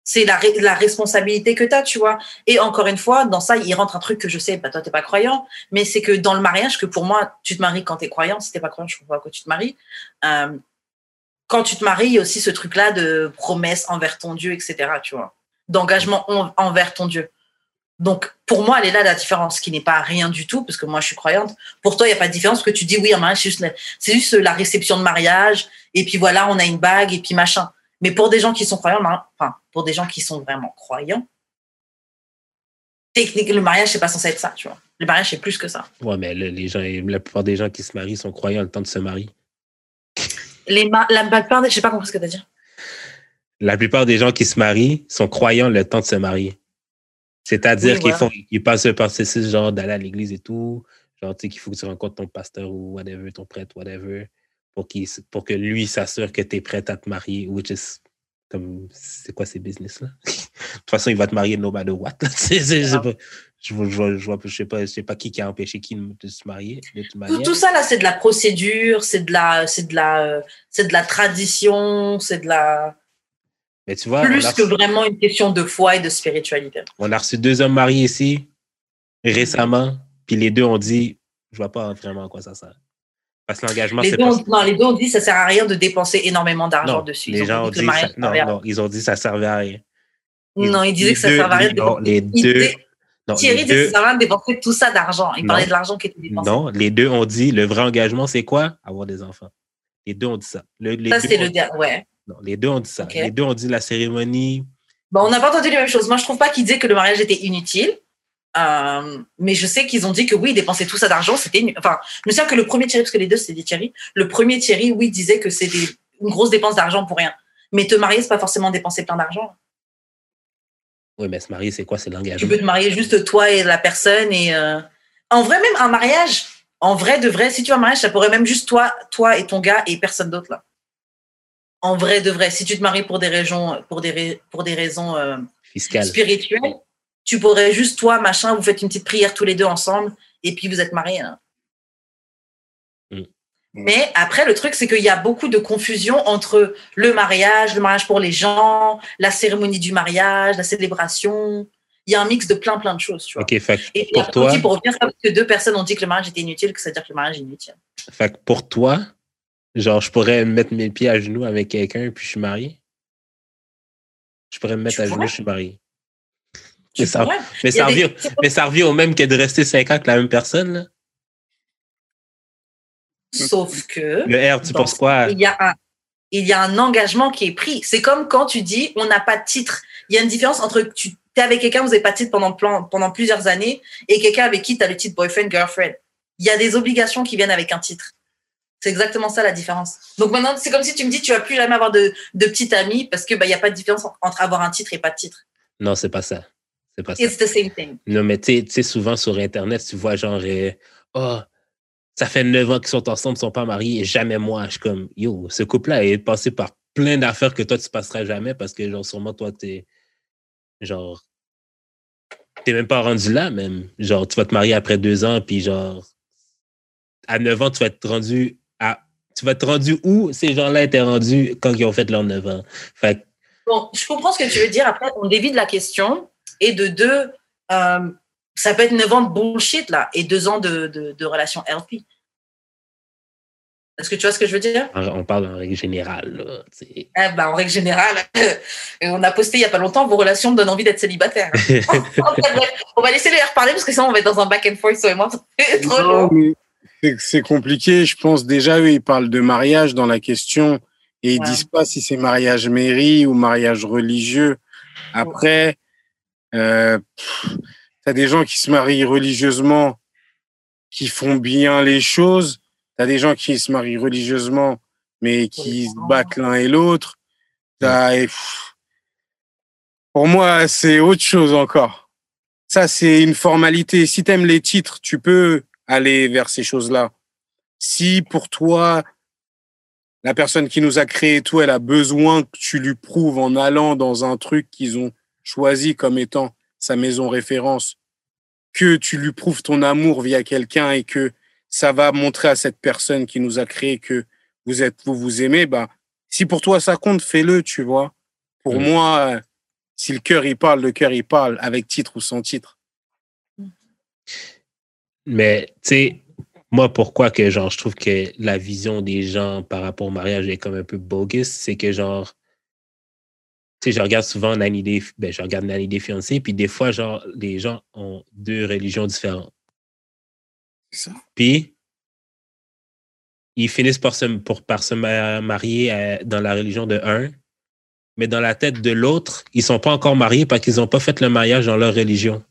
C'est la, la responsabilité que tu as, tu vois. Et encore une fois, dans ça, il rentre un truc que je sais, bah, toi, t'es pas croyant, mais c'est que dans le mariage, que pour moi, tu te maries quand tu es croyant. Si t'es pas croyant, je comprends pas pourquoi tu te maries. Euh, quand tu te maries, il y a aussi ce truc-là de promesse envers ton Dieu, etc., tu vois. D'engagement en- envers ton Dieu. Donc, pour moi, elle est là la différence, qui n'est pas rien du tout, parce que moi, je suis croyante. Pour toi, il n'y a pas de différence, que tu dis, oui, un mariage, c'est juste, juste la réception de mariage, et puis voilà, on a une bague, et puis machin. Mais pour des gens qui sont croyants, enfin, pour des gens qui sont vraiment croyants, technique, le mariage, c'est pas censé être ça, tu vois. Le mariage, c'est plus que ça. Ouais, mais le- les gens, la plupart des gens qui se marient sont croyants le temps de se marier. Les ma- la plupart des, j'ai pas compris ce que tu as dit. La plupart des gens qui se marient sont croyants le temps de se marier. C'est-à-dire Oui, qu'ils voilà. font, ils passent le processus genre d'aller à l'église et tout, genre tu sais qu'il faut que tu rencontres ton pasteur ou whatever, ton prêtre, whatever, pour s- pour que lui s'assure que tu es prête à te marier, which is comme c'est quoi ces business là <laughs> De toute façon, il va te marier no matter what. <laughs> je pas, je je sais pas, je sais pas qui qui a empêché qui de se marier de toute Tout, manière. tout ça là, c'est de la procédure, c'est de la, c'est de la, c'est de la tradition, c'est de la Mais tu vois, plus que vraiment une question de foi et de spiritualité. on a reçu deux hommes mariés ici récemment, puis les deux ont dit, je vois pas vraiment à quoi ça sert. Parce que l'engagement, Les c'est deux, pas ont, non, les deux ont dit ça sert à rien de dépenser énormément d'argent dessus. les Ils ont gens ont dit que dit, ça, non, servait à- non, ils ont dit que ça servait à rien. Non, ils disaient Les que ça servait à rien les- de non, les deux, non, Thierry les disait que ça servait à rien de dépenser tout ça d'argent. Il Non. parlait de l'argent qui était dépensé. non, les deux ont dit, le vrai engagement, c'est quoi? Avoir des enfants. Les deux ont dit ça. Le- les, Ça, c'est le der- ouais. non, les deux ont dit ça. Les deux ont dit la cérémonie. Bon, on n'a pas entendu les mêmes choses. Moi, je trouve pas qu'ils disaient que le mariage était inutile. Euh, mais je sais qu'ils ont dit que oui, dépenser tout ça d'argent, c'était. Enfin, je me souviens que le premier Thierry, parce que les deux, c'est des Thierry, le premier Thierry, oui, disait que c'était une grosse dépense d'argent pour rien. Mais te marier, c'est pas forcément dépenser plein d'argent. Oui, mais se marier, c'est quoi? C'est Tu l'engagement. peux te marier juste toi et la personne. Et euh, en vrai, même un mariage, en vrai de vrai, si tu as un mariage, ça pourrait même juste toi, toi et ton gars et personne d'autre là. En vrai de vrai, si tu te maries pour des raisons, pour des, pour des raisons euh, spirituelles, tu pourrais juste toi, machin, vous faites une petite prière tous les deux ensemble et puis vous êtes mariés. hein. Mm. Mais après, le truc, c'est qu'il y a beaucoup de confusion entre le mariage, le mariage pour les gens, la cérémonie du mariage, la célébration. Il y a un mix de plein, plein de choses, tu vois. Fait, Et pour toi, aussi, pour revenir parce que deux personnes ont dit que le mariage était inutile, que ça veut dire que le mariage est inutile. fait que pour toi, genre, je pourrais mettre mes pieds à genoux avec quelqu'un puis je suis marié? Je pourrais me mettre Tu à genoux, je suis marié. Mais ça, mais, ça des- revient, mais ça revient au même que de rester cinq ans avec la même personne. Là. Sauf que Le R, tu penses quoi? il y a un il y a un engagement qui est pris. C'est comme quand tu dis on n'a pas de titre. Il y a une différence entre tu es avec quelqu'un, vous n'avez pas de titre pendant, plusieurs années, et quelqu'un avec qui tu as le titre boyfriend, girlfriend. Il y a des obligations qui viennent avec un titre. C'est exactement ça la différence. Donc maintenant, c'est comme si tu me dis tu vas plus jamais avoir de, de petite amie parce que bah, il n'y a pas de différence entre avoir un titre et pas de titre. Non, c'est pas ça. C'est pas ça. It's the same thing. Non, mais tu sais- souvent sur Internet, tu vois genre, oh, ça fait neuf ans qu'ils sont ensemble, ils sont pas mariés, et jamais moi. Je suis comme, yo, ce couple-là est passé par plein d'affaires que toi, tu passeras jamais parce que, genre, sûrement, toi, t'es, genre, t'es même pas rendu là, même. Genre, tu vas te marier après deux ans, puis genre, à neuf ans, tu vas être rendu à, tu vas être rendu où ces gens-là étaient rendus quand ils ont fait leurs neuf ans? Fait Bon, je comprends ce que tu veux dire. Après, on dévie la question. Et de deux, euh, ça peut être 9 ans de bullshit, là, et deux ans de, de, de relation healthy. Est-ce que tu vois ce que je veux dire? On parle en règle générale. eh ben, en règle générale, <laughs> on a posté il n'y a pas longtemps vos relations me donnent envie d'être célibataire. <laughs> on va laisser les reparler parce que sinon on va être dans un back and forth, et moi. <laughs> trop C'est compliqué. Je pense déjà, eux, ils parlent de mariage dans la question et ils ne disent pas si c'est mariage mairie ou mariage religieux. Après, euh, tu as des gens qui se marient religieusement qui font bien les choses T'as des gens qui se marient religieusement, mais qui se battent l'un et l'autre. Pour moi, c'est autre chose encore. Ça, c'est une formalité. Si tu aimes les titres, tu peux aller vers ces choses-là. Si pour toi, la personne qui nous a créé tout, elle a besoin que tu lui prouves en allant dans un truc qu'ils ont choisi comme étant sa maison référence, que tu lui prouves ton amour via quelqu'un et que ça va montrer à cette personne qui nous a créé que vous êtes, vous vous aimez, bah, si pour toi ça compte, fais-le, tu vois. Pour mm. moi, si le cœur il parle, le cœur il parle, avec titre ou sans titre. Mais, tu sais, moi, pourquoi que, genre, je trouve que la vision des gens par rapport au mariage est comme un peu bogus, c'est que, genre, sais, je regarde souvent Nanny des, ben, je regarde Nanny des fiancés, puis des fois, genre, les gens ont deux religions différentes. Puis, ils finissent par se, pour, par se marier euh, dans la religion de un, mais dans la tête de l'autre, ils ne sont pas encore mariés parce qu'ils n'ont pas fait le mariage dans leur religion.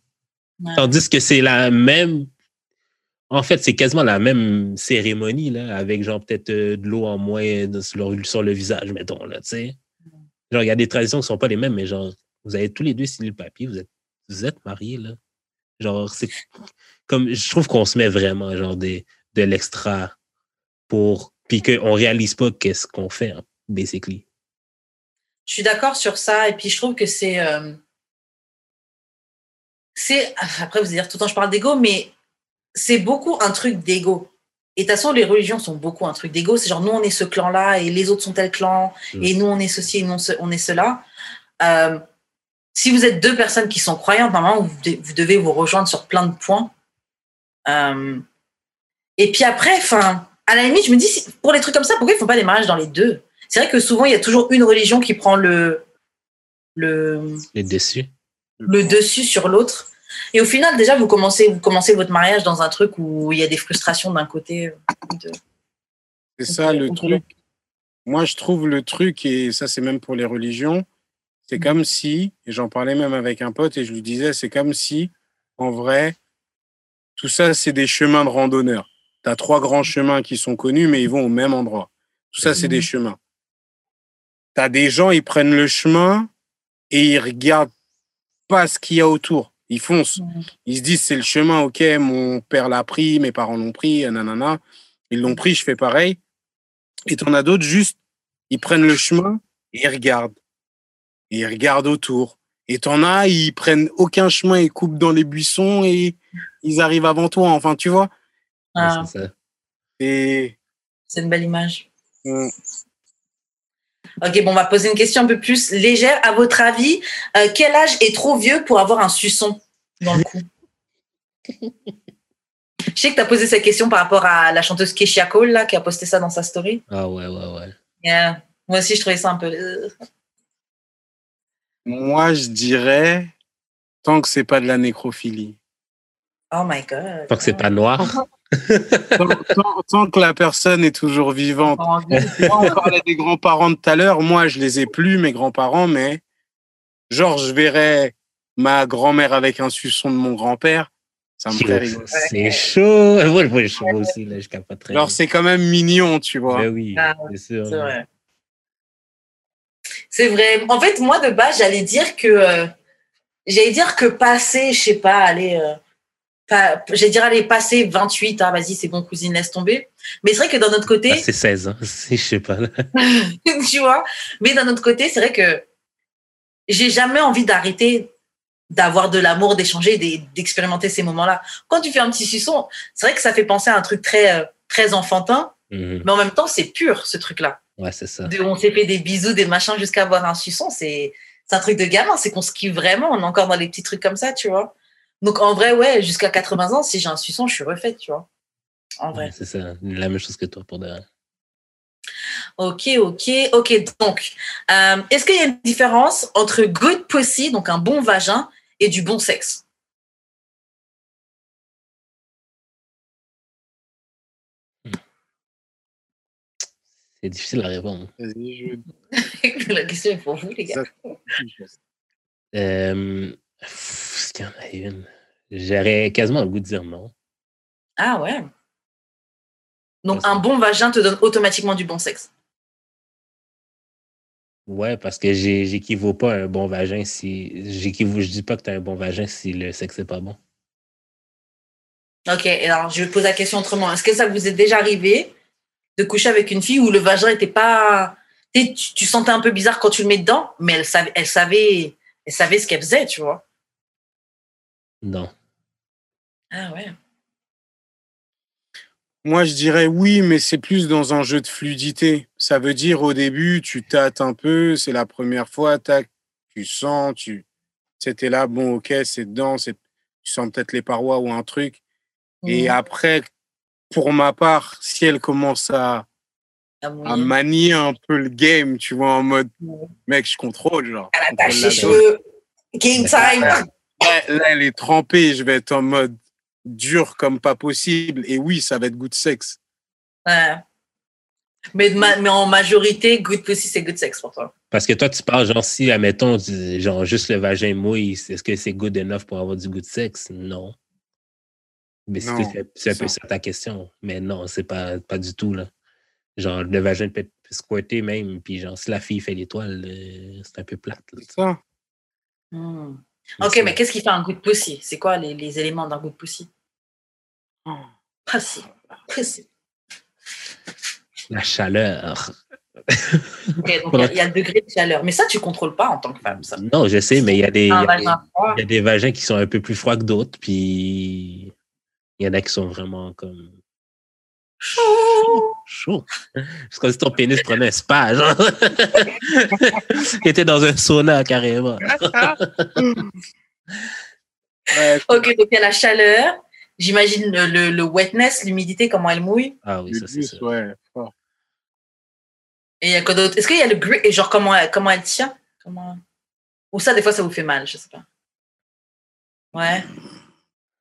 Tandis que c'est la même. En fait, c'est quasiment la même cérémonie, là, avec genre peut-être euh, de l'eau en moins sur, le visage, mettons, là, tu sais. Genre, il y a des traditions qui ne sont pas les mêmes, mais genre, vous avez tous les deux signé le papier, vous êtes, vous êtes mariés, là. Genre, c'est comme je trouve qu'on se met vraiment genre des, de l'extra pour puis qu'on réalise pas qu'est-ce qu'on fait hein, basically. Je suis d'accord sur ça et puis je trouve que c'est euh, c'est après vous allez dire tout le temps je parle d'ego mais c'est beaucoup un truc d'ego. Et de toute façon, les religions sont beaucoup un truc d'ego. C'est genre, nous, on est ce clan-là et les autres sont tel clan mm. et nous, on est ceci et nous, on est cela. Euh, si vous êtes deux personnes qui sont croyantes, normalement, vous devez vous rejoindre sur plein de points. Euh, et puis après, enfin, à la limite, je me dis, pour les trucs comme ça, pourquoi ils font pas des mariages dans les deux? C'est vrai que souvent, il y a toujours une religion qui prend le le les dessus le dessus sur l'autre. Et au final, déjà, vous commencez vous commencez votre mariage dans un truc où il y a des frustrations d'un côté. Euh, c'est ça le truc. Moi, je trouve le truc, et ça, c'est même pour les religions, c'est mm. comme si, et j'en parlais même avec un pote, et je lui disais, c'est comme si, en vrai, tout ça, c'est des chemins de randonneurs. Tu as trois grands chemins qui sont connus, mais ils vont au même endroit. Tout ça, c'est des mhm. chemins. Tu as des gens, ils prennent le chemin et ils regardent pas ce qu'il y a autour. Ils foncent. Ils se disent, c'est le chemin, ok, mon père l'a pris, mes parents l'ont pris, nanana. Ils l'ont pris, je fais pareil. Et tu en as d'autres, juste, ils prennent le chemin et ils regardent. Et ils regardent autour. Et t'en as, ils prennent aucun chemin, ils coupent dans les buissons et ils arrivent avant toi. Enfin, tu vois. Ah. c'est une belle image. Mm. Ok, bon, on va poser une question un peu plus légère. À votre avis, euh, quel âge est trop vieux pour avoir un suçon dans le cou Je sais que tu as posé cette question par rapport à la chanteuse Keisha Cole, là, qui a posté ça dans sa story. Ah ouais, ouais, ouais. Moi aussi, je trouvais ça un peu. Euh, moi, je dirais tant que c'est pas de la nécrophilie. Oh my God. Tant que c'est pas noir. Tant, que la personne est toujours vivante. on parlait des grands-parents tout à l'heure. Moi, je les ai plus, mes grands-parents, mais genre, je verrais ma grand-mère avec un suçon de mon grand-père. Ça me ferait rigoler. C'est chaud. Moi, je chaud aussi. Là, je très Alors, c'est quand même mignon, tu vois. Ben oui, ah, C'est vrai. C'est vrai. En fait, moi, de base, j'allais dire que. Euh, j'allais dire que passer, je sais pas, aller. Euh, j'allais dire, aller passer 28, ah, vas-y, c'est bon, cousine, laisse tomber. Mais c'est vrai que d'un autre côté. Ah, c'est 16, hein. <laughs> je sais pas. <laughs> tu vois? Mais d'un autre côté, c'est vrai que j'ai jamais envie d'arrêter d'avoir de l'amour, d'échanger, d'expérimenter ces moments-là. Quand tu fais un petit suçon, c'est vrai que ça fait penser à un truc très, euh, très enfantin, mhm. mais en même temps, c'est pur, ce truc-là. Ouais, c'est ça. on s'est fait des bisous, des machins jusqu'à avoir un suçon. C'est un truc de gamin. C'est qu'on se kiffe vraiment. On est encore dans les petits trucs comme ça, tu vois? Donc, en vrai, ouais, jusqu'à 80 ans, si j'ai un suçon, je suis refaite, tu vois. En vrai. c'est ça. La même chose que toi pour derrière. Ok, ok, ok. Donc, euh, est-ce qu'il y a une différence entre good pussy, donc un bon vagin, et du bon sexe? C'est difficile à répondre. Vas-y, je- <laughs> La question est pour vous, les gars. Euh, qu'il y en a une? J'aurais quasiment le goût de dire non. Ah ouais. Donc, Parce un bon vagin te donne automatiquement du bon sexe. Ouais, parce que j'équivaut pas à un bon vagin si. j'équivaut- Je dis pas que tu as un bon vagin si le sexe n'est pas bon. Ok, alors je vais poser la question autrement. Est-ce que ça vous est déjà arrivé de coucher avec une fille où le vagin était pas. Tu, sais, tu- tu sentais un peu bizarre quand tu le mets dedans, mais elle savait, elle savait, elle savait ce qu'elle faisait, tu vois? Non. Ah ouais. Moi, je dirais oui, mais c'est plus dans un jeu de fluidité. Ça veut dire au début, tu tâtes un peu, c'est la première fois, tac, tu sens, tu c'était là, bon, ok, c'est dedans, c'est tu sens peut-être les parois ou un truc. Et Mhm. après, pour ma part, si elle commence à, Ah, à manier un peu le game, tu vois, en mode, mec, je contrôle, genre. Elle attache cheveux. Game time. Là, là, elle est trempée, je vais être en mode dur comme pas possible. Et oui, ça va être goût de sexe. Ouais. Mais, ma- mais en majorité, good pussy, c'est good sex pour toi. Parce que toi, tu parles, genre, si, admettons, tu- genre, juste le vagin mouille, est-ce que c'est good enough pour avoir du goût de sexe? Non. Mais c'est un peu ça. ta question. Mais non, c'est pas, pas du tout, là. Genre, le vagin peut peut squirter même, puis genre, si la fille fait l'étoile, euh, c'est un peu plate. là. C'est ça. Hmm. Ok, mais qu'est-ce qui fait un good pussy? C'est quoi les, les éléments d'un good pussy? Oh. Précis. Précis. La chaleur. Ok, donc il y a- il y, a le degré de chaleur. Mais ça, tu contrôles pas en tant que femme, ça. Non, je sais, mais il y a des. a des- y a des vagins qui sont un peu plus froids que d'autres, puis il y en a qui sont vraiment comme chaud. chaud. C'est comme si ton pénis prenait un spa, genre. <laughs> Il était dans un sauna carrément. Ouais, <laughs> Ok, donc il y a la chaleur. J'imagine le, le, le wetness, l'humidité, comment elle mouille. Ah oui, ça c'est ça. ouais, fort. Et il y a quoi d'autre? Est-ce qu'il y a le grip et genre comment elle, comment elle tient? Comment... Ou ça, des fois, ça vous fait mal, je sais pas. Ouais.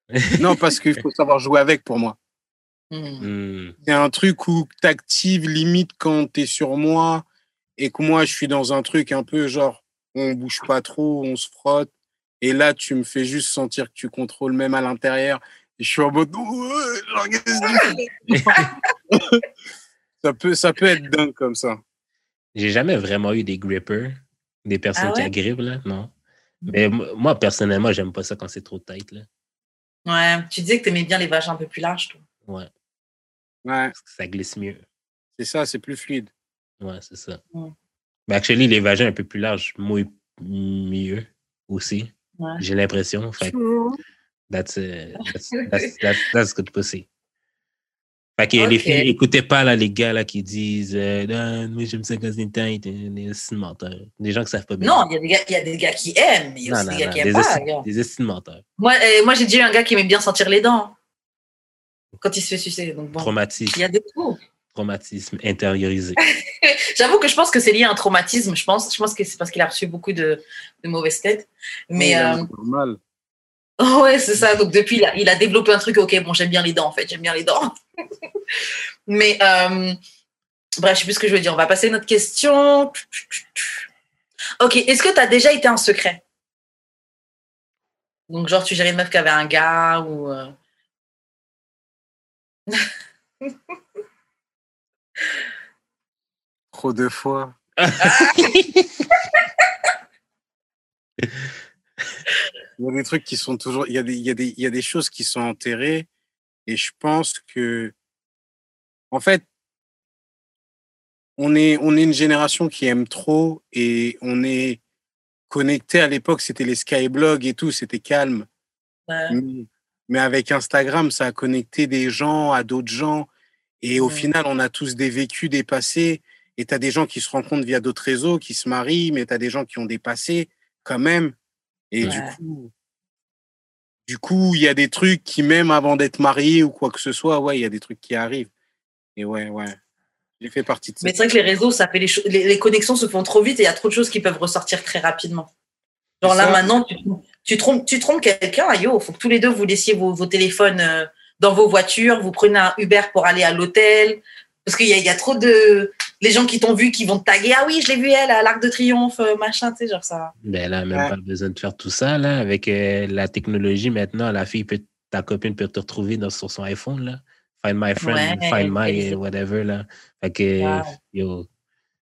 <laughs> Non, parce qu'il faut savoir jouer avec pour moi. Hmm. Hmm. C'est un truc où tu actives limite quand tu es sur moi et que moi, je suis dans un truc un peu genre, on bouge pas trop, on se frotte. Et là, tu me fais juste sentir que tu contrôles même à l'intérieur. Et je suis en mode, <laughs> ça, peut, ça peut être dingue comme ça. J'ai jamais vraiment eu des grippers, des personnes Ah qui agrippent, là, non. Mais m- moi, personnellement, j'aime pas ça quand c'est trop tight, là. Ouais. Tu disais que tu aimais bien les vagins un peu plus larges, toi. Ouais, Ouais, parce que ça glisse mieux. c'est ça, c'est plus fluide. Ouais, c'est ça. Ouais. Mais actually, les vagins un peu plus larges mouillent mieux aussi. Ouais. J'ai l'impression. Fait que that's, <laughs> uh, that's, that's, that's, that's good pussy. Fait que les Ok. filles, écoutez pas là, les gars là, qui disent euh, Ah, Moi, j'aime ça quand c'est tight. euh, Des menteurs. Des gens qui savent pas bien. Non, il y, a des gars- il y a des gars qui aiment, mais il y a non, aussi non, des gars non, qui des aiment pas. estimes- gars. Des estimes menteurs. Moi, euh, moi j'ai déjà eu un gars qui aimait bien sentir les dents quand il se fait sucer. Donc bon, Traumatisme, il y a des tout. traumatisme intériorisé. <laughs> J'avoue que je pense que c'est lié à un traumatisme. Je pense, je pense que c'est parce qu'il a reçu beaucoup de, de mauvaises têtes. Mais Ouais, euh, normal. <laughs> ouais, c'est ça. Donc depuis, il a, il a développé un truc. Ok, bon, j'aime bien les dents en fait. J'aime bien les dents. <laughs> Mais euh, bref, je sais plus ce que je veux dire. On va passer à notre question. Ok, est-ce que tu as déjà été un secret? Donc genre tu gérais une meuf qui avait un gars ou euh, Trop de fois. <laughs> Il y a des trucs qui sont toujours. Il y a des, il y a des, il y a des choses qui sont enterrées. Et je pense que. En fait, on est, on est une génération qui aime trop et on est connecté à l'époque, c'était les skyblogs et tout, c'était calme. ouais. Mais, mais avec Instagram, ça a connecté des gens à d'autres gens. Et au final, on a tous des vécus, des passés. Et tu as des gens qui se rencontrent via d'autres réseaux, qui se marient, mais tu as des gens qui ont des passés quand même. Et du coup, du coup, il y a des trucs qui, même avant d'être mariés ou quoi que ce soit, ouais, il y a des trucs qui arrivent. Et ouais, ouais. Il fait partie de ça. Mais c'est vrai que les réseaux, ça fait les, les, les connexions se font trop vite et il y a trop de choses qui peuvent ressortir très rapidement. Genre là maintenant, tu, tu trompes, tu trompes quelqu'un, yo, faut que tous les deux vous laissiez vos, vos téléphones euh, dans vos voitures, vous prenez un Uber pour aller à l'hôtel. Parce qu'il y y a trop de. Les gens qui t'ont vu qui vont te taguer. Ah oui, je l'ai vu elle à l'Arc de Triomphe, euh, machin, tu sais, genre ça. Ben là, même Ouais. pas besoin de faire tout ça, là. Avec euh, la technologie, maintenant, la fille peut, ta copine peut te retrouver dans, sur son iPhone, là. Find my friend, Ouais, find my whatever, là. Fait que, yo.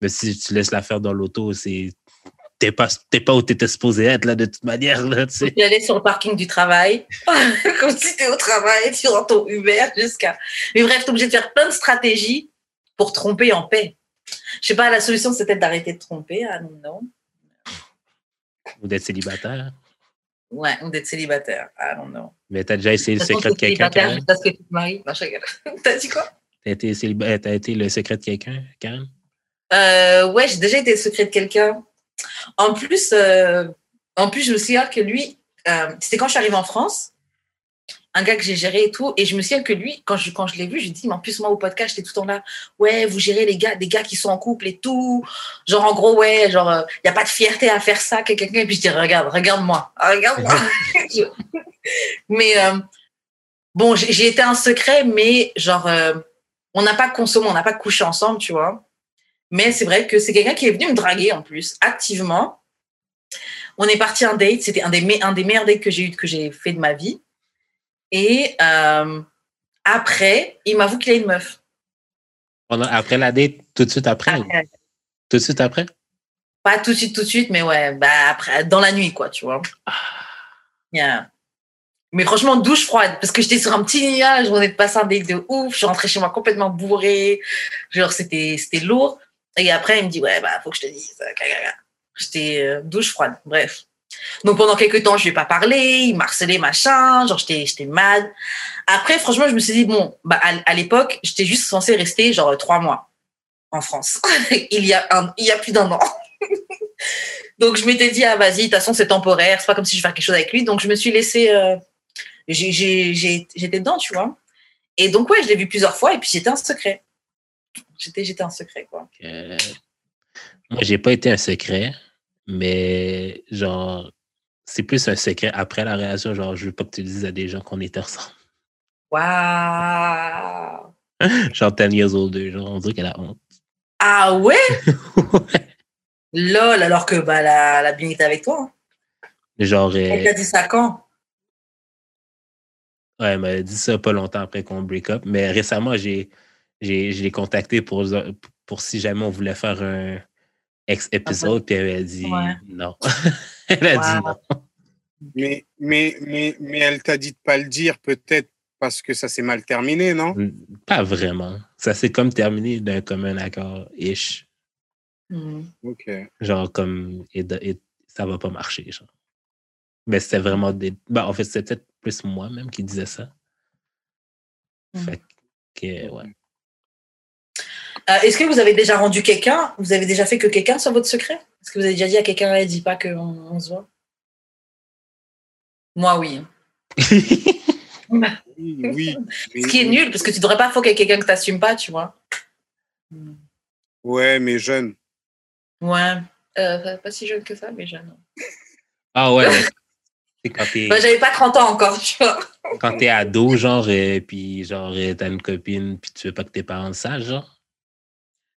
Mais si tu laisses la faire dans l'auto, c'est. T'es pas, t'es pas où t'étais supposé être, là, de toute manière, là, tu sais. Tu allais sur le parking du travail, <laughs> comme si tu au travail, tu dans ton Uber jusqu'à. Mais bref, tu es obligé de faire plein de stratégies pour tromper en paix. Je sais pas, la solution, c'est peut-être d'arrêter de tromper. Ah non, non. Ou d'être célibataire. Ouais, ou d'être célibataire. Ah non, non. Mais t'as déjà essayé le secret de t'es quelqu'un, Karen? jusqu'à ce que tu te maries. <laughs> T'as dit quoi? T'as été, t'as été le secret de quelqu'un, Karen? euh, Ouais, j'ai déjà été le secret de quelqu'un. En plus, euh, en plus, je me souviens que lui, euh, c'était quand je suis arrivée en France, un gars que j'ai géré et tout, et je me souviens que lui, quand je, quand je l'ai vu, j'ai dit, mais en plus, moi, au podcast, j'étais tout le temps là, ouais, vous gérez les gars, des gars qui sont en couple et tout. Genre, en gros, ouais, genre, il n'y a pas de fierté à faire ça, que quelqu'un, et puis je dis, regarde, regarde-moi, regarde-moi. Je- <laughs> <laughs> mais euh, bon, j'ai été un secret, mais genre, euh, on n'a pas consommé, on n'a pas couché ensemble, tu vois. Mais c'est vrai que c'est quelqu'un qui est venu me draguer en plus, activement. On est parti un date, c'était un des, un des meilleurs dates que j'ai eu, que j'ai fait de ma vie. Et euh, après, il m'avoue qu'il a une meuf. Après la date, tout de suite après? ou Après. Tout de suite après? Pas tout de suite, tout de suite, mais ouais, bah après, dans la nuit, quoi, tu vois. Yeah. Mais franchement, douche froide, parce que j'étais sur un petit nuage, on est passé un date de ouf, je suis rentrée chez moi complètement bourrée, genre c'était lourd. Et après, il me dit, ouais, bah, faut que je te dise. euh. J'étais euh, douche froide, bref. Donc pendant quelques temps, je lui ai pas parlé, il m'a harcelé, machin, genre j'étais j'étais mad. Après, franchement, je me suis dit, bon, bah, à, l'époque, j'étais juste censée rester genre euh, trois mois en France. <laughs> il, y a un, il y a plus d'un an. <laughs> Donc je m'étais dit, ah vas-y, de toute façon, c'est temporaire, c'est pas comme si je faisais quelque chose avec lui. Donc je me suis laissée. euh, J'étais dedans, tu vois. Et donc, ouais, je l'ai vu plusieurs fois et puis j'étais un secret. J'étais j'étais un secret, quoi. Euh, moi, j'ai pas été un secret, mais genre, c'est plus un secret après la relation. Genre, je veux pas que tu dises à des gens qu'on était ensemble. Waouh! <laughs> Genre, 10 years older, genre, on dirait qu'elle a honte. Ah ouais? <laughs> Lol, alors que bah, la, la bien était avec toi. hein. genre, euh, Elle t'a dit ça quand? ouais, elle m'a dit ça pas longtemps après qu'on break up, mais récemment, j'ai, je l'ai contacté pour, pour si jamais on voulait faire un ex-épisode, puis elle a dit Ouais. non. <laughs> elle a dit non. Mais, mais, mais, mais elle t'a dit de pas le dire, peut-être parce que ça s'est mal terminé, non? Pas vraiment. Ça s'est comme terminé d'un commun accord-ish. Hmm. Ok. Genre comme et, de- et ça va pas marcher. Genre. Mais c'était vraiment des. Ben, en fait, c'était peut-être plus moi même qui disais ça. Mm. Fait que ouais. Euh, Est-ce que vous avez déjà rendu quelqu'un? Vous avez déjà fait que quelqu'un soit votre secret? Est-ce que vous avez déjà dit à quelqu'un, elle dit pas qu'on on se voit? Moi, oui. Oui, mais- <laughs> Ce qui est nul, parce que tu devrais pas foquer quelqu'un que t'assumes pas, tu vois. Ouais, mais jeune. Ouais. Euh, pas si jeune que ça, mais jeune. ah ouais. <laughs> Bah, J'avais pas 30 ans encore, tu vois. quand t'es ado, genre, et puis genre, t'as une copine, puis tu veux pas que tes parents le sachent, genre.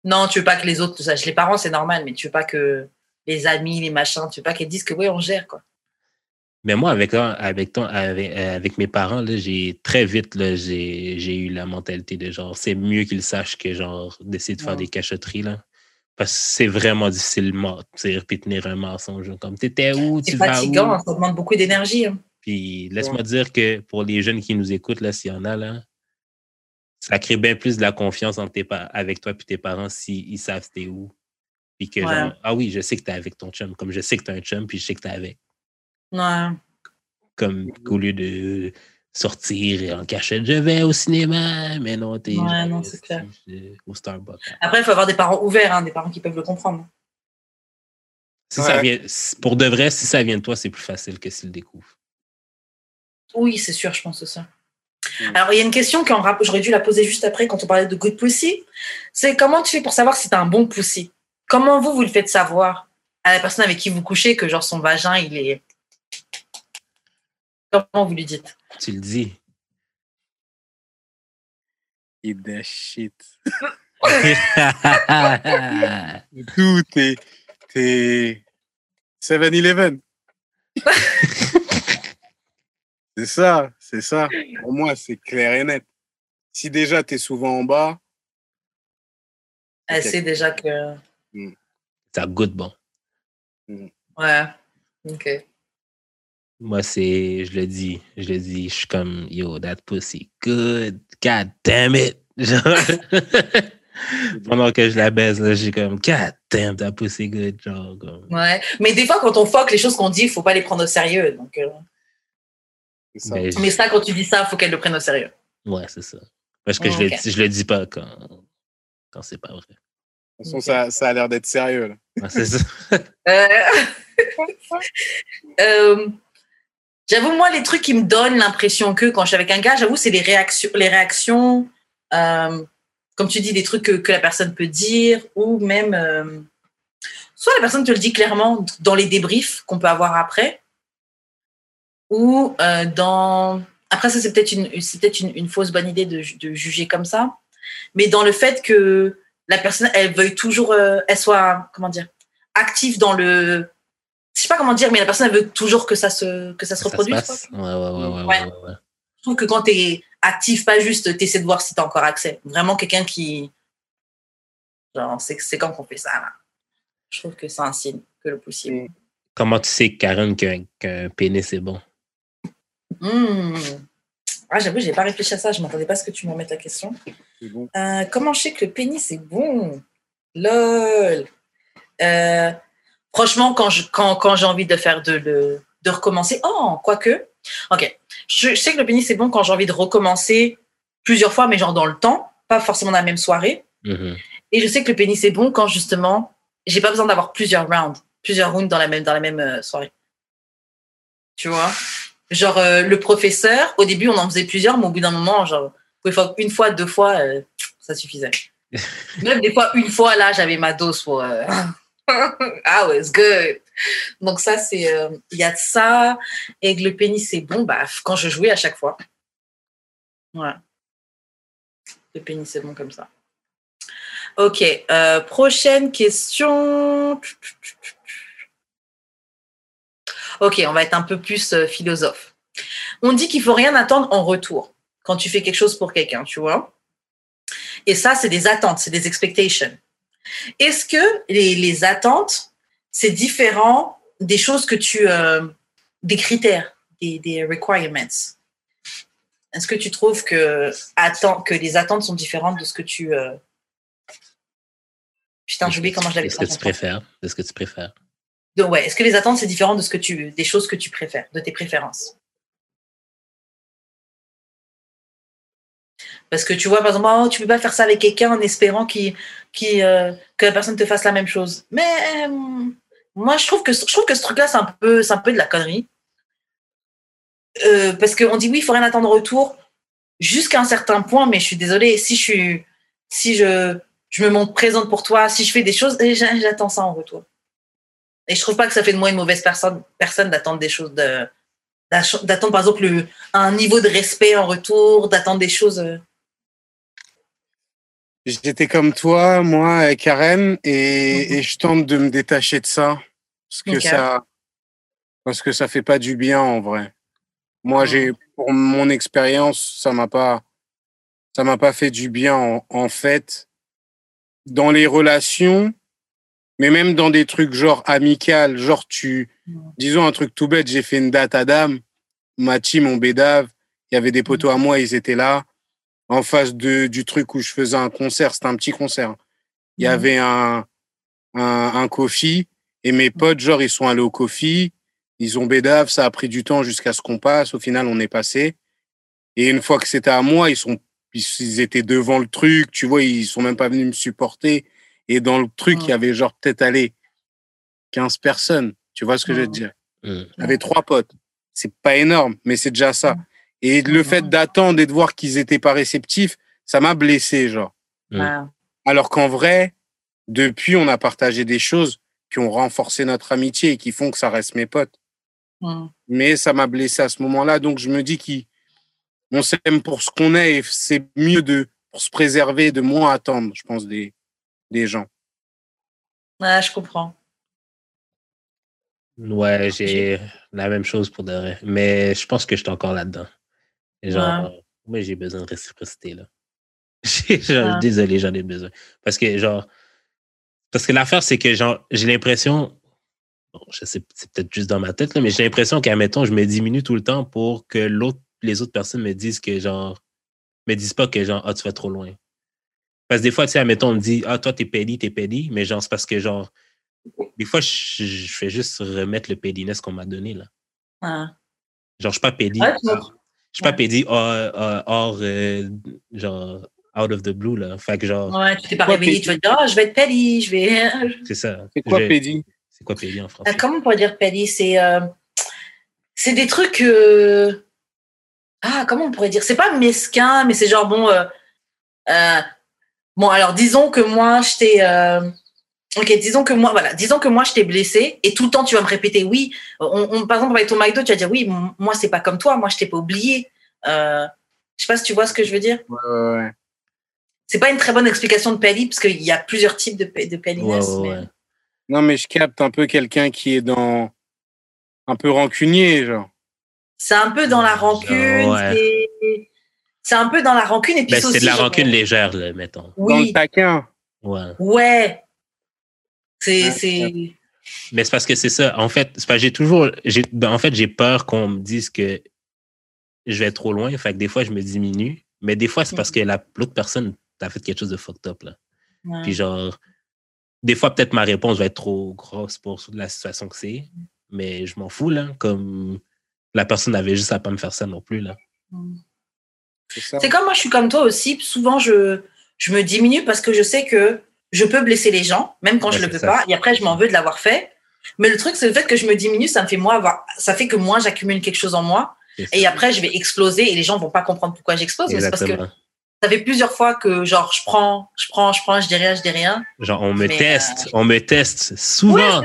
Non, tu veux pas que les autres le sachent. Les parents, c'est normal, mais tu veux pas que les amis, les machins, tu veux pas qu'ils disent que oui, on gère, quoi. Mais moi, avec, avec, ton, avec, avec mes parents, là, j'ai très vite, là, j'ai, j'ai eu la mentalité de genre, c'est mieux qu'ils sachent que genre, d'essayer de faire Ouais. des cachotteries, là. Parce que c'est vraiment difficile de mentir puis tenir un mensonge. Comme, t'étais où, C'est tu vas fatigant, où? ça demande beaucoup d'énergie. hein. Puis laisse-moi dire que pour les jeunes qui nous écoutent, là, s'il y en a, là, ça crée bien plus de la confiance entre tes avec toi et tes parents s'ils ils savent t'es où. Puis que Ouais. genre, ah oui, je sais que t'es avec ton chum, comme je sais que t'as un chum, puis je sais que t'es avec. Ouais. Comme qu'au lieu de sortir en cachette, je vais au cinéma, mais non, t'es Ouais, genre, non, c'est clair. euh, au Starbucks. Après, il faut avoir des parents ouverts, hein, des parents qui peuvent le comprendre. Si ça Ouais. vient, si- pour de vrai, si ça vient de toi, c'est plus facile que s'ils le découvrent. Oui, c'est sûr, je pense que ça. Mm. Alors, il y a une question que j'aurais dû la poser juste après quand on parlait de good pussy. C'est comment tu fais pour savoir si t'as un bon pussy? Comment vous, vous le faites savoir à la personne avec qui vous couchez que genre son vagin, il est... Comment vous lui dites? Tu le dis. Eat that shit. <laughs> Tout est. T'es. 7-Eleven. <laughs> c'est ça, c'est ça. Pour moi, c'est clair et net. Si déjà t'es souvent en bas, Elle sait déjà que... Ça goûte bon. Ouais. Ok. Moi, c'est, je le dis, je le dis, je suis comme, yo, that pussy good. God damn it. <laughs> Genre, <laughs> pendant que je la baise, là, j'ai comme, God damn, that pussy good. Genre, comme, Ouais. Mais des fois, quand on fuck, les choses qu'on dit, il faut pas les prendre au sérieux. Donc, euh, ça. Mais ça, quand tu dis ça, il faut qu'elle le prenne au sérieux. ouais, c'est ça. Parce que je, Ok. le, dis- je le dis pas quand, quand c'est pas vrai. De toute façon, ça, ça a l'air d'être sérieux. C'est ça. <laughs> Euh, <laughs> euh, j'avoue, moi, les trucs qui me donnent l'impression que quand je suis avec un gars, j'avoue, c'est les réactions, les réactions euh, comme tu dis, des trucs que, que la personne peut dire, ou même, euh, soit la personne te le dit clairement dans les débriefs qu'on peut avoir après, ou euh, dans. Après, ça, c'est peut-être une, c'est peut-être une, une fausse bonne idée de, ju- de juger comme ça, mais dans le fait que la personne, elle veuille toujours, euh, elle soit, comment dire, active dans le. Je sais pas comment dire, mais la personne, elle veut toujours que ça se, que ça se Ça se reproduise. passe. Ouais, ouais, ouais, ouais, Ouais. ouais, ouais, ouais. Je trouve que quand tu es actif, pas juste tu essaies de voir si tu as encore accès. Vraiment quelqu'un qui. Genre, c'est c'est quand qu'on fait ça, là. Je trouve que c'est un signe que le possible. Comment tu sais, Karen, qu'un qu'un pénis est bon? Hmm. Ah, j'avoue, j'ai pas réfléchi à ça. Je m'attendais pas à ce que tu me remettes la question. C'est bon. Euh, comment je sais que le pénis est bon? Lol. Euh, franchement, quand je- quand, quand j'ai envie de faire de, le- de recommencer, oh, quoique. Ok. Je, je sais que le pénis est bon quand j'ai envie de recommencer plusieurs fois, mais genre dans le temps, pas forcément dans la même soirée. Mhm. Et je sais que le pénis est bon quand justement, j'ai pas besoin d'avoir plusieurs rounds, plusieurs rounds dans la même, dans la même euh, soirée. Tu vois? Genre, euh, le professeur, au début, on en faisait plusieurs, mais au bout d'un moment, genre, une fois, deux fois, euh, ça suffisait. <laughs> Même des fois, une fois, là, j'avais ma dose pour. euh, <laughs> ah ouais, it's good. Donc, ça, c'est. euh, Il y a de ça. Et que le pénis est bon, bah, quand je jouais à chaque fois. Ouais. Le pénis est bon comme ça. Ok, euh, prochaine question. Ok, on va être un peu plus euh, philosophe. On dit qu'il faut rien attendre en retour quand tu fais quelque chose pour quelqu'un, tu vois. Et ça, c'est des attentes, c'est des expectations. Est-ce que les, les attentes, c'est différent des choses que tu, euh, des critères, des, des requirements? Est-ce que tu trouves que, attend, que les attentes sont différentes de ce que tu euh, Putain, j'ai oublié comment je l'avais De ce que tu préfères. De ce que tu préfères? Donc, ouais, est-ce que les attentes, c'est différent de ce que tu, des choses que tu préfères, de tes préférences? Parce que tu vois, par exemple, oh, tu peux pas faire ça avec quelqu'un en espérant euh, que la personne te fasse la même chose. Mais euh, moi, je trouve que, je trouve que ce truc-là, c'est un peu, un peu de la connerie. Euh, parce qu'on dit oui, il faut rien attendre en retour jusqu'à un certain point, mais je suis désolée, si je si je, je me montre présente pour toi, si je fais des choses, j'a- j'attends ça en retour. Et je trouve pas que ça fait de moi une mauvaise personne, personne d'attendre des choses, d'attendre par exemple le- un niveau de respect en retour, d'attendre des choses. euh, J'étais comme toi, moi, avec Karen, et, Mhm. et je tente de me détacher de ça. Parce que ça, parce que ça fait pas du bien, en vrai. Moi, Mhm. j'ai, pour mon expérience, ça m'a pas, ça m'a pas fait du bien, en, en fait. Dans les relations, mais même dans des trucs genre amical, genre tu, disons un truc tout bête, j'ai fait une date à dame, ma team, mon bédave, il y avait des potos à moi, ils étaient là. En face de, du truc où je faisais un concert, c'était un petit concert. Il y Mhm. avait un, un, un coffee et mes potes, genre, ils sont allés au coffee. Ils ont bédave, ça a pris du temps jusqu'à ce qu'on passe. Au final, on est passé. Et une fois que c'était à moi, ils sont, ils étaient devant le truc, tu vois, ils sont même pas venus me supporter. Et dans le truc, il y avait genre peut-être allé 15 personnes. Tu vois ce que je veux te dire? J'avais trois potes. C'est pas énorme, mais c'est déjà ça. Et le fait d'attendre et de voir qu'ils étaient pas réceptifs, ça m'a blessé, genre. Ah. Alors qu'en vrai, depuis, on a partagé des choses qui ont renforcé notre amitié et qui font que ça reste mes potes. Mais ça m'a blessé à ce moment-là. Donc, je me dis qu'on s'aime pour ce qu'on est et c'est mieux de, pour se préserver, de moins attendre, je pense, des, des gens. Ouais, je comprends. Ouais, j'ai la même chose pour de vrai. Mais je pense que je suis encore là-dedans. Genre, moi, j'ai besoin de réciprocité, là. <laughs> Genre, Ouais. Désolé, j'en ai besoin. Parce que, genre, parce que l'affaire, c'est que, genre, j'ai l'impression, bon, je sais, c'est peut-être juste dans ma tête, là, mais j'ai l'impression qu'à, mettons, je me diminue tout le temps pour que l'autre, les autres personnes me disent que, genre, me disent pas que, genre, ah, tu vas trop loin. Parce que des fois, tu sais, admettons, on me dit, ah, toi, t'es pédi, t'es pédi, mais genre, c'est parce que, genre, des fois, je, je fais juste remettre le pédiness qu'on m'a donné, là. Ouais. Genre, je suis pas pédi. Je suis pas pédi hors, hors- hors, euh, genre, out of the blue, là. Fait que, genre, Ouais, tu t'es pas réveillé, tu vas dire, oh, je vais être Pédi, je vais. <laughs> c'est ça. C'est quoi, Pédi C'est quoi pédi en français? Ah, comment on pourrait dire Pédi C'est euh, c'est des trucs. euh, Ah, comment on pourrait dire? C'est pas mesquin, mais c'est genre, bon. euh, euh, Bon, alors disons que moi, je t'ai. euh, Ok, disons que moi, voilà, disons que moi, je t'ai blessé et tout le temps, tu vas me répéter, oui. On, on- par exemple, avec ton McDo, tu vas dire, oui, moi, c'est pas comme toi, moi, je t'ai pas oublié. Euh, je sais pas si tu vois ce que je veux dire. Ouais, ouais, ouais. C'est pas une très bonne explication de Pédi, parce qu'il y a plusieurs types de, de Ouais, pédiness. ouais, mais- ouais. Non, mais je capte un peu quelqu'un qui est dans. un peu rancunier, genre. C'est un peu dans la rancune. ouais. C'est- un peu dans la rancune. Et puis Ben, c'est de la genre- rancune légère, là, mettons. Dans le Oui, taquin. Ouais. ouais. C'est. Ouais, c'est... Mais c'est parce que c'est ça. En fait, j'ai toujours. j'ai- ben, en fait, j'ai peur qu'on me dise que je vais trop loin. Fait que des fois, je me diminue. Mais des fois, c'est parce que la- l'autre personne a fait quelque chose de fucked up. Là. Ouais. Puis genre, des fois, peut-être ma réponse va être trop grosse pour la situation que c'est. Mais je m'en fous, là. Comme la personne avait juste à pas me faire ça non plus, là. Ça. C'est comme moi, je suis comme toi aussi. Souvent, je, je me diminue parce que je sais que je peux blesser les gens, même quand Ouais, je le peux ça. pas. Et après, je m'en veux de l'avoir fait. Mais le truc, c'est le fait que je me diminue, ça me fait moi avoir, ça fait que moi, j'accumule quelque chose en moi. Et après, je vais exploser et les gens vont pas comprendre pourquoi j'explose. Mais c'est parce que ça fait plusieurs fois que, genre, je prends, je prends, je prends, je dis rien, je dis rien. Genre, on me Mais, teste. euh, On me teste souvent.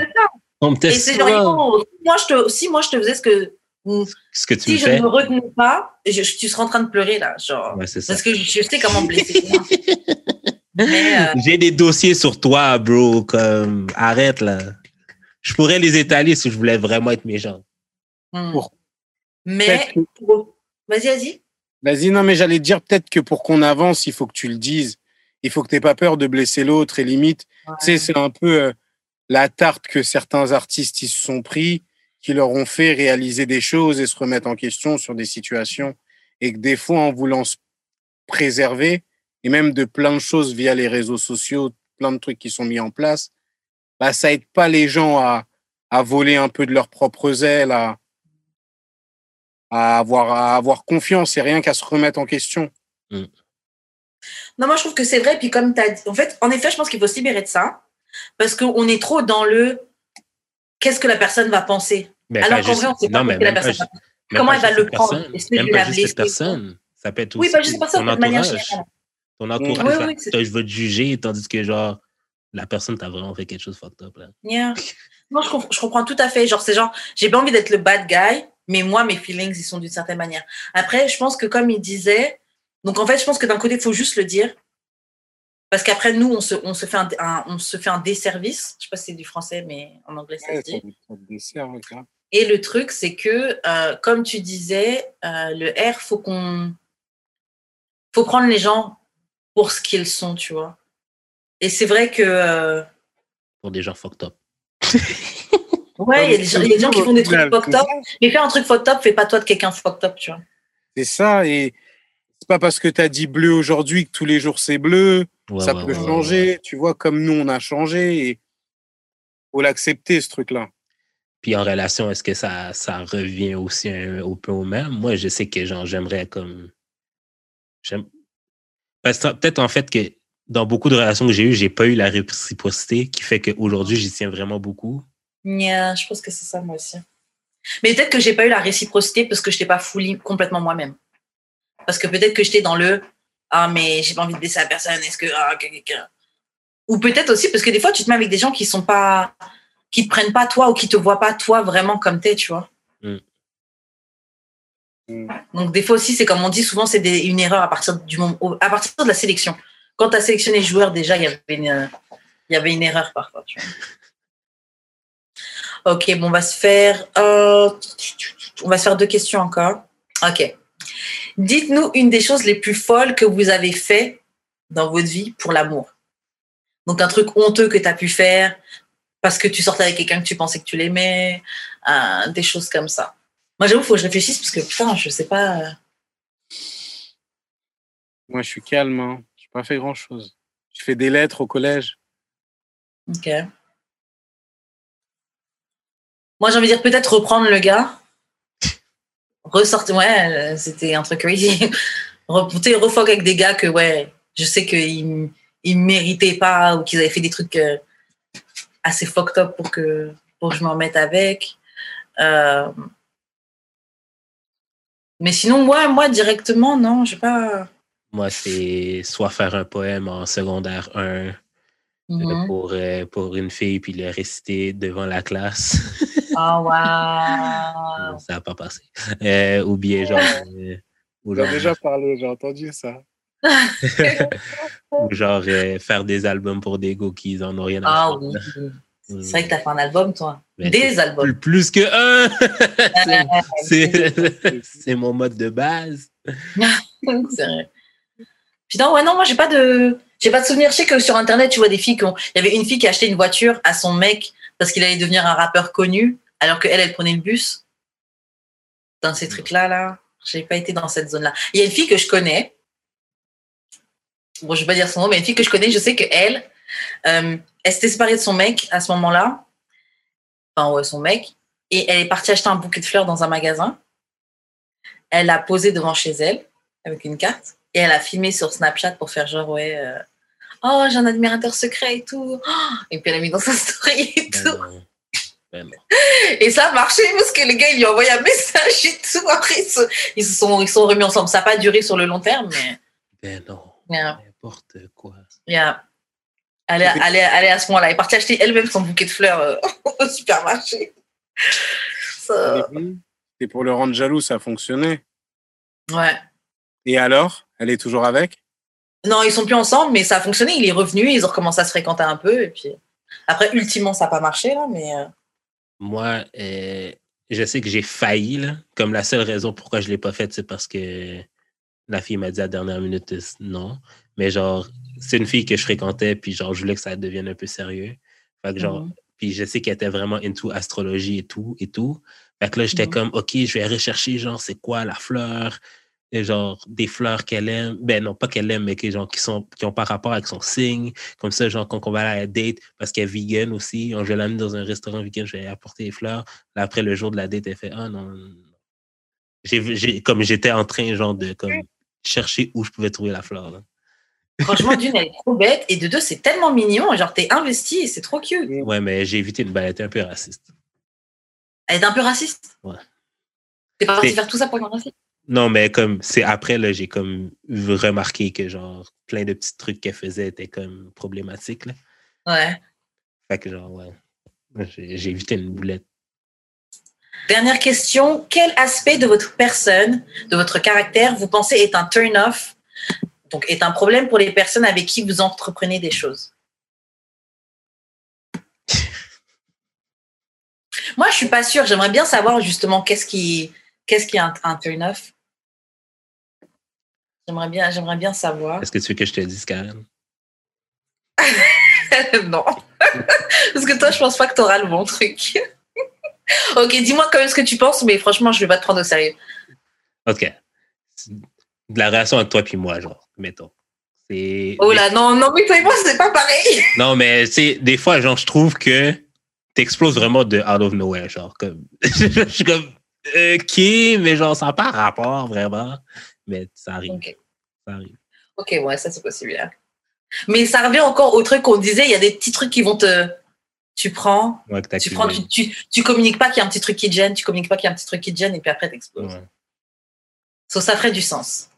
on me Et teste genre, souvent. yo, moi, je te, si moi, je te faisais ce que, Ce que tu si me je fais. ne me retenais pas, je, je- tu serais en train de pleurer, là, genre. Ouais, c'est ça. Parce que je, je sais comment blesser. <laughs> euh, J'ai des dossiers sur toi, bro. Comme, arrête, là. Je pourrais les étaler si je voulais vraiment être méchant. hmm. Pour- Mais, Peut-être que- pour- vas-y, vas-y. Vas-y, non, mais j'allais te dire peut-être que pour qu'on avance, il faut que tu le dises. Il faut que tu pas peur de blesser l'autre et limite. Tu sais, c'est un peu euh, la tarte que certains artistes ils se sont pris, qui leur ont fait réaliser des choses et se remettre en question sur des situations. Et que des fois, en voulant se préserver, et même de plein de choses via les réseaux sociaux, plein de trucs qui sont mis en place, bah, ça aide pas les gens à, à voler un peu de leurs propres ailes, à, à, avoir, à avoir confiance et rien qu'à se remettre en question. Non, moi, je trouve que c'est vrai. Puis, comme tu as dit, en fait, en effet, je pense qu'il faut se libérer de ça. Parce qu'on est trop dans le qu'est-ce que la personne va penser? Mais Alors pas qu'en juste- vrai, on sait pas non, mais la pas même Comment pas elle va le prendre Est-ce que je la blesser personne. Ça peut être Oui, aussi pas juste personne, ton de manière entourage. générale. Ton entourage, Oui, oui, je veux te juger, tandis que, genre, la personne t'a vraiment fait quelque chose de fucked up, là. Yeah. Non, je, comp- je comprends tout à fait. Genre, c'est genre, j'ai pas envie d'être le bad guy, mais moi, mes feelings, ils sont d'une certaine manière. Après, je pense que comme il disait, donc en fait, je pense que d'un côté, il faut juste le dire. Parce qu'après, nous, on se, on, se fait un, un- on se fait un desservice. Je sais pas si c'est du français, mais en anglais, ça se dit. Et le truc, c'est que, euh, comme tu disais, euh, le R, faut qu'on. faut prendre les gens pour ce qu'ils sont, tu vois. Et c'est vrai que. euh, Pour des gens fucked up. ouais, il y a des gens- il y a des gens qui font des trucs fucked up. Mais faire un truc fucked up, fais pas toi de quelqu'un fucked up, tu vois. C'est ça, et c'est pas parce que tu as dit bleu aujourd'hui que tous les jours c'est bleu, Ouais, ça ouais, peut ouais, changer, ouais. tu vois, comme nous on a changé, et faut l'accepter ce truc-là. Puis en relation, est-ce que ça, ça revient aussi au peu au même? Moi, je sais que genre, j'aimerais comme. J'aime. Peut-être en fait que dans beaucoup de relations que j'ai eues, j'ai pas eu la réciprocité qui fait qu'aujourd'hui, j'y tiens vraiment beaucoup. Yeah, je pense que c'est ça, moi aussi. Mais peut-être que j'ai pas eu la réciprocité parce que je n'étais pas fully complètement moi-même. Parce que peut-être que j'étais dans le ah mais j'ai pas envie de blesser la personne. Est-ce que ah, quelqu'un ou peut-être aussi parce que des fois tu te mets avec des gens qui sont pas qui te prennent pas toi ou qui te voient pas toi vraiment comme t'es, tu vois. Mm. Mm. Donc des fois aussi c'est comme on dit souvent c'est des- une erreur à partir du moment à partir de la sélection. Quand tu as sélectionné le joueur déjà il y avait une euh, il y avait une erreur parfois, tu vois. Ok, bon, on va se faire. euh, on va se faire deux questions encore. Ok. Dites-nous une des choses les plus folles que vous avez fait dans votre vie pour l'amour. Donc, un truc honteux que tu as pu faire parce que tu sortais avec quelqu'un que tu pensais que tu l'aimais, euh, des choses comme ça. Moi, j'avoue, il faut que je réfléchisse parce que putain, je sais pas. euh, Moi, je suis calme. Hein. Je n'ai pas fait grand-chose. Je fais des lettres au collège. Ok. Moi, j'ai envie de dire peut-être reprendre le gars. Ressortir. Ouais, c'était un truc crazy. <laughs> Remonter, refuck avec des gars que, ouais, je sais qu'ils ils méritaient pas ou qu'ils avaient fait des trucs euh, assez fucked up pour que, pour que je m'en mette avec. Euh, Mais sinon, moi, moi, directement, non, je sais pas. Moi, c'est soit faire un poème en secondaire 1 euh, Mhm. pour, euh, pour une fille, puis le réciter devant la classe. <laughs> Oh, wow. ça n'a pas passé. Euh, ou bien genre. <laughs> euh, ou J'ai genre, déjà parlé, j'ai entendu ça. Ou genre, euh, faire des albums pour des go qui en ont rien à Ah faire. oui. Mm. C'est vrai que t'as fait un album, toi. Ben, Des albums. Plus, plus que un! <laughs> C'est- C'est C'est <laughs> c'est mon mode de base. <laughs> vrai. Putain, ouais, non, moi, j'ai pas de. J'ai pas de souvenir. Je sais que sur Internet, tu vois des filles qui ont. Il y avait une fille qui a acheté une voiture à son mec parce qu'il allait devenir un rappeur connu, alors qu'elle, elle prenait le bus. Dans ces trucs-là, là, j'ai pas été dans cette zone-là. Il y a une fille que je connais. Bon, je vais pas dire son nom, mais une fille que je connais, je sais que elle, euh, elle s'était séparée de son mec à ce moment-là. Enfin, ouais, son mec. Et elle est partie acheter un bouquet de fleurs dans un magasin. Elle l'a posé devant chez elle avec une carte. Et elle a filmé sur Snapchat pour faire genre, ouais, euh, oh, j'ai un admirateur secret et tout. Oh et puis elle a mis dans sa story et Ben tout. non. Ben non. Et ça a marché parce que les gars, ils lui ont envoyé un message et tout. Après, ils se, ils se sont, ils se sont remis ensemble. Ça n'a pas duré sur le long terme, mais Ben non. Yeah. N'importe quoi. yeah. elle, est, elle, est, elle est à ce moment-là. Elle est partie acheter elle-même son bouquet de fleurs euh, <laughs> au supermarché. Ça- Et pour le rendre jaloux, ça a fonctionné. ouais. Et alors Elle est toujours avec? Non, ils sont plus ensemble, mais ça a fonctionné. Il est revenu, ils ont recommencé à se fréquenter un peu. Et puis après, ultimement, ça n'a pas marché, là, mais. euh, Moi, euh, je sais que j'ai failli, là. Comme la seule raison pourquoi je ne l'ai pas faite, c'est parce que la fille m'a dit à la dernière minute euh, non. Mais genre, c'est une fille que je fréquentais, puis genre, je voulais que ça devienne un peu sérieux. Fait que genre, Mhm. puis je sais qu'elle était vraiment into astrologie et tout, et tout. Fait que là, j'étais Mhm. comme, OK, je vais rechercher, genre, c'est quoi la fleur? Et genre, des fleurs qu'elle aime. Ben non, pas qu'elle aime, mais que, genre, qui, sont, qui ont par rapport avec son signe. Comme ça, genre, quand on va aller à la date, parce qu'elle est vegan aussi, je vais l'amener dans un restaurant vegan, je vais apporter des fleurs. Là, après, le jour de la date, elle fait, ah non. comme j'étais en train, genre, de comme, chercher où je pouvais trouver la fleur. Là. Franchement, d'une, elle est trop bête. Et de deux, c'est tellement mignon. Genre, t'es investi et c'est trop cute. Ouais, mais j'ai évité une ben, elle était un peu raciste. Elle est un peu raciste? Ouais. T'es pas parti faire tout ça pour être raciste? Non, mais comme c'est après, là, j'ai comme remarqué que genre plein de petits trucs qu'elle faisait étaient comme problématiques. Là. Ouais. Fait que genre, ouais. J'ai évité une boulette. Dernière question. Quel aspect de votre personne, de votre caractère, vous pensez est un turn-off, donc est un problème pour les personnes avec qui vous entreprenez des choses? <laughs> Moi, je suis pas sûre. J'aimerais bien savoir justement qu'est-ce qui, qu'est-ce qui est un, un turn-off? J'aimerais bien, j'aimerais bien savoir. Est-ce que tu veux que je te dise, Karen? <laughs> non. <laughs> Parce que toi, je pense pas que tu auras le bon truc. <laughs> ok, dis-moi quand même ce que tu penses, mais franchement, je vais pas te prendre au sérieux. OK. De la relation entre toi et moi, genre, mettons. C'est. Oh là, non, non, mais toi et moi, c'est pas pareil. <laughs> Non, mais sais, des fois, genre, je trouve que t'exploses vraiment de out of nowhere, genre, comme. <laughs> je suis comme. OK, mais genre, ça n'a pas rapport, vraiment. Mais ça arrive. Ok, Ça arrive. ok, ouais, ça c'est possible. hein. Mais ça revient encore au truc qu'on disait, il y a des petits trucs qui vont te. Tu prends, Ouais, que t'as tu prends, tu, tu, tu communiques pas qu'il y a un petit truc qui te gêne, tu communiques pas qu'il y a un petit truc qui te gêne, et puis après t'exploses. Ouais. So, ça ferait du sens.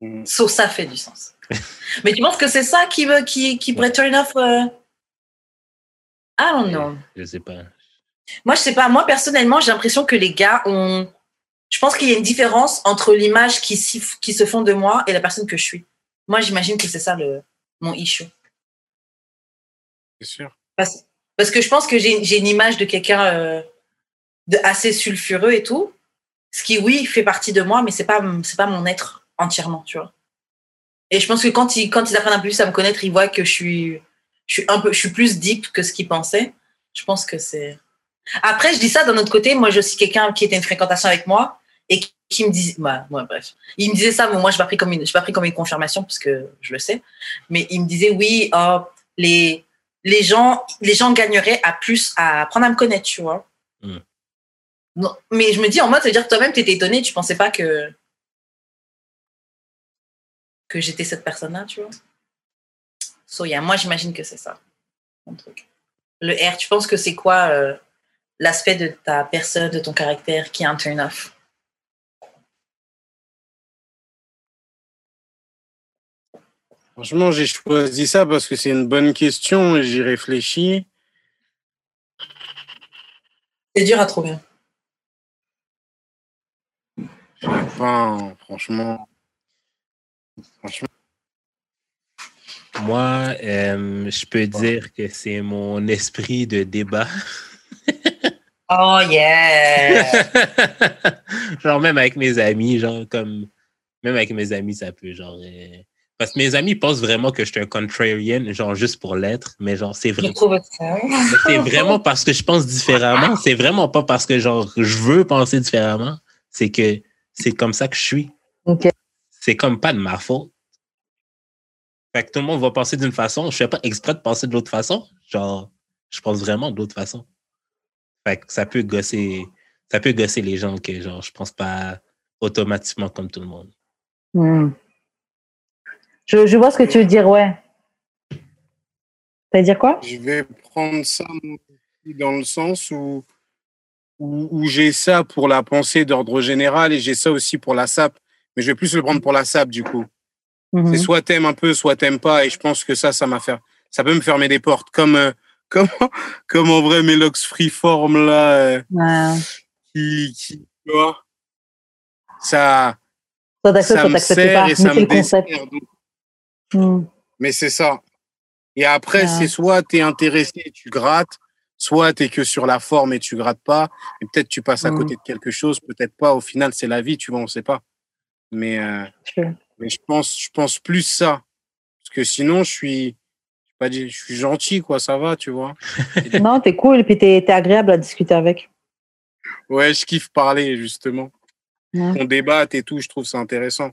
Mm. So, ça fait du sens. <laughs> Mais tu penses que c'est ça qui, veut, qui, qui pourrait turn off euh... I don't know. Je sais pas. Moi, je sais pas. Moi, personnellement, j'ai l'impression que les gars ont. Je pense qu'il y a une différence entre l'image qui, qui se font de moi et la personne que je suis. Moi, j'imagine que c'est ça le, mon issue. C'est sûr. Parce, parce que je pense que j'ai une image de quelqu'un euh, assez sulfureux et tout. Ce qui, oui, fait partie de moi, mais c'est pas, c'est pas mon être entièrement, tu vois. Et je pense que quand ils, quand ils apprennent un peu plus à me connaître, ils voient que je suis, je suis un peu, je suis plus deep que ce qu'ils pensaient. Je pense que c'est. Après, je dis ça d'un autre côté. Moi, je suis quelqu'un qui était une fréquentation avec moi et qui- me disait, bah, ouais, bref, il me disait ça, mais moi, je l'ai pris comme une, je pas pris comme une confirmation parce que je le sais. Mais il me disait, oui, oh, les, les gens, les gens gagneraient à plus à apprendre à me connaître, tu vois. Mm. Non, mais je me dis en mode, ça veut dire que toi-même, tu étais étonné, tu pensais pas que que j'étais cette personne-là, tu vois. So, yeah, moi, j'imagine que c'est ça, mon truc. Le R, tu penses que c'est quoi euh, l'aspect de ta personne, de ton caractère qui est un turn-off Franchement, j'ai choisi ça parce que c'est une bonne question et j'y réfléchis. C'est dur à trouver. Enfin, franchement. Franchement. Moi, euh, je peux dire que c'est mon esprit de débat. <laughs> Oh yeah! <laughs> genre, même avec mes amis, genre, comme. Même avec mes amis, ça peut, genre. euh, Parce que mes amis pensent vraiment que je suis un contrarian, genre, juste pour l'être, mais genre, c'est vrai. C'est vraiment parce que je pense différemment. C'est vraiment pas parce que, genre, je veux penser différemment. C'est que c'est comme ça que je suis. C'est comme pas de ma faute. Fait que tout le monde va penser d'une façon. Je fais pas exprès de penser de l'autre façon. Genre, je pense vraiment de l'autre façon. Fait que ça peut gosser, ça peut gosser les gens que, genre, je pense pas automatiquement comme tout le monde. Hmm. Je, je vois ce que tu veux dire, ouais. T'as dire quoi? Je vais prendre ça dans le sens où, où, où j'ai ça pour la pensée d'ordre général et j'ai ça aussi pour la SAP. Mais je vais plus le prendre pour la SAP du coup. Mhm. C'est soit t'aimes un peu, soit t'aimes pas. Et je pense que ça, ça m'a fait, ça peut me fermer des portes. Comme, euh, <laughs> comme, comme en vrai Melox Freeform là, euh, Ouais. qui, qui, tu vois, ça, ça soit me sert pas. et Mais ça me dessert. Donc, Hmm. Mais c'est ça. Et après, Ouais. c'est soit tu es intéressé et tu grattes, soit tu es que sur la forme et tu grattes pas. Et peut-être tu passes à Mm. côté de quelque chose, peut-être pas. Au final, c'est la vie, tu vois, on sait pas. Mais, euh, Je- mais je pense, je pense plus ça. Parce que sinon, je suis, pas dire, je suis gentil, quoi, ça va, tu vois. <laughs> Non, t'es cool et puis t'es t'es agréable à discuter avec. Ouais, je kiffe parler, justement. Ouais. Qu'on débatte et tout, je trouve ça intéressant.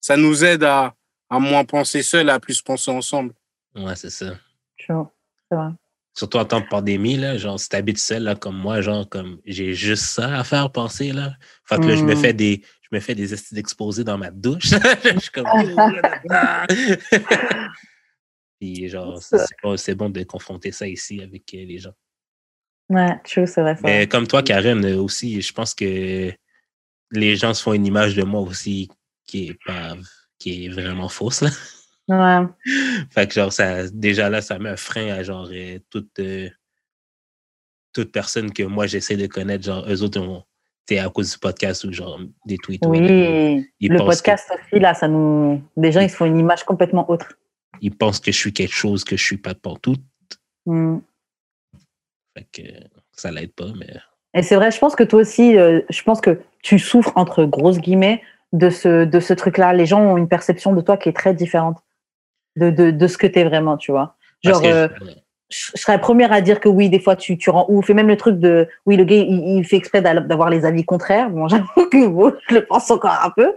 Ça nous aide à, à moins penser seul, à plus penser ensemble. Ouais, c'est ça. C'est vrai. Surtout en temps de pandémie, là, genre, si t'habites seul, là, comme moi, genre, comme j'ai juste ça à faire penser, là. Fait que là, je me Mm. fais des, je me fais des estis d'exposés dans ma douche. <laughs> je suis comme, oh. <laughs> Puis, genre, c'est bon, de confronter ça ici avec euh, les gens. Ouais, true, c'est vrai. Mais comme toi, Karen, euh, aussi, je pense que les gens se font une image de moi aussi qui est pas, qui est vraiment fausse, là. Ouais. Fait que genre, ça, déjà là, ça met un frein à genre euh, toute, euh, toute personne que moi j'essaie de connaître. Genre, eux autres, ont- c'est à cause du podcast ou genre des tweets. ou. Oui, Ils le podcast aussi, là, ça nous. Les gens, ils se font une image complètement autre. Ils pensent que je suis quelque chose que je suis pas de tout. Hmm. Fait que ça l'aide pas, mais Et c'est vrai, je pense que toi aussi, euh, je pense que tu souffres, entre grosses guillemets, de ce, de ce truc-là. Les gens ont une perception de toi qui est très différente de, de, de ce que tu es vraiment, tu vois. Genre, euh, je- serais la première à dire que oui, des fois, tu, tu rends ouf. Et même le truc de, oui, le gars, il, il fait exprès d'avoir les avis contraires. Bon, <laughs> j'avoue que bon, je le pense encore un peu.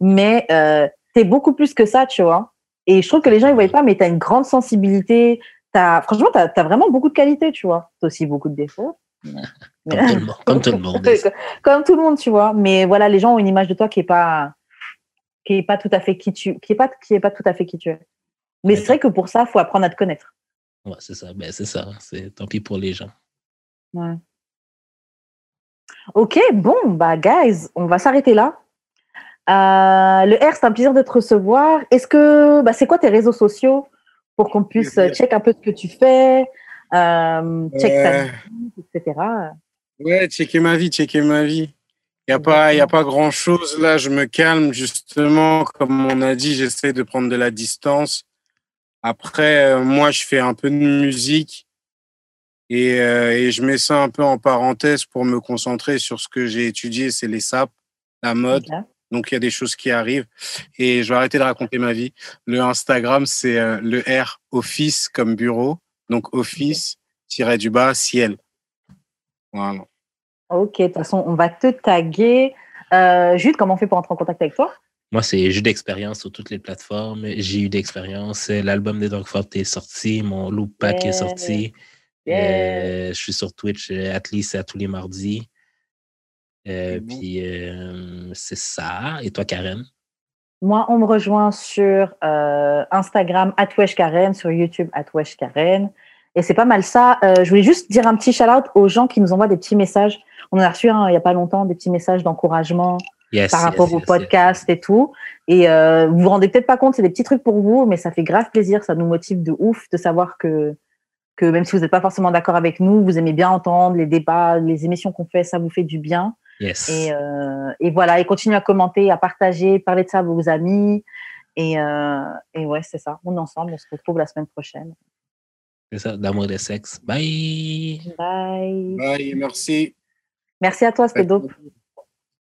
Mais euh, t'es beaucoup plus que ça, tu vois. Et je trouve que les gens, ils voient pas, mais t'as une grande sensibilité. As, franchement, t'as as vraiment beaucoup de qualités, tu vois. T'as aussi beaucoup de défauts. Mais- <laughs> comme, tout le monde, comme tout le monde. <laughs> comme tout le monde, tu vois. Mais voilà, les gens ont une image de toi qui est pas, qui est pas tout à fait qui tu, qui est pas, qui est pas tout à fait qui tu es. Mais c'est vrai que pour ça, faut apprendre à te connaître. Ouais, c'est ça. Ben, c'est ça. C'est tant pis pour les gens. Ouais. Ok, bon, bah, guys, on va s'arrêter là. Euh, le R, c'est un plaisir de te recevoir. Est-ce que, bah, c'est quoi tes réseaux sociaux pour qu'on puisse check un peu ce que tu fais, euh, check ta Ouais. vie, etc. Ouais, checker ma vie, checker ma vie. Il n'y a pas, y a pas grand chose là. Je me calme justement. Comme on a dit, j'essaie de prendre de la distance. Après, euh, moi, je fais un peu de musique et, euh, et je mets ça un peu en parenthèse pour me concentrer sur ce que j'ai étudié, c'est les SAP, la mode. Donc, il y a des choses qui arrivent et je vais arrêter de raconter ma vie. Le Instagram, c'est euh, le R office comme bureau. Donc, office, tiré du bas, ciel. Voilà. Ok, de toute façon, on va te taguer. Euh, Jude, comment on fait pour entrer en contact avec toi? Moi, c'est eu d'expérience sur toutes les plateformes. J'ai eu d'expérience. L'album de Dogfort est sorti. Mon Loop Pack Yeah. est sorti. Yeah. Euh, je suis sur Twitch, euh, at least à tous les mardis. Euh, puis euh, c'est ça. Et toi, Karen? Moi, on me rejoint sur euh, Instagram, Karen, sur YouTube, Karen. Et c'est pas mal ça. Euh, je voulais juste dire un petit shout-out aux gens qui nous envoient des petits messages. On en a reçu un, il n'y a pas longtemps des petits messages d'encouragement Yes, par yes, rapport au yes. podcast et tout. Et euh, vous vous rendez peut-être pas compte, c'est des petits trucs pour vous, mais ça fait grave plaisir, ça nous motive de ouf de savoir que, que même si vous n'êtes pas forcément d'accord avec nous, vous aimez bien entendre les débats, les émissions qu'on fait, ça vous fait du bien. Yes. Et, euh, et voilà, et continuez à commenter, à partager, parler de ça à vos amis. Et, euh, et ouais, c'est ça. On est ensemble, on se retrouve la semaine prochaine. C'est ça, d'amour et de sexe. Bye! Bye. Bye, merci. Merci à toi, c'était dope.